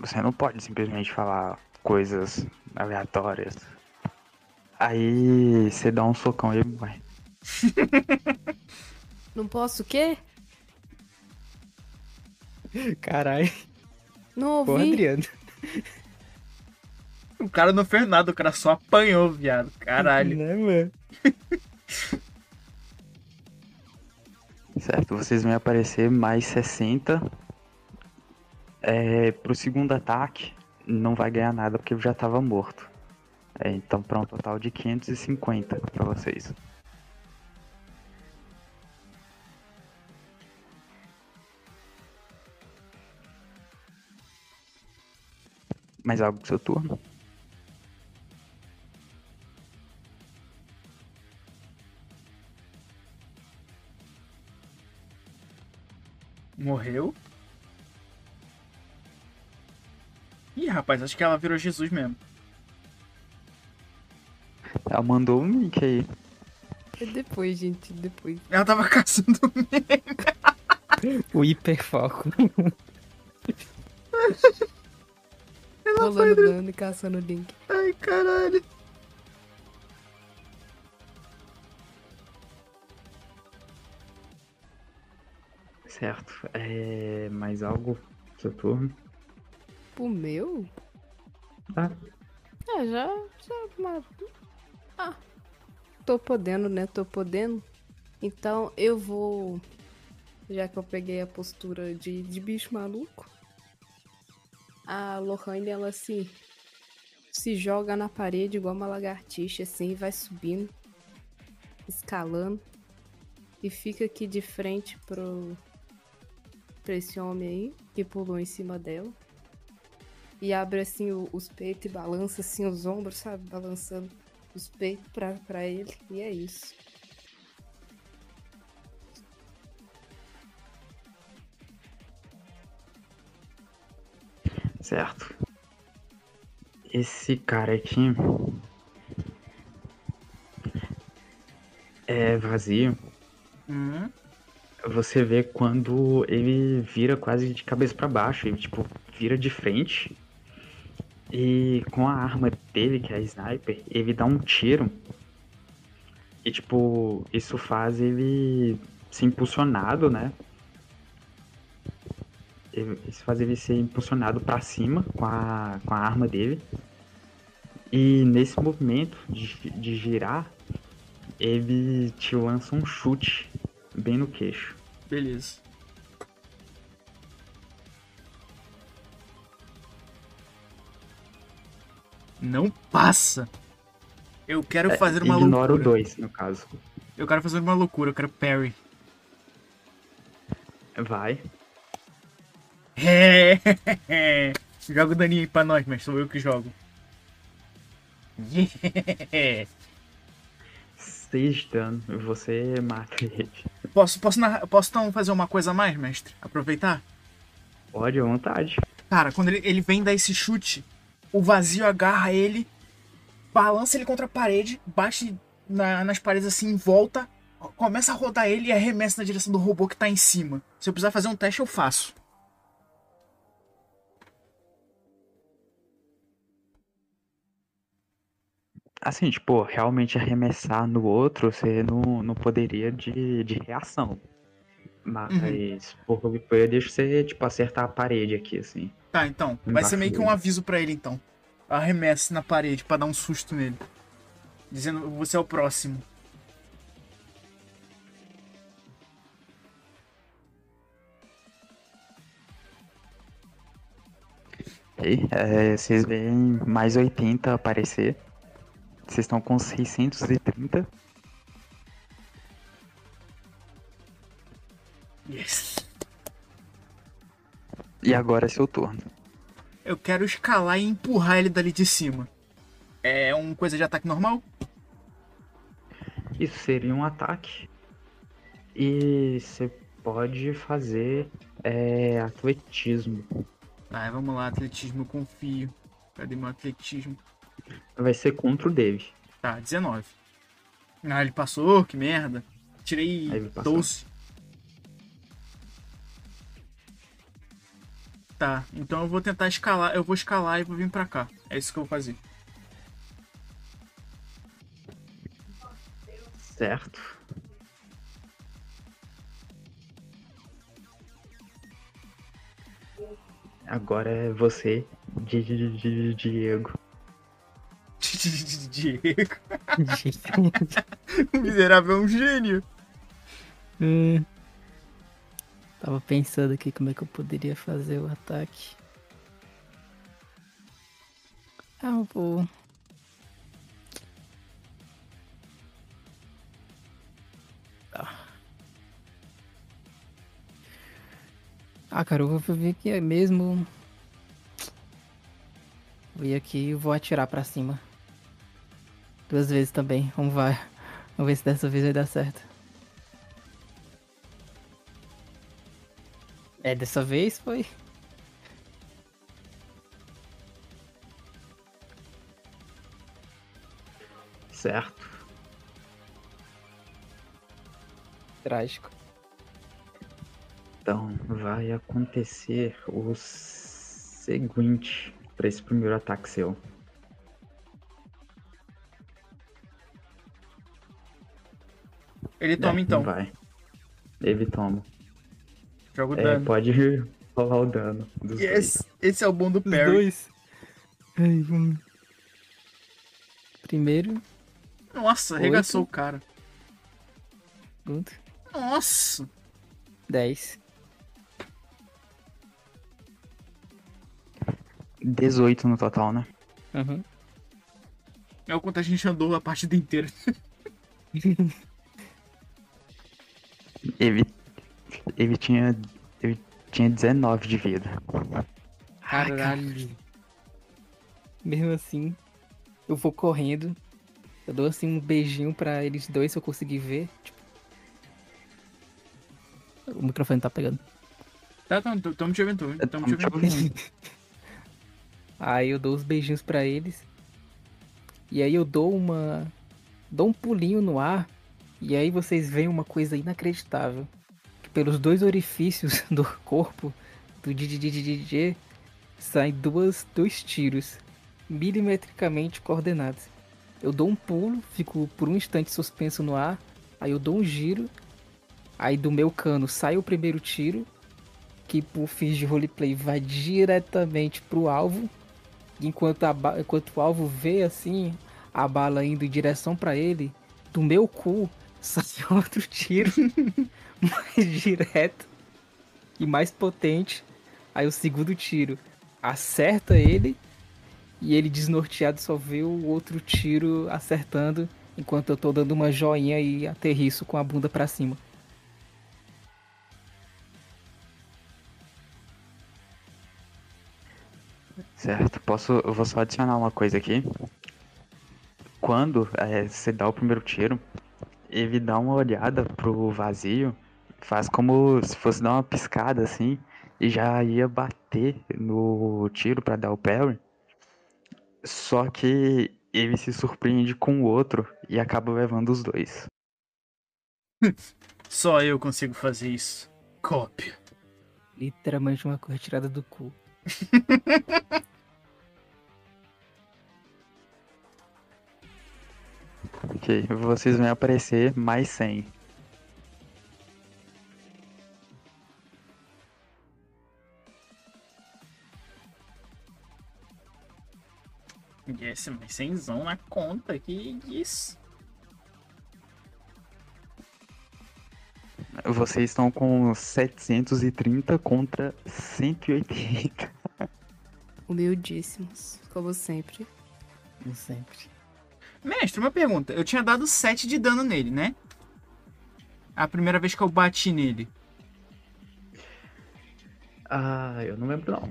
Você não pode simplesmente falar coisas aleatórias. Aí você dá um socão e ele vai. Não posso o quê? Caralho. Não Pô, ouvi. Adriano. O cara não fez nada, o cara só apanhou, viado. Caralho. Né, mano? Certo, vocês vão aparecer mais 60. É, pro segundo ataque, não vai ganhar nada porque eu já tava morto. É, então, para um total de 550 pra vocês. Mais algo do seu turno? Morreu? Ih, rapaz, acho que ela virou Jesus mesmo. Ela mandou um link aí. É depois, gente, depois. Ela tava caçando meme. O hiperfoco. Rolando dano e caçando o link. Ai, caralho. Certo. É, mais algo do seu turno? O meu? Tá. Ah, já. já. Ah. Tô podendo, né? Tô podendo. Então eu vou. Já que eu peguei a postura de, de bicho maluco. A Lohane, ela se. Se joga na parede igual uma lagartixa, assim, e vai subindo. Escalando. E fica aqui de frente pro. Pra esse homem aí, que pulou em cima dela. e abre assim o- os peitos e balança assim os ombros, sabe? Balançando os peitos pra, pra ele. E é isso. Certo. Esse cara aqui é vazio. Hum, Você vê quando ele vira quase de cabeça pra baixo, ele tipo vira de frente. E com a arma dele, que é a sniper, ele dá um tiro. E tipo, isso faz ele ser impulsionado, né? Isso faz ele ser impulsionado pra cima com a, com a arma dele. E nesse movimento de, de girar, ele te lança um chute bem no queixo. beleza. Não passa. Eu quero fazer uma É, Ignora loucura. o 2, no caso. Eu quero fazer uma loucura, eu quero parry. Vai. É. Joga o daninho aí pra nós, mas sou eu que jogo. Yeah. 6 de dano. Você mata ele. Posso, posso, narrar- posso então fazer uma coisa a mais, mestre? Aproveitar? Pode à vontade. Cara, quando ele, ele vem dar esse chute, o vazio agarra ele, balança ele contra a parede, bate na- nas paredes assim, volta, começa a rodar ele e arremessa na direção do robô que tá em cima. Se eu precisar fazer um teste, eu faço. Assim, tipo, realmente arremessar no outro, você não, não poderia de, de reação. Mas, por roleplay, eu deixo você, tipo, acertar a parede aqui, assim. Tá, então. Vai ser meio que um aviso pra ele, então. Arremesse na parede pra dar um susto nele. Dizendo, você é o próximo. Aí, é, vocês veem mais 80 aparecer. Vocês estão com 630. Yes. E agora é seu turno. Eu quero escalar e empurrar ele dali de cima. É uma coisa de ataque normal? Isso seria um ataque. E você pode fazer é, atletismo. Vai, vamos lá, atletismo, eu confio. Cadê meu atletismo? Vai ser contra o Dave. Tá, 19. Ah, ele passou, que merda. Tirei Aí ele passou. 12. Tá, então eu vou tentar escalar. Eu vou escalar e vou vir pra cá. É isso que eu vou fazer. Certo. Agora é você, Di- Di- Di- Diego. Diego. O miserável é um gênio. Hum. Tava pensando aqui como é que eu poderia fazer o ataque. Ah, eu vou. Ah. Ah, cara, eu vou ver que é mesmo. Vou ir aqui e vou atirar pra cima. Duas vezes também. Vamos vai. Vamos ver se dessa vez vai dar certo. É, dessa vez foi. Certo. Trágico. Então vai acontecer o seguinte para esse primeiro ataque seu. Ele toma É, então. Vai. Ele toma. Joga o É, dano. pode rolar o dano. Dos dois. Yes! Esse é o bom do Os parry. dois. Ai, vamos. Primeiro, Nossa, Oito. arregaçou o cara. segundo, Nossa! 10. 18 no total, né? Uhum. É o quanto a gente andou a partida inteira. ele tinha. Ele tinha 19 de vida. Caralho. mesmo assim, eu vou correndo. Eu dou assim um beijinho pra eles dois se eu conseguir ver. Tipo... O microfone tá pegando. Tá, tá, tamo te ouvindo, É, tamo te ouvindo. Aí eu dou os beijinhos pra eles. E aí eu dou uma. Dou um pulinho no ar. E aí vocês veem uma coisa inacreditável. Pelos dois orifícios do corpo do DJ saem duas, dois tiros. Milimetricamente coordenados. Eu dou um pulo, fico por um instante suspenso no ar. Aí eu dou um giro. Aí do meu cano sai o primeiro tiro. Que por fins de roleplay vai diretamente pro alvo. Enquanto, a enquanto o alvo vê assim a bala indo em direção pra ele, do meu cu sai outro tiro mais direto e mais potente. Aí o segundo tiro acerta ele e ele desnorteado só vê o outro tiro acertando enquanto eu tô dando uma joinha e aterriço com a bunda pra cima. Certo, posso. Eu vou só adicionar uma coisa aqui. Quando é, você dá o primeiro tiro, ele dá uma olhada pro vazio, faz como se fosse dar uma piscada assim, e já ia bater no tiro pra dar o parry. Só que ele se surpreende com o outro e acaba levando os dois. Só eu consigo fazer isso. Cópia. Literalmente uma coisa tirada do cu. Ok, vocês vão aparecer mais 100. Yes, mas cenzão na conta. Que isso? Vocês estão com 730 contra 180. Humildíssimos, como sempre. Como sempre. Mestre, uma pergunta. Eu tinha dado 7 de dano nele, né? A primeira vez que eu bati nele. Ah, eu não lembro não.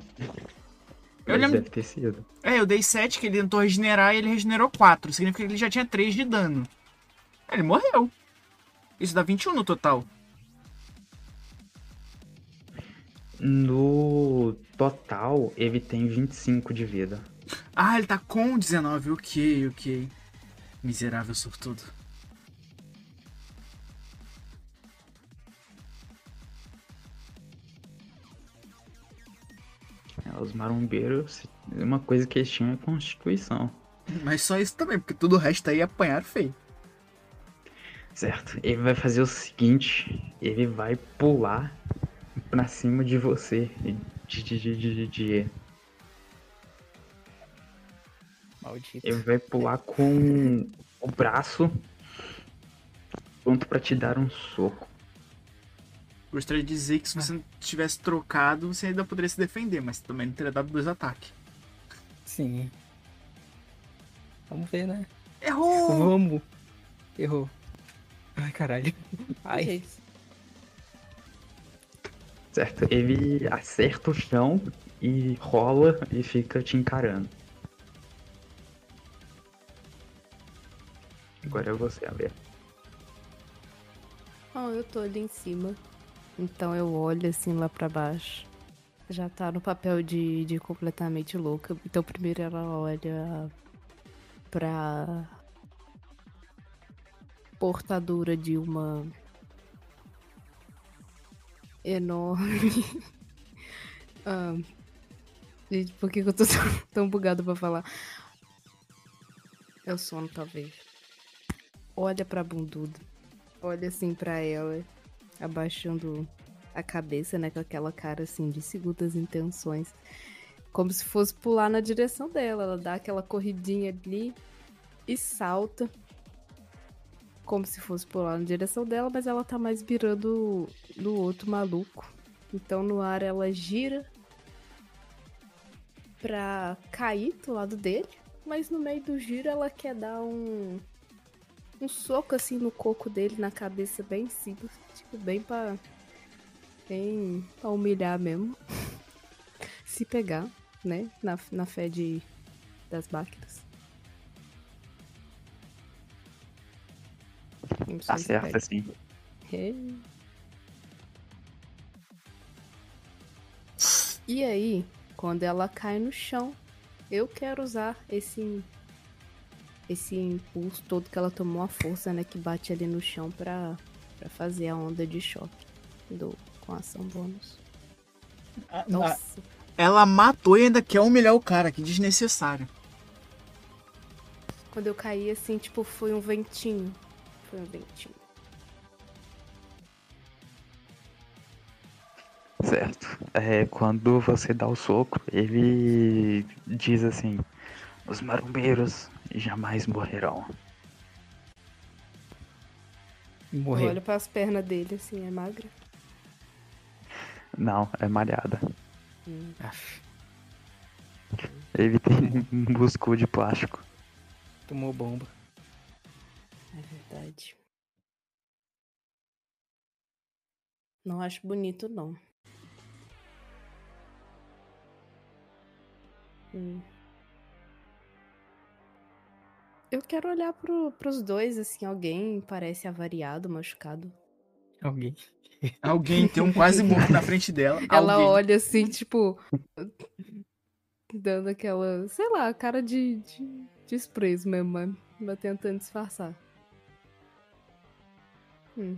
Eu lembro- Deve ter sido. É, eu dei 7, que ele tentou regenerar e ele regenerou 4. Significa que ele já tinha 3 de dano. Ele morreu. Isso dá 21 no total. No total, ele tem 25 de vida. Ah, ele tá com 19. Ok, ok. Miserável sortudo. Os marombeiros, uma coisa que eles tinham é constituição. Mas só isso também, porque tudo o resto aí é apanhar feio. Certo. Ele vai fazer o seguinte: ele vai pular pra cima de você. De, de, de, de, de- Maldito. Ele vai pular com o braço pronto pra te dar um soco. Gostaria de dizer que se você não tivesse trocado, você ainda poderia se defender, mas também não teria dado dois ataques. Sim. Vamos ver, né? Errou! Vamos. Errou. Ai, caralho. Ai. Gente, Certo. Ele acerta o chão e rola e fica te encarando. Agora é você, Abel. Ó, eu tô ali em cima. Então eu olho assim lá pra baixo. Já tá no papel de, de completamente louca. Então primeiro ela olha pra portadora de uma enorme. Ah, gente, por que eu tô tão, tão bugado pra falar? É o sono, talvez. Olha pra bunduda. Olha assim pra ela, abaixando a cabeça, né? Com aquela cara assim de segundas intenções. Como se fosse pular na direção dela. Ela dá aquela corridinha ali e salta. Como se fosse pular na direção dela, mas ela tá mais virando no outro maluco. Então no ar ela gira pra cair do lado dele. Mas no meio do giro ela quer dar um um soco assim no coco dele, na cabeça, bem simples. Tipo, bem pra. Bem pra humilhar mesmo. Se pegar, né? Na, na fé de, das máquinas. Tá certo, assim. Hey. E aí, quando ela cai no chão, eu quero usar esse esse impulso todo que ela tomou a força, né, que bate ali no chão pra, pra fazer a onda de choque do com ação bônus. Ah, Nossa, Ela matou e ainda quer humilhar o cara, que desnecessário. quando eu caí assim, tipo, foi um ventinho. Foi um ventinho. Certo. É, quando você dá o soco, ele diz assim: Os marombeiros jamais morrerão. Eu Morreu. olho pras pernas dele assim, é magra. Não, é malhada. Hum. Ele tem um músculo de plástico. tomou bomba. É verdade. Não acho bonito, não. Hum. Eu quero olhar pro, pros dois, assim, alguém parece avariado, machucado. Alguém. Alguém tem um quase morto na frente dela. Ela Alguém. olha assim, tipo. dando aquela, sei lá, cara de, de desprezo mesmo, mas- mas tentando disfarçar. Hum.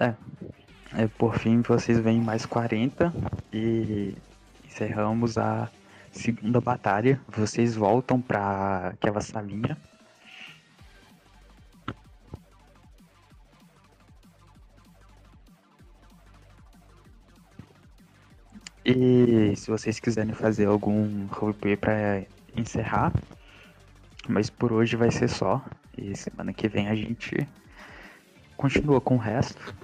É, por fim, vocês veem mais 40 e encerramos a segunda batalha. Vocês voltam pra aquela salinha. E se vocês quiserem fazer algum roleplay pra encerrar, mas por hoje vai ser só. E semana que vem a gente continua com o resto.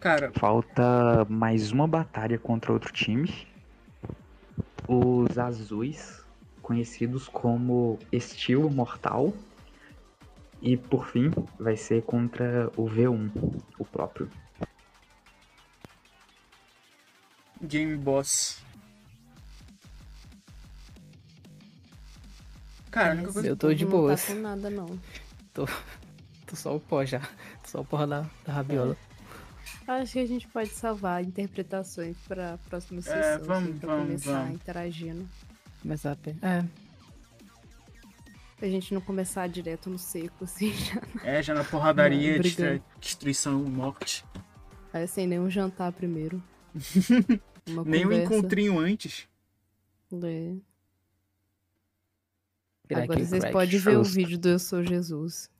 Cara, Falta mais uma batalha contra outro time. Os azuis, conhecidos como Estilo Mortal. E por fim, vai ser contra o V1, o próprio. Game Boss. Cara, a única coisa. Eu tô de Não tá boas. com nada, não. Tô só o pó já. Tô só o pó da, da rabiola. Acho que a gente pode salvar interpretações pra próxima sessão. É, assim, vamos, pra vamos, começar vamos. interagindo. Começar a É, Pra gente não começar direto no seco, assim, já. É, já na porradaria, Não, brigando. destruição, morte. Aí, sem nenhum jantar primeiro. Uma Nem um encontrinho antes. É. virar Agora vocês podem ver o vídeo do Eu Sou Jesus.